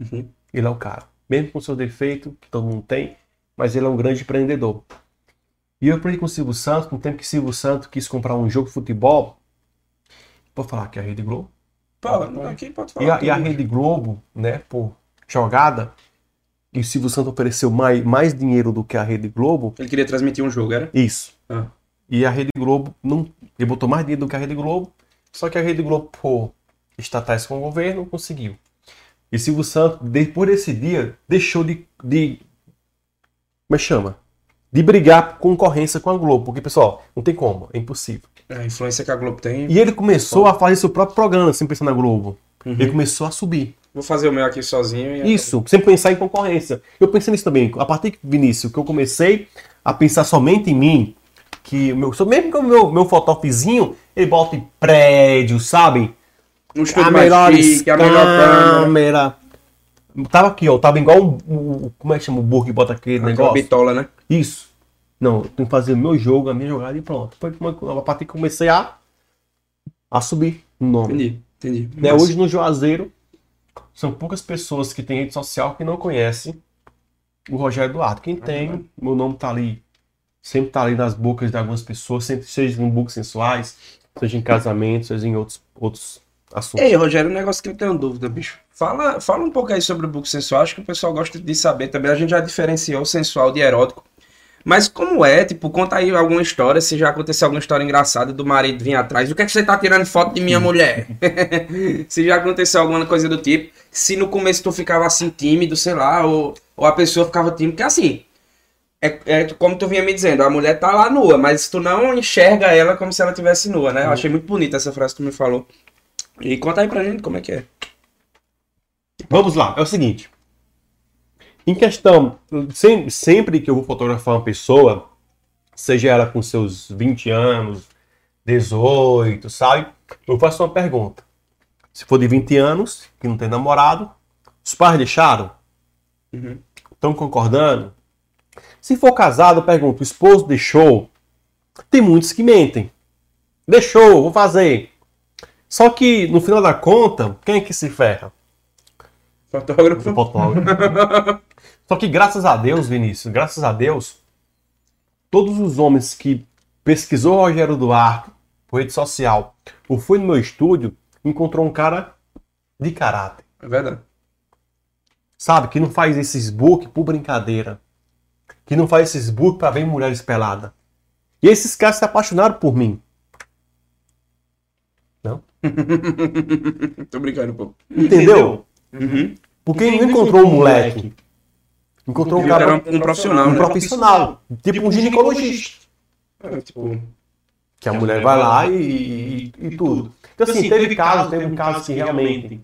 Uhum. Ele é o cara. Mesmo com seu defeito, que todo mundo tem, mas ele é um grande empreendedor. E eu aprendi com o Silvio Santos, no tempo que Silvio Santos quis comprar um jogo de futebol. Vou falar que a Rede Globo. Fala, aqui pode falar. E a, e a. Rede Globo, né, por jogada, e o Silvio Santos ofereceu mais, mais dinheiro do que a Rede Globo, Ele queria transmitir um jogo, era? isso. Ah. E a Rede Globo, não, ele botou mais dinheiro do que a Rede Globo, só que a Rede Globo, por estatais com o governo, conseguiu. E Silvio Santos, depois desse dia, deixou de, de como é que chama? De brigar por concorrência com a Globo, porque, pessoal, não tem como, é impossível. É, a influência que a Globo tem. E ele começou a fazer seu próprio programa, sem pensar na Globo. Uhum. Ele começou a subir. Vou fazer o meu aqui sozinho e. Isso, sem pensar em concorrência. Eu pensei nisso também. A partir que, Vinícius, que eu comecei a pensar somente em mim, que o meu, mesmo que o meu, meu fotógrafozinho, ele bota em prédio, sabe? Um A melhor chique, a melhor câmera. Tava aqui, ó. Tava igual um, um- como é que chama o burro que bota aquele Aquela negócio? bitola, né? Isso. Não, eu tenho que fazer o meu jogo, a minha jogada e pronto. Foi como- a partir que comecei a, a subir no nome. Entendi, entendi. Né, hoje no Juazeiro, são poucas pessoas que têm rede social que não conhecem o Rogério Duarte. Quem tem, meu nome tá ali, sempre tá ali nas bocas de algumas pessoas, sempre seja em books sensuais, seja em casamento, seja em outros, outros assuntos. Ei, Rogério, um negócio que eu tenho dúvida, bicho. Fala, fala um pouco aí sobre o book sensual. Acho que o pessoal gosta de saber também. A gente já diferenciou o sensual de erótico. Mas como é, tipo, conta aí alguma história, se já aconteceu alguma história engraçada do marido vir atrás. O que é que você tá tirando foto de minha mulher? se já aconteceu alguma coisa do tipo. Se no começo tu ficava assim tímido, sei lá, ou, ou a pessoa ficava tímida, porque assim. É, é como tu vinha me dizendo, a mulher tá lá nua, mas tu não enxerga ela como se ela tivesse nua, né? Eu achei muito bonita essa frase que tu me falou. E conta aí pra gente como é que é. Vamos lá, é o seguinte. Em questão, sem- sempre que eu vou fotografar uma pessoa, seja ela com seus 20 anos, 18, sabe? Eu faço uma pergunta. Se for de 20 anos, que não tem namorado, os pais deixaram? Uhum. Estão concordando? Se for casado, eu pergunto, o esposo deixou? Tem muitos que mentem. Deixou, vou fazer. Só que, no final da conta, quem é que se ferra? Fotógrafo. do fotógrafo. Só que graças a Deus, Vinícius, graças a Deus, todos os homens que pesquisou Rogério Duarte por rede social ou foi no meu estúdio, encontrou um cara de caráter. É verdade. Sabe? Que não faz esses book por brincadeira. Que não faz esses book pra ver mulheres peladas. E esses caras se apaixonaram por mim. Não? Tô brincando, pô. Entendeu? Uhum. Porque ele não encontrou um moleque. Encontrou um Um cara, cara, um profissional, um né? profissional. Tipo um ginecologista. É, tipo, Que a mulher vai lá e, e- e tudo. Então, assim, teve casos, teve um caso que realmente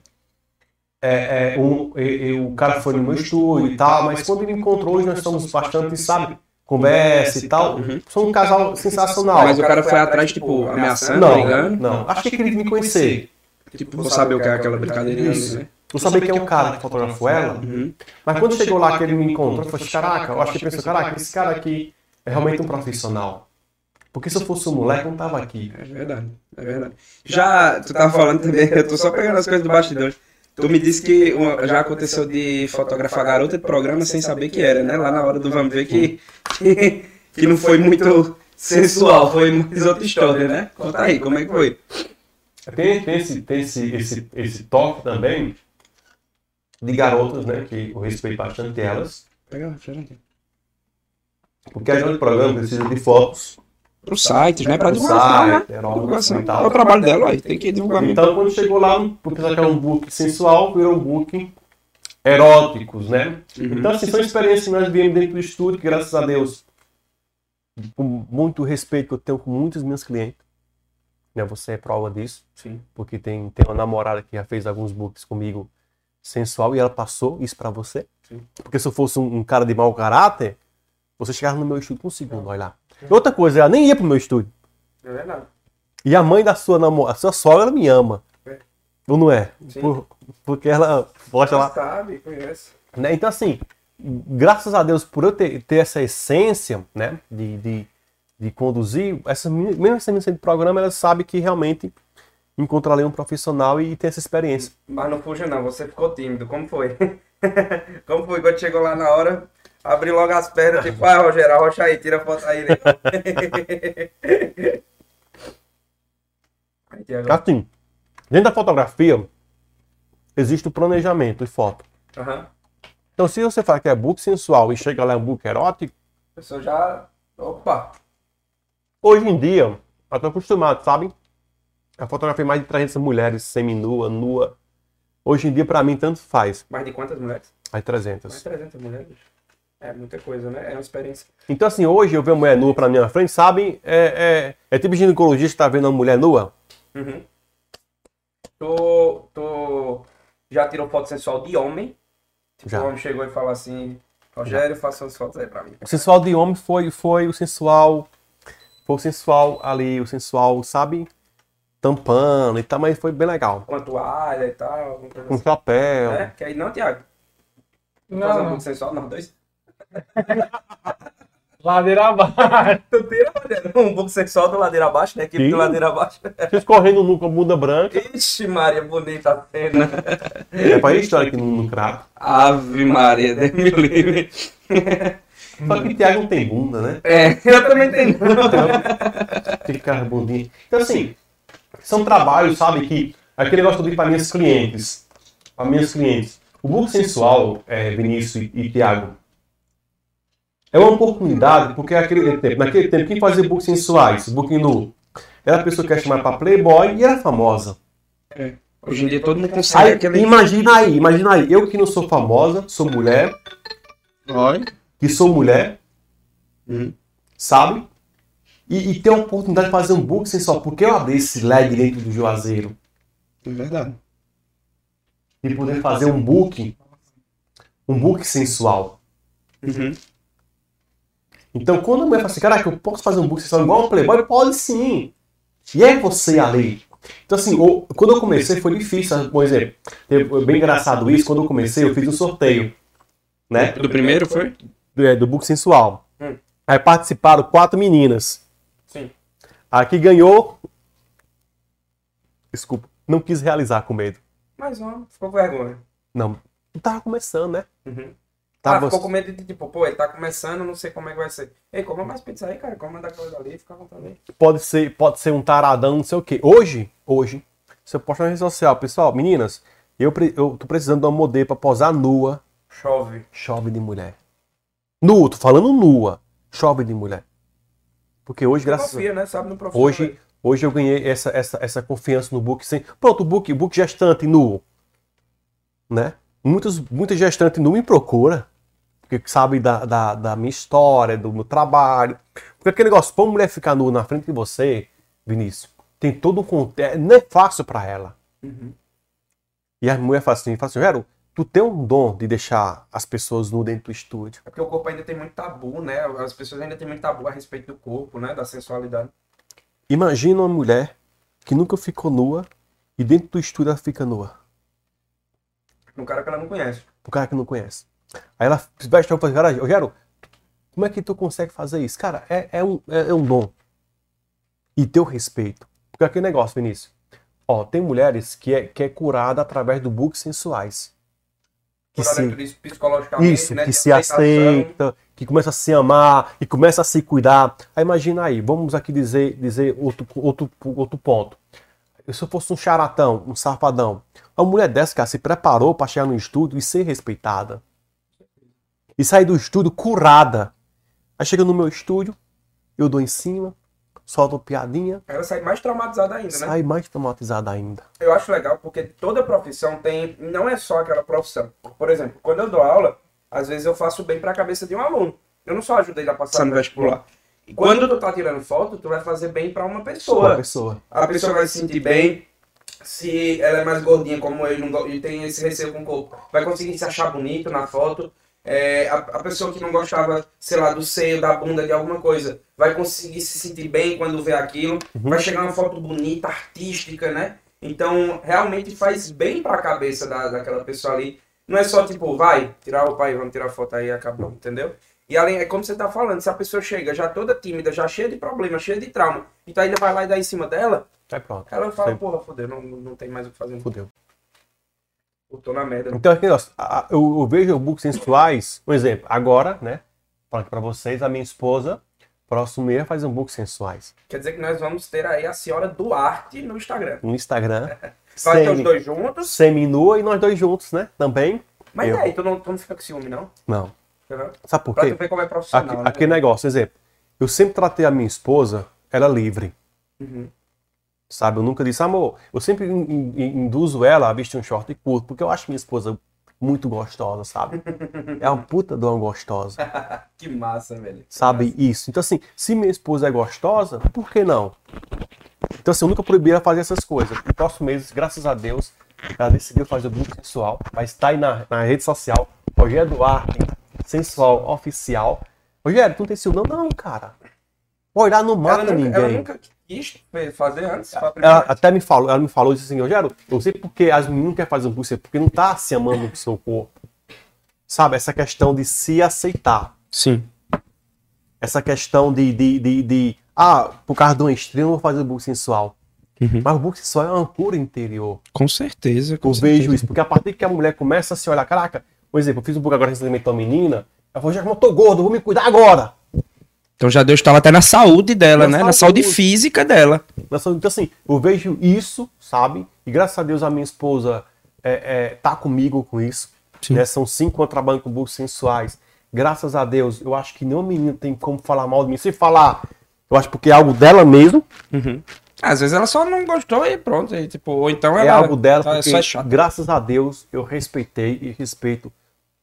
é, é, um, e- e o cara foi no meu estúdio e tal, mas quando ele encontrou, hoje nós estamos bastante, sabe, conversa e tal. Sou um casal sensacional. mas o cara foi atrás, tipo, ameaçando, Não, brigando. não. Acho que ele queria me conhecer. Tipo, vou saber o que é aquela brincadeirinha, Isso. né? Não sabia quem é o cara que fotografou ela. Uhum. Mas quando chegou lá que ele me encontrou, eu falei, caraca, eu achei que pensou, caraca, esse cara aqui é realmente um profissional. Porque se eu fosse um moleque, eu não tava aqui. É verdade, é verdade. Já, tu tava falando também, eu tô só pegando as coisas do bastidor. Tu me disse que já aconteceu de fotografar garota de programa sem saber que era, né? Lá na hora do Vamos Ver que, que, que não foi muito sensual, foi mais outra história, né? Conta aí, como é que foi? Tem, tem, esse, tem esse, esse, esse toque também de garotas, né? Que eu respeito bastante elas. Pega o refrigerante. Porque a gente, programa, precisa de fotos. Pro site, né? Pra pro divulgação, né? site, eróticas Divulgação. e tal. É o trabalho dela, aí. Tem que divulgar mesmo. Então, quando chegou lá, por pensar que era um book sensual, virou um book eróticos, né? Então, assim, são experiências que nós vivemos dentro do estúdio, que graças a Deus, com muito respeito que eu tenho com muitos meus clientes, né? Você é prova disso, Sim. porque tem, tem uma namorada que já fez alguns books comigo sensual e ela passou isso pra você. Sim. Porque se eu fosse um, um cara de mau caráter, você chegava no meu estúdio com um segundo, olha lá. Outra coisa, ela nem ia pro meu estúdio. É verdade. E a mãe da sua namorada, a sua sogra me ama. É. Ou não é? Por- porque ela gosta lá. sabe, conhece. Né? Então, assim, graças a Deus por eu ter, ter essa essência, né, de, de, de conduzir, essa, mesmo essa menina de programa, ela sabe que realmente encontra ali um profissional e tem essa experiência. Mas não fuja não, você ficou tímido. Como foi? Como foi quando chegou lá na hora? Abriu logo as pernas, tipo, ah, Rogério, arrocha aí, tira a foto aí. Né? Assim, dentro da fotografia, existe o planejamento de foto. Aham. Então, se você fala que é book sensual e chega lá é um book erótico, A pessoa já. Opa! Hoje em dia, eu tô acostumado, sabe? A fotografia mais de 300 mulheres seminua, nua. Hoje em dia, pra mim, tanto faz. Mais de quantas mulheres? Mais Mais 300. 300 mulheres. É muita coisa, né? É uma experiência. Então, assim, hoje eu uma mulher nua pra minha frente, sabe? É, é, é tipo ginecologista que tá vendo uma mulher nua. Uhum. Tu, tu já tirou foto sensual de homem? Tipo, Já. o homem chegou e falou assim, Rogério, faça umas fotos aí pra mim. O sensual de homem foi, foi o sensual. Foi o sensual ali, o sensual, sabe? Tampando e tal, mas foi bem legal. Com a toalha e tal, Com assim. chapéu. É? Que aí não, Tiago? Não, Fazer um sensual, nós dois? Ladeira abaixo. Tu tira, Rogério, um pouco sensual do ladeira abaixo, né? Equipe Sim. do ladeira abaixo. Vocês correndo nu com a bunda branca. Ixi, Maria, bonita a cena. É pra história aqui no, no crato. Ave Maria, Deus me livre. Só que o Thiago não tem bunda, né? É, eu também tenho. Aquele cara bundinho. Então, assim, são trabalhos, sabe, que aquele negócio que eu para minhas clientes. Para minhas clientes. O book sensual, é, Vinícius e, e Tiago, é uma oportunidade, porque aquele tempo, naquele tempo, quem fazia book sensuais, book nu, era a pessoa que ia chamar para Playboy e era famosa. Hoje em dia todo mundo consegue Aí, aquele... imagina aí, imagina aí, eu que não sou famosa, sou mulher, Olha. que sou mulher, Uhum. sabe? E, e ter a oportunidade de fazer um book sensual, porque eu abri esse leg dentro do Juazeiro. É verdade. de poder fazer um book, um book sensual. Uhum. Então, quando a mulher fala assim, caraca, eu posso fazer um book sensual igual um Playboy? Pode sim. E é você ali. Então, assim, quando eu comecei foi difícil. Por exemplo, é bem engraçado isso, quando eu comecei, eu fiz um sorteio, né? Do primeiro foi? Do, é, do book sensual. Hum. Aí participaram quatro meninas. A que ganhou. Desculpa, não quis realizar com medo. Mais um, ficou com vergonha. Não, não tava começando, né? Uhum. Tava Ah, ficou com medo de tipo, pô, ele tá começando, não sei como é que vai ser. Ei, coma mais pizza aí, cara, coma da coisa ali, fica à vontade aí. pode ser, pode ser um taradão, não sei o quê. Hoje, hoje, você posta na rede social, pessoal, meninas, eu, eu tô precisando de uma modelo pra posar nua, Chove. chove de mulher. Nua, tô falando nua, chove de mulher. Porque hoje, graças a Confia, né? Sabe no profissional. hoje, hoje eu ganhei essa, essa, essa confiança no book sem. Pronto, o book, book gestante nu. Né? Muitos, muita gestante nu me procura. Porque sabe da, da, da minha história, do meu trabalho. Porque aquele negócio, pra uma mulher ficar nua na frente de você, Vinícius, tem todo um contexto. Não é fácil pra ela. Uhum. E a mulher fala assim, fala assim, Gero, tu tem um dom de deixar as pessoas nu dentro do estúdio. É porque o corpo ainda tem muito tabu, né? As pessoas ainda têm muito tabu a respeito do corpo, né? Da sensualidade. Imagina uma mulher que nunca ficou nua e dentro do estúdio ela fica nua. Um cara que ela não conhece. pro cara que não conhece. Aí ela veste a roupa e fala, cara, quero. Como é que tu consegue fazer isso? Cara, é, é um, é, é um dom. E teu respeito. Porque aquele negócio, Vinícius. Ó, tem mulheres que é, que é curada através do book sensuais. Que se, psicologicamente, isso, né? que se aceita, que começa a se amar, que começa a se cuidar. Aí imagina aí, vamos aqui dizer, dizer outro, outro, outro ponto. Se eu fosse um charatão, um safadão, Uma mulher dessa, cara, se preparou pra chegar no estúdio e ser respeitada. E sair do estúdio curada. Aí chega no meu estúdio, eu dou em cima, solto uma piadinha, Ela sai mais traumatizada ainda, né? sai mais traumatizada ainda. Eu acho legal porque toda profissão tem. Não é só aquela profissão. Por exemplo, quando eu dou aula, às vezes eu faço bem pra cabeça de um aluno. Eu não só ajudo ele a passar no vestibular. E quando tu tá tirando foto, tu vai fazer bem pra uma Uma pessoa. pessoa. A pessoa vai se sentir bem. Se ela é mais gordinha como eu e e tem esse receio com o corpo, vai conseguir se achar bonito na foto. É, a, a pessoa que não gostava, sei lá, do seio, da bunda, de alguma coisa, vai conseguir se sentir bem quando vê aquilo. Vai chegar uma foto bonita, artística, né? Então, realmente faz bem pra cabeça da, daquela pessoa ali. Não é só tipo, vai, tirar o pai, vamos tirar foto aí e acabou, entendeu? E além, é como você tá falando, se a pessoa chega já toda tímida, já cheia de problema, cheia de trauma, e tu ainda vai lá e dá em cima dela, Aí pronto. ela fala, Sim. porra, fodeu, não, não tem mais o que fazer. Fudeu. Eu tô na merda. Então, aquele negócio, a- eu, eu vejo books sensuais, um exemplo, agora, né? Falando aqui pra vocês, a minha esposa, próximo mês, faz um book sensuais. Quer dizer que nós vamos ter aí a senhora Duarte no Instagram. No Instagram. Vai ter os dois juntos. Seminua e nós dois juntos, né? Também. Mas Eu. e aí, tu não, tu não fica com ciúme, não? Não. Uhum. Sabe por Pra quê? tu ver como é profissional. Aqui, né? aquele negócio, exemplo. Eu sempre tratei a minha esposa, ela livre. Uhum. Sabe? Eu nunca disse, amor, eu sempre in- in- induzo ela a vestir um short curto, porque eu acho minha esposa muito gostosa, sabe? É uma puta de uma gostosa. Que massa, velho. Sabe isso? Então, assim, se minha esposa é gostosa, por que não? Então, assim, eu nunca proibi ela fazer essas coisas. No próximo mês, graças a Deus, ela decidiu fazer o grupo sensual. Vai estar aí na, na rede social, Rogério Duarte, sensual oficial. Rogério, tu não tem ciúme? Não, não, cara. Olhar não Ela mata nunca, ninguém. ela nunca quis fazer antes? Foi a primeira Ela vez? até me falou, ela me falou, disse assim, Rogério, eu sei porque as meninas não querem fazer um curso, porque não tá se amando no seu corpo. Sabe, essa questão de se aceitar. Sim. essa questão de, de, de, de, ah, por causa de uma estria, eu não vou fazer o book sensual. Uhum. Mas o book sensual é uma cura interior. Com certeza. Com Eu vejo isso, porque a partir que a mulher começa a se olhar, caraca, por exemplo, eu fiz um book agora recentemente com uma menina, ela falou, já que eu tô gordo, vou me cuidar agora. Então já Deus estava até na saúde dela, Na né? Na saúde. saúde física dela. Então, assim, eu vejo isso, sabe? E graças a Deus a minha esposa é, é, tá comigo com isso. Né? São cinco anos trabalhando com books sensuais. Graças a Deus, eu acho que nenhuma menina tem como falar mal de mim. Se falar, eu acho porque é algo dela mesmo. Às vezes ela só não gostou e pronto. E, tipo, ou então ela. é algo dela, tá- porque só é graças a Deus eu respeitei e respeito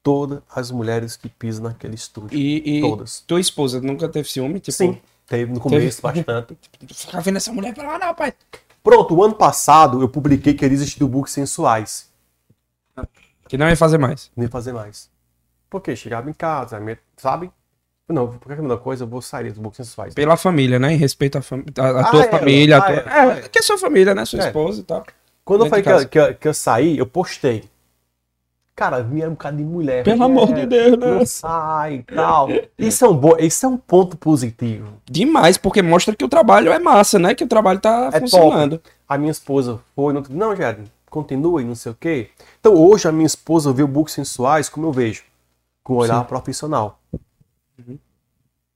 todas as mulheres que pisam naquele estúdio. E, e Todas. tua esposa nunca teve ciúme? Tipo, Sim, teve no começo bastante. Fica vendo essa mulher pra lá, não, pai. Pronto, o ano passado eu publiquei que eles books sensuais. Que não ia fazer mais. Nem fazer mais. Porque chegava em casa, sabe? Não, por que é a coisa? Eu vou sair dos books sensuais. Pela família, né? Em respeito à fam- à Ah, tua ela. família. a Ah, tua... ela. É, que é sua família, né? Sua É. esposa e tal. Quando eu falei que, eu- que, eu- que eu saí, eu postei. Cara, vinha um bocado de mulher. Pelo mulher, amor de Deus, né? Sai e tal. Isso é, um bo... Isso é um ponto positivo. Demais, porque mostra que o trabalho é massa, né? Que o trabalho tá É funcionando. A minha esposa foi, não, não Jair, continue, não sei o quê. Então hoje a minha esposa vê o books sensuais como eu vejo, com um olhar Sim. profissional. Uhum.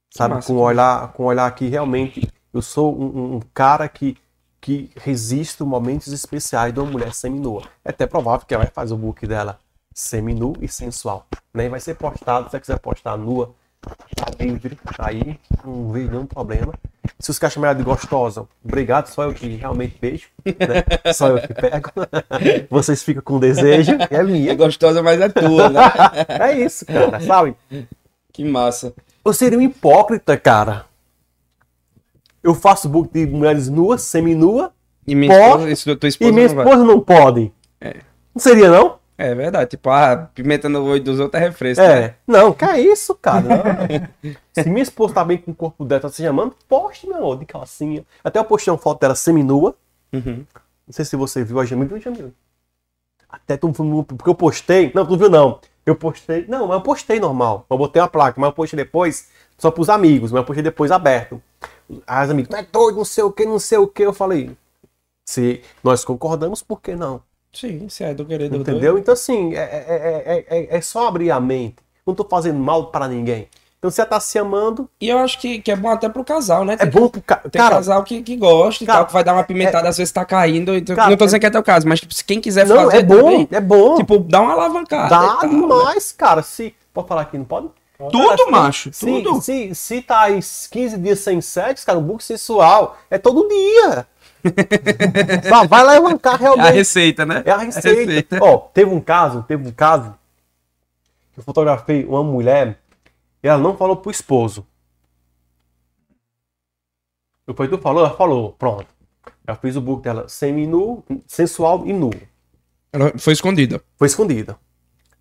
Sabe, massa, com um olhar, com um olhar que realmente eu sou um, um- um cara que, que resisto momentos especiais de uma mulher seminua. É até provável que ela vai fazer o book dela seminu e sensual. Né? Vai ser postado, se você quiser postar nua, tá livre, tá aí, não vejo nenhum problema. Se os caras chamarem ela de gostosa, obrigado, só eu que realmente beijo, né? só eu que pego. Vocês ficam com desejo, é É minha. gostosa, mas é tua, né? É isso, cara, sabe? que massa. Eu seria um hipócrita, cara. Eu faço book de mulheres nuas, seminua, E minha esposa, isso, tua esposa e minha não vai. esposa não pode. Não seria, não? É verdade. Tipo, ah, pimenta no olho dos outros é refresco. né? É. Não, que é isso, cara. Se minha esposa tá bem com o corpo dela, tá se chamando, poste, meu amor, de calcinha. Até eu postei uma foto dela seminua. Uhum. Não sei se você viu a Jamil, viu, Jamil? Até tu não porque eu postei. Não, tu viu, não. Eu postei. Não, mas eu postei normal. Eu botei uma placa, mas eu postei depois só pros amigos, mas eu postei depois aberto. As amigas, não é doido, não sei o que, não sei o que. Eu falei, se nós concordamos, por que não? Sim, se é do querido. Entendeu? Então, assim, é, é, é, é, é só abrir a mente. Não tô fazendo mal para ninguém. Então você tá se amando, E eu acho que, que é bom até pro casal, né? é Tem, bom pro ca... tem cara. casal que, que gosta e cara, tal, que vai dar uma pimentada, às vezes tá caindo. Então, Cara, não tô é- dizendo que é teu caso, mas tipo, se quem quiser Não, fazer é bom, também, é bom. tipo, dá uma alavancada. Dá e tal, né? demais, cara. Se. Pode falar aqui, não pode? Tudo, Cara, se- macho, Se, tudo. Se, se tá aí 15 dias sem sexo, cara, o book sensual é todo dia. Só vai alavancar É a realmente. receita, né? É a receita. Ó, teve um caso, teve um caso que eu fotografei uma mulher e ela não falou pro esposo. Depois tu falou, ela falou, pronto. Eu fiz o book dela semi-nu, sensual e nu. Ela foi escondida. Foi escondida.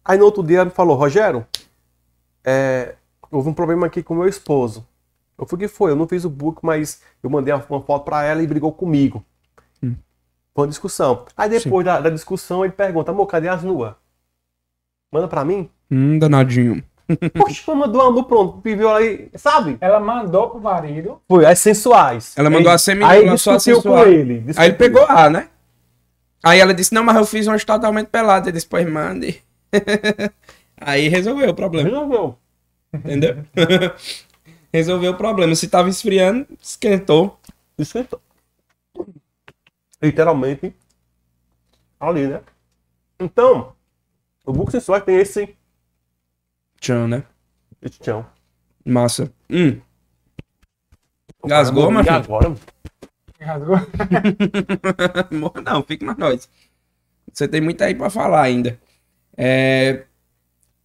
Aí no outro dia ela me falou, Rogério, é, houve um problema aqui com meu esposo. Eu falei, o que foi? Eu não fiz o book, mas eu mandei uma uma foto pra ela e brigou comigo. Hum. Foi uma discussão. Aí depois da, da discussão ele pergunta, amor, cadê as nuas? Manda pra mim? Hum, danadinho. Poxa, mandou uma nu pronto, viveu aí, sabe? Ela mandou pro marido. Foi, as sensuais. Ela mandou aí, a semi Aí lançou a discutiu sensual. com ele. Aí ele pegou A, né? Aí ela disse, não, mas eu fiz umas totalmente peladas. Ele disse, pois mande. Aí resolveu o problema, Resolveu. entendeu? resolveu o problema. Se tava esfriando, esquentou. Esquentou. Literalmente ali, né? Então, o book sensual tem esse, Tchau, né? esse tchão. Massa. Hum. Gasgou, mas- e agora? Rasgou. não, fique mais nós. Você tem muito aí pra falar ainda. É...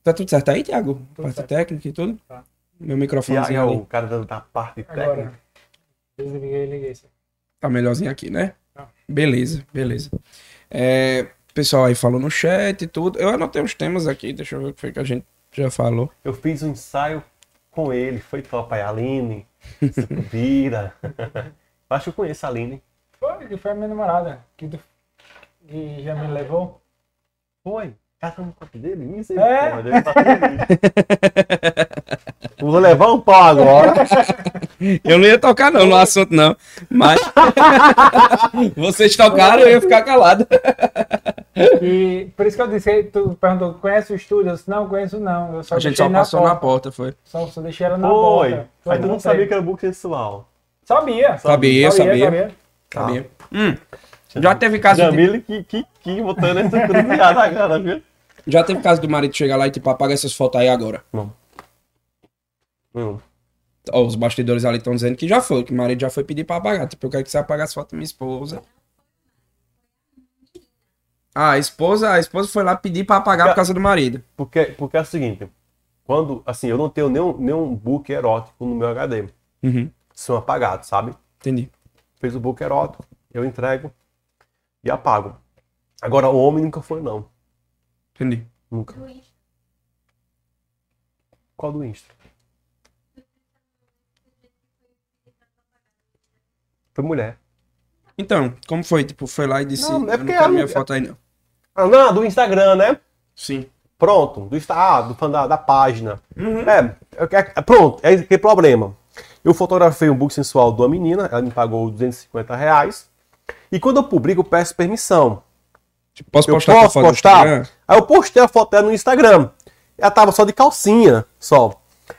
Tá tudo certo aí, Thiago? Parte certo. técnica e tudo? Tá. Meu E microfone aí, ali. o cara da, da parte técnica. Agora. Desliguei, liguei. Tá melhorzinho aqui, né? Tá. Beleza, beleza. É, pessoal aí falou no chat e tudo. Eu anotei uns temas aqui, deixa eu ver o que foi que a gente já falou. Eu fiz um ensaio com ele, foi top. Aí a Aline, Vira. Acho que eu conheço a Aline. Foi, que foi a minha namorada. Que, tu- que já me levou. Foi. Casa no quarto dele? É. Tá feliz. Vou levar um pau agora. Eu não ia tocar não no assunto não, mas vocês tocaram eu ia ficar calado. E por isso que eu disse, tu perguntou, conhece o estúdio? Eu disse, não, conheço não. Eu só A gente só passou porta. na porta, foi. Só, só deixei ela na Foi. porta. Aí tu não sabia que era book sensual. Sabia. Sabia, sabia. sabia. Sabia? Hum, já teve caso de, Jamile que, que, que botando essa cruzada agora, viu? Já teve caso do marido chegar lá e tipo apaga essas fotos aí agora. Não. Não. Ó, os bastidores ali estão dizendo que já foi, que o marido já foi pedir pra apagar. Tipo, eu quero que você apague as fotos da minha esposa. Ah, a esposa, a esposa foi lá pedir pra apagar por causa do marido. Porque, porque é o seguinte, quando, assim, eu não tenho nenhum, nenhum book erótico no meu HD. Uhum, São apagados, sabe? entendi. Fez o book erótico, eu entrego e apago. Agora, o homem nunca foi, não. Entendi. Nunca. Qual do Insta? Foi mulher. Então, como foi? Tipo, foi lá e disse, Não, é eu não porque quero ela- minha foto aí não. Ah, não, do Instagram, né? Sim. Pronto, do Insta, ah, do fã da, da página. É, é, é, pronto, é que problema. Eu fotografei um book sensual de uma menina, ela me pagou 250 reais. E quando eu publico, eu peço permissão. Tipo, posso Eu postar posso postar? Aí eu postei a foto dela no Instagram. Ela tava só de calcinha, só.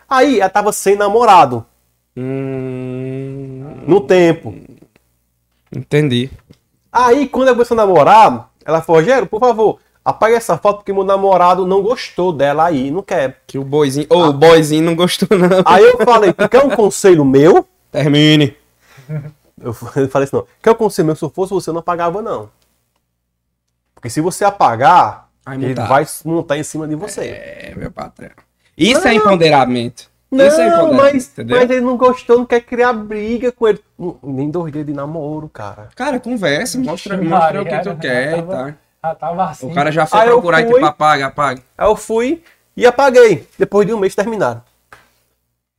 Aí ela tava sem namorado, Hum, no tempo. entendi. Aí quando ela começou a namorar, ela falou, Rogério, por favor, apague essa foto porque meu namorado não gostou dela aí, não quer. Que o boizinho. Ô, o boizinho não gostou, não. Aí eu falei, quer um conselho meu? Termine. Eu falei assim, não. Quer um conselho meu? Se eu fosse você, eu não apagava, não. Porque se você apagar, Vai ele vai montar em cima de você. É, meu patrão. Isso é empoderamento. Não, Isso é empoderamento, mas, entendeu? mas ele não gostou, não quer criar briga com ele. Nem dois dias de namoro, cara. Cara, conversa, mostra, Ixi, mostra o que Maria, tu quer e tava- tal. Ah, tava assim. O cara já foi Aí procurar e fui. tipo, apaga, apaga. Aí eu fui e apaguei. Depois de um mês terminaram.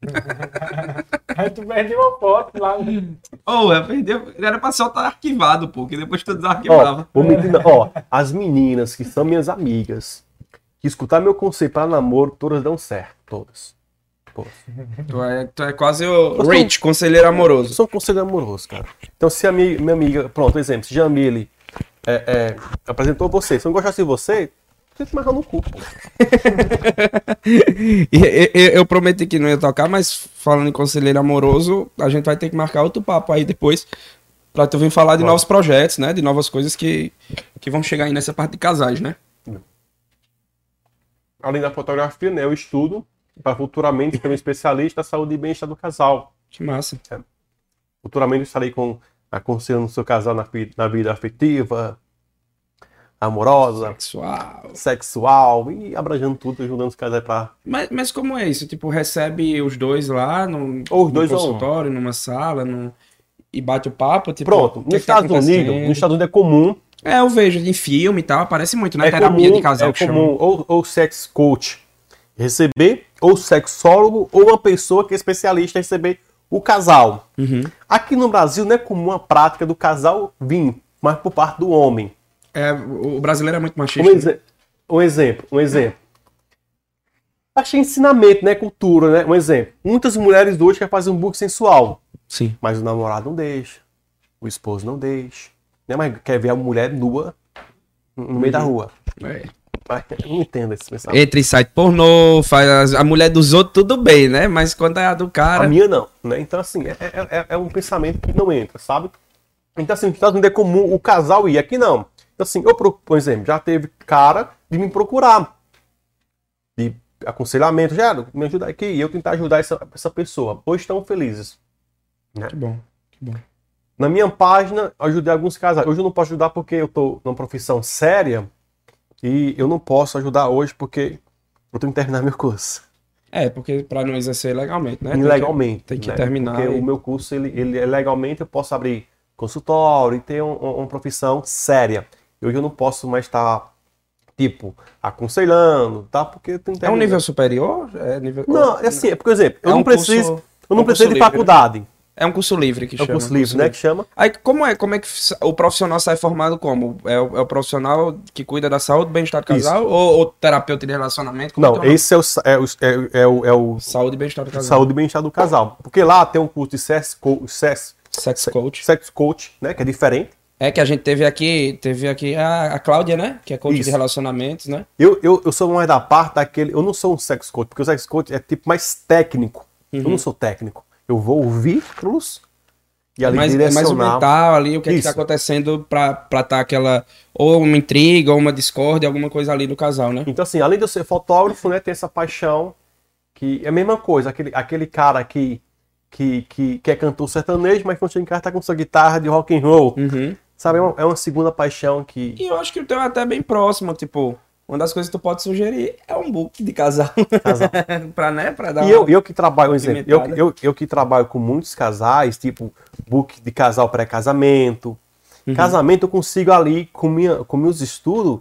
Aí tu perdeu uma foto lá. Ô, eu perdi. Era pra só estar arquivado, pô, que depois tu desarquivava. Ó, as meninas que são minhas amigas, que escutar meu conselho para namoro, todas dão certo. Todas. Todas. Tu, é, tu é quase o Eu sou- Rich, conselheiro Eu amoroso. sou um conselho amoroso, cara. Então, se a minha, minha amiga, pronto, exemplo, se Jamile é, é, apresentou você, se eu não gostasse de você, Tenta marcar no cu, pô. Eu prometi que não ia tocar, mas falando em conselheiro amoroso, a gente vai ter que marcar outro papo aí depois pra tu vir falar de Bora. novos projetos, né? De novas coisas que, que vão chegar aí nessa parte de casais, né? Além da fotografia, né, eu estudo para futuramente ser um especialista da saúde e bem-estar do casal. Que massa. Futuramente eu estarei com, aconselhando o seu casal na, na vida afetiva, amorosa, Pessoal. sexual e abrangendo tudo, ajudando os casais para Mas, mas como é isso? Tipo, recebe os dois lá no, Ou os no dois um. consultório, numa sala, no- e bate o papo? Tipo, Pronto, nos que tá Estados Unidos, nos Estados Unidos é comum, É, eu vejo em filme e tal, aparece muito, né? é Terapia comum, de casal é que comum chama. ou, ou sex coach receber, ou sexólogo, ou uma pessoa que é especialista em receber o casal. Uhum. Aqui no Brasil não é comum a prática do casal vir, mas por parte do homem. É, o brasileiro é muito machista. Um, né? exe- um exemplo, um exemplo. Achei ensinamento, né? Cultura, né? Um exemplo. Muitas mulheres hoje querem fazer um book sensual, Sim. mas o namorado não deixa, o esposo não deixa, né? Mas quer ver a mulher nua no meio da rua. É. Mas eu não entendo esse pensamento. Entra em site pornô, faz a mulher dos outros, tudo bem, né? Mas quando é a do cara. A minha não, né? Então, assim, é, é- é- é um pensamento que não entra, sabe? Então, assim, nos Estados Unidos é comum o casal ir, aqui não. Então, assim, eu, por exemplo, já teve cara de me procurar, de aconselhamento, já, me ajuda aqui, e eu tentar ajudar essa, essa pessoa. Hoje estão felizes. Que bom. Que bom. Na minha página, eu ajudei alguns casais. Hoje eu não posso ajudar porque eu tô numa profissão séria e eu não posso ajudar hoje porque eu tenho que terminar meu curso. É, porque pra não exercer legalmente, né? Tem que- ilegalmente. Tem que né? terminar. Porque e- o meu curso, ele, ele é legalmente, eu posso abrir consultório e ter um- um- uma profissão séria. E hoje eu não posso mais estar, tipo, aconselhando, tá? Porque que É um terminar. nível superior? É nível... Não, é assim, é por exemplo, eu É um não preciso, curso- eu não um preciso de livre, né? faculdade. É um curso livre que É um chama. curso livre, né? Que chama. Aí como é, como é que o profissional sai formado como? É o, é o profissional que cuida da saúde, bem-estar do casal ou, ou terapeuta de relacionamento? Como é Não, é esse é é o, é o, é o, é o Saúde e bem-estar do casal. saúde e bem-estar do casal. Porque lá tem um curso de sex, co- sex, Sex coach. sex coach, né? Que é diferente. É que a gente teve aqui, teve aqui a, a Cláudia, né? Que é coach de Isso. relacionamentos, né? Eu, eu, eu sou mais da parte daquele. Eu não sou um sex coach, porque o sex coach é tipo mais técnico. Eu Uhum. não sou técnico. Eu vou ouvir-los e ali Mas, é mais o direcionar. mental ali, o que, é tá Isso. acontecendo pra, pra tá aquela. Ou uma intriga, ou uma discórdia, alguma coisa ali do casal, né? Então, assim, além de eu ser fotógrafo, né, tem essa paixão que é a mesma coisa. Aquele, aquele cara que, que, que, que é cantor sertanejo, mas quando chega em casa tá com sua guitarra de rock and roll. Uhum. Sabe? É uma, é uma segunda paixão que. E eu acho que o teu é até bem próximo, tipo, uma das coisas que tu pode sugerir é um book de casal. Casal. pra, né, pra dar E eu, eu que trabalho, um exemplo, eu, eu, eu que trabalho com muitos casais, tipo book de casal pré-casamento. Uhum. Casamento eu consigo ali, com, minha, com meus estudos,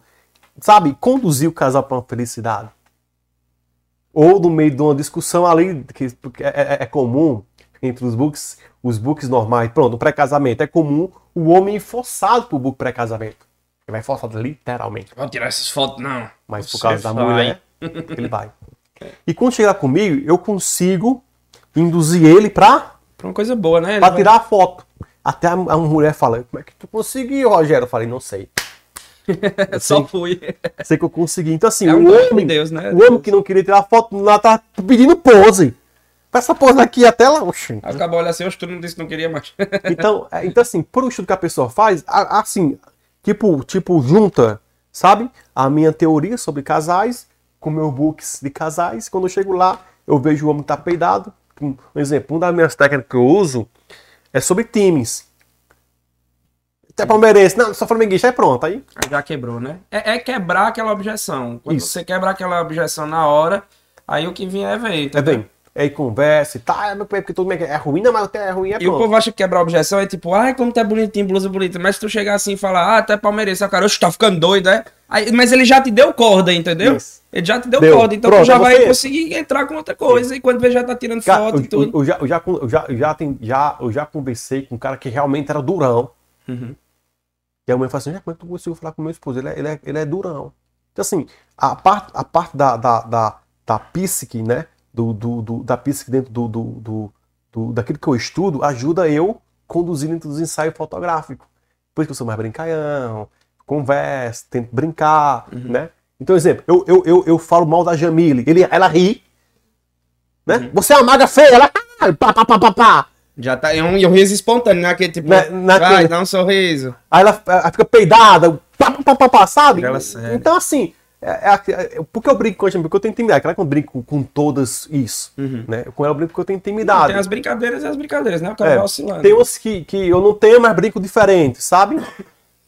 sabe, conduzir o casal para uma felicidade. Ou no meio de uma discussão ali, que é, é- é comum entre os books, os books normais, pronto, o pré-casamento, é comum o homem forçado pro book pré-casamento. Ele vai forçado literalmente. Vou tirar essas fotos, não. Mas por Você causa da vai. mulher, ele vai. E quando chegar comigo, eu consigo induzir ele pra, Pra uma coisa boa, né? Ele pra vai- tirar a foto. Até a, a mulher fala, como é que tu conseguiu, Rogério? Eu falei, não sei. Só fui. Sei que eu consegui. Então assim, É um o homem, Deus, né? o homem que não queria tirar foto, lá tá pedindo pose. Essa pose aqui até lá. Oxi. Acabou olhando assim, hoje tu não disse que não queria mais. Então, é, então assim, por o estudo que a pessoa faz, assim, tipo, tipo, junta, sabe? A minha teoria sobre casais com meu books de casais. Quando eu chego lá, eu vejo o homem que tá peidado. Um um exemplo, uma das minhas técnicas que eu uso é sobre times. Até palmeirense, não, só flamenguista, é pronto. Aí, já quebrou, né? É, é quebrar aquela objeção. Quando Isso. você quebra aquela objeção na hora, aí o que vier é ver, é entendeu? bem. Aí conversa e tá, é porque todo mundo é ruim, não, mas até é ruim, é E o povo acha que quebrar objeção é tipo, ai, como tá bonitinho, blusa bonita. Mas se tu chegar assim e falar, ah, tu é palmeirense, o cara, oxe, tá ficando doido, é? Aí, mas ele já te deu corda, entendeu? Isso. Ele já te deu, Deu. corda, então Pronto, tu já é vai você. conseguir entrar com outra coisa. E quando vê, já tá tirando Cara, foto eu, e tudo. eu- eu já, eu, já, eu, já, eu, já, tem, já, eu já conversei com um cara que realmente era durão. Uhum. E a mãe fala assim, "Já, como é que tu conseguiu falar com meu esposo? Ele é, ele é, ele é durão. Então, assim, a parte, a parte da, da, da, da psique, né? Do, do, do- da psique dentro do, do, do, daquilo que eu estudo, ajuda eu conduzir dentro dos ensaios fotográficos. Por isso que eu sou mais brincalhão, converso, tento brincar, né? Então, exemplo, eu, eu, eu, eu falo mal da Jamile, ele, ela ri, né? Você é uma maga feia, ela "Ah, pá, pá, pá, pá, pá. Já tá. É um, e um riso espontâneo, né? Aquele tipo. Na- naquele- Vai, dá um sorriso. Aí ela, ela fica peidada, pá, pá, pá, pá, sabe? Então, assim, é, é, é, por que eu brinco com a Jamile? Porque eu tenho intimidade. Claro que eu não brinco com todas isso, né? Com ela eu brinco porque eu tenho intimidade. Tem as brincadeiras e as brincadeiras, né? O cara É, vai oscilando. tem umas que, que eu não tenho, mas brinco diferente, sabe?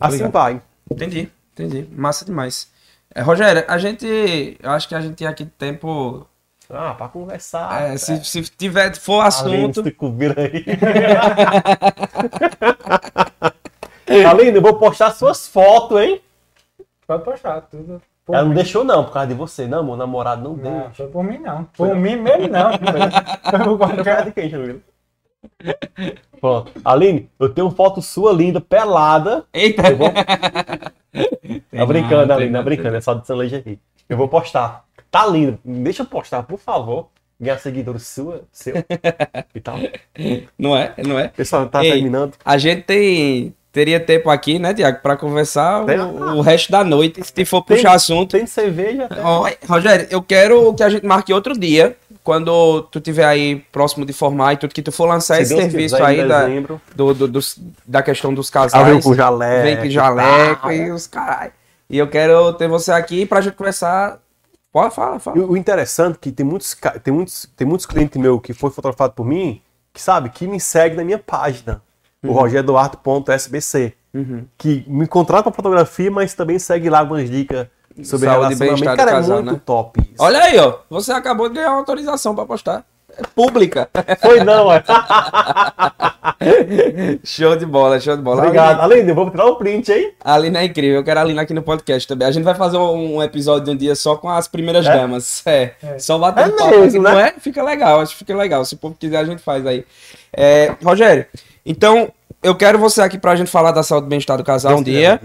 Assim ligado. vai. Entendi, entendi. Massa demais. É, Rogério, a gente. Eu acho que a gente tem aqui tempo. Ah, pra conversar. é, se, se tiver, for Aline, assunto. cobrindo aí. Aline, eu vou postar suas fotos, hein? Pode postar tudo. Por Ela não mim. deixou não, por causa de você. Não, meu namorado não Não, deixa. foi por mim não. Por mim mesmo não. Foi por causa de quem, Jamila? Pronto. Aline, eu tenho foto sua linda, pelada. Eita! Eu vou... Tá brincando, não, Aline, tá não, brincando, é só de Lingerie. Eu vou postar. Tá lindo. Deixa eu postar, por favor. Ganhar seguidores sua, seu e tal. Não é? Não é? Pessoal, tá Ei. terminando. A gente tem. Teria tempo aqui, né, Tiago, pra conversar Tem. o, o resto da noite, se for Tem- puxar assunto. Tem cerveja até. Ó, Rogério, eu quero que a gente marque outro dia, quando tu tiver aí próximo de formar e tudo, que tu for lançar Se esse Deus serviço quiser, aí da, do, do- dos- da questão dos casais. vem com jaleco. Vem com jaleco e os caralho. E eu quero ter você aqui pra gente conversar. Fala, E fala. o interessante é que tem muitos, tem muitos, tem muitos clientes meus que foi fotografado por mim, que sabe, que me segue na minha página, o rogeroduarte.sbc, Uhum. que me contrata pra fotografia, mas também segue lá algumas dicas sobre Saúde relacionamento. Cara, casal, é muito né? top isso. Olha aí, ó. Você acabou de ganhar uma autorização pra postar. Pública. Foi não, é. show de bola, show de bola. Obrigado. Aline, eu vou tirar o print, hein? A Alina é incrível, eu quero a Alina aqui no podcast também. A gente vai fazer um, um episódio de um dia só com as primeiras É? damas. É, É. só batendo É papo. mesmo, assim, né? Não é? Fica legal, acho que fica legal. Se o povo quiser, a gente faz aí. É, Rogério, então eu quero você aqui pra gente falar da saúde e bem-estar do casal um dia.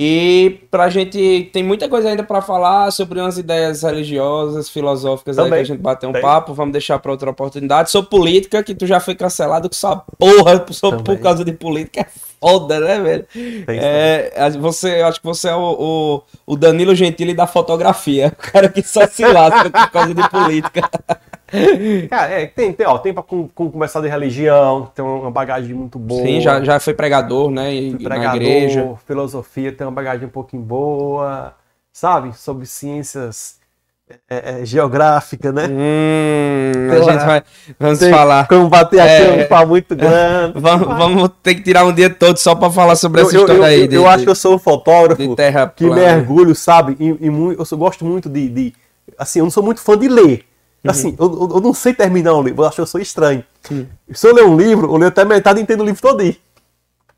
E pra gente, tem muita coisa ainda pra falar sobre umas ideias religiosas, filosóficas aí Também. que a gente bater um papo. Vamos deixar pra outra oportunidade. Sobre política, que tu já foi cancelado com essa porra só por causa de política. É foda, né, velho? É, você, eu acho que você é o, o, o Danilo Gentili da fotografia. O cara que só se lasca por causa de política. Cara, é, tem, tem, ó, tem pra com, com conversar de religião, tem uma bagagem muito boa. Sim, já, já foi pregador, né? e- Fui na pregador, igreja. filosofia tem uma bagagem um pouquinho boa, sabe? Sobre ciências é, é, geográficas, né? Hum, a Tem gente vai. Vamos Tem falar. Como bater aqui É. um pau muito grande. Vamos, vamos ter que tirar um dia todo só pra falar sobre Eu, essa história eu, aí. eu, de, eu acho de- que eu sou um fotógrafo que mergulho, sabe? E, e eu gosto muito de, de- Assim, eu não sou muito fã de ler. Uhum. Assim, eu, eu- não sei terminar um livro, eu acho que eu sou estranho. Se eu ler um livro, eu leio até metade e entendo o livro todinho.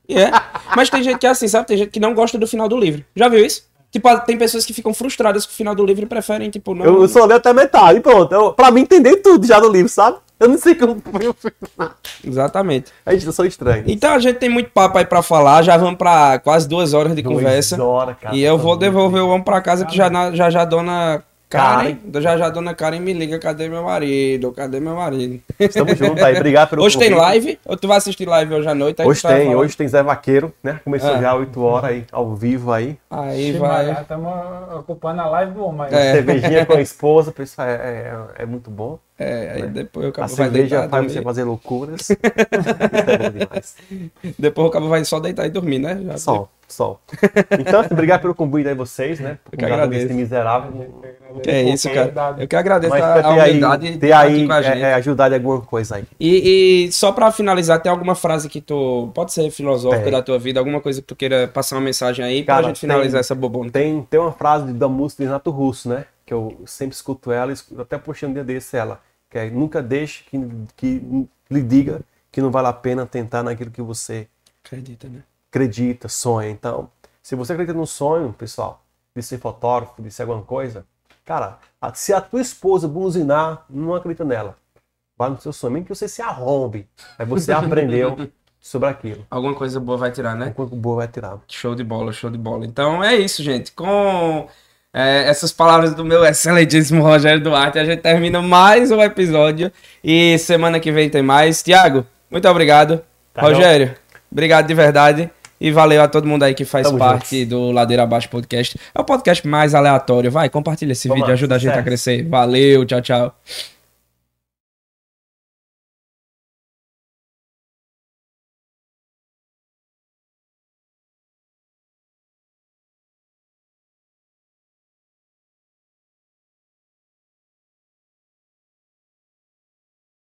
É. Mas tem gente que é assim, sabe? Tem gente que não gosta do final do livro. Já viu isso? Tipo, tem pessoas que ficam frustradas com o final do livro e preferem, tipo, não. Eu, eu só leio até metade e pronto. Eu, pra mim entender tudo já do livro, sabe? Eu não sei como foi o final. Exatamente. Aí eu sou estranho. Então a gente tem muito papo aí pra falar. Já vamos pra quase duas horas de conversa. Duas horas, cara, e eu tá vou devolver o homem pra casa que já já já a dona Karen, Karen. já já a dona Karen me liga, cadê meu marido? Cadê meu marido? Estamos juntos aí. Obrigado pelo Hoje tem convite. live? Ou tu vai assistir live hoje à noite? Aí Hoje tem, falar. hoje tem Zé Vaqueiro, né? Começou Ah. já 8 horas aí, ao vivo aí. Aí vai. Estamos ocupando a live do homem. É. Cervejinha com a esposa, pessoal, é, é, é muito bom. É, aí depois o A cabo vai cerveja faz dormir. você fazer loucuras. Isso é bom demais. Depois o cabo vai só deitar e dormir, né? Já Sol, sol. Então, assim, obrigado pelo convite aí vocês, né? Por Eu que agradeço. esse miserável. Que é isso, cara. Eu que agradeço Mas a, pra a ter aí, humildade de ter aí aqui com a gente. é, é, ajudar em alguma coisa aí. E, e só pra finalizar, tem alguma frase que tu. Pode ser filosófica Tem. da tua vida, alguma coisa que tu queira passar uma mensagem aí pra Cara, gente finalizar tem- essa bobona. Tem, tem uma frase da música de Renato Russo, né? Que eu sempre escuto ela, escuto- até postei um dia desse ela. Que é nunca deixe que, que lhe diga que não vale a pena tentar naquilo que você Acredita, né? Acredita, sonha. Então, se você acredita no sonho, pessoal, de ser fotógrafo, de ser alguma coisa, cara, se a tua esposa buzinar, não acredita nela. Vai no seu sonho, mesmo que você se arrombe. Aí você aprendeu sobre aquilo. Alguma coisa boa vai tirar, né? O quanto boa vai tirar. Show de bola, show de bola. Então é isso, gente. Com é, essas palavras do meu excelentíssimo Rogério Duarte, a gente termina mais um episódio. E semana que vem tem mais. Tiago, muito obrigado. Tá Rogério, obrigado de verdade. E valeu a todo mundo aí que faz Tamo parte do Ladeira Abaixo Podcast. É o podcast mais aleatório. Vai, compartilha esse Vamos vídeo, lá, ajuda a gente a sucesso. crescer. Valeu, tchau, tchau.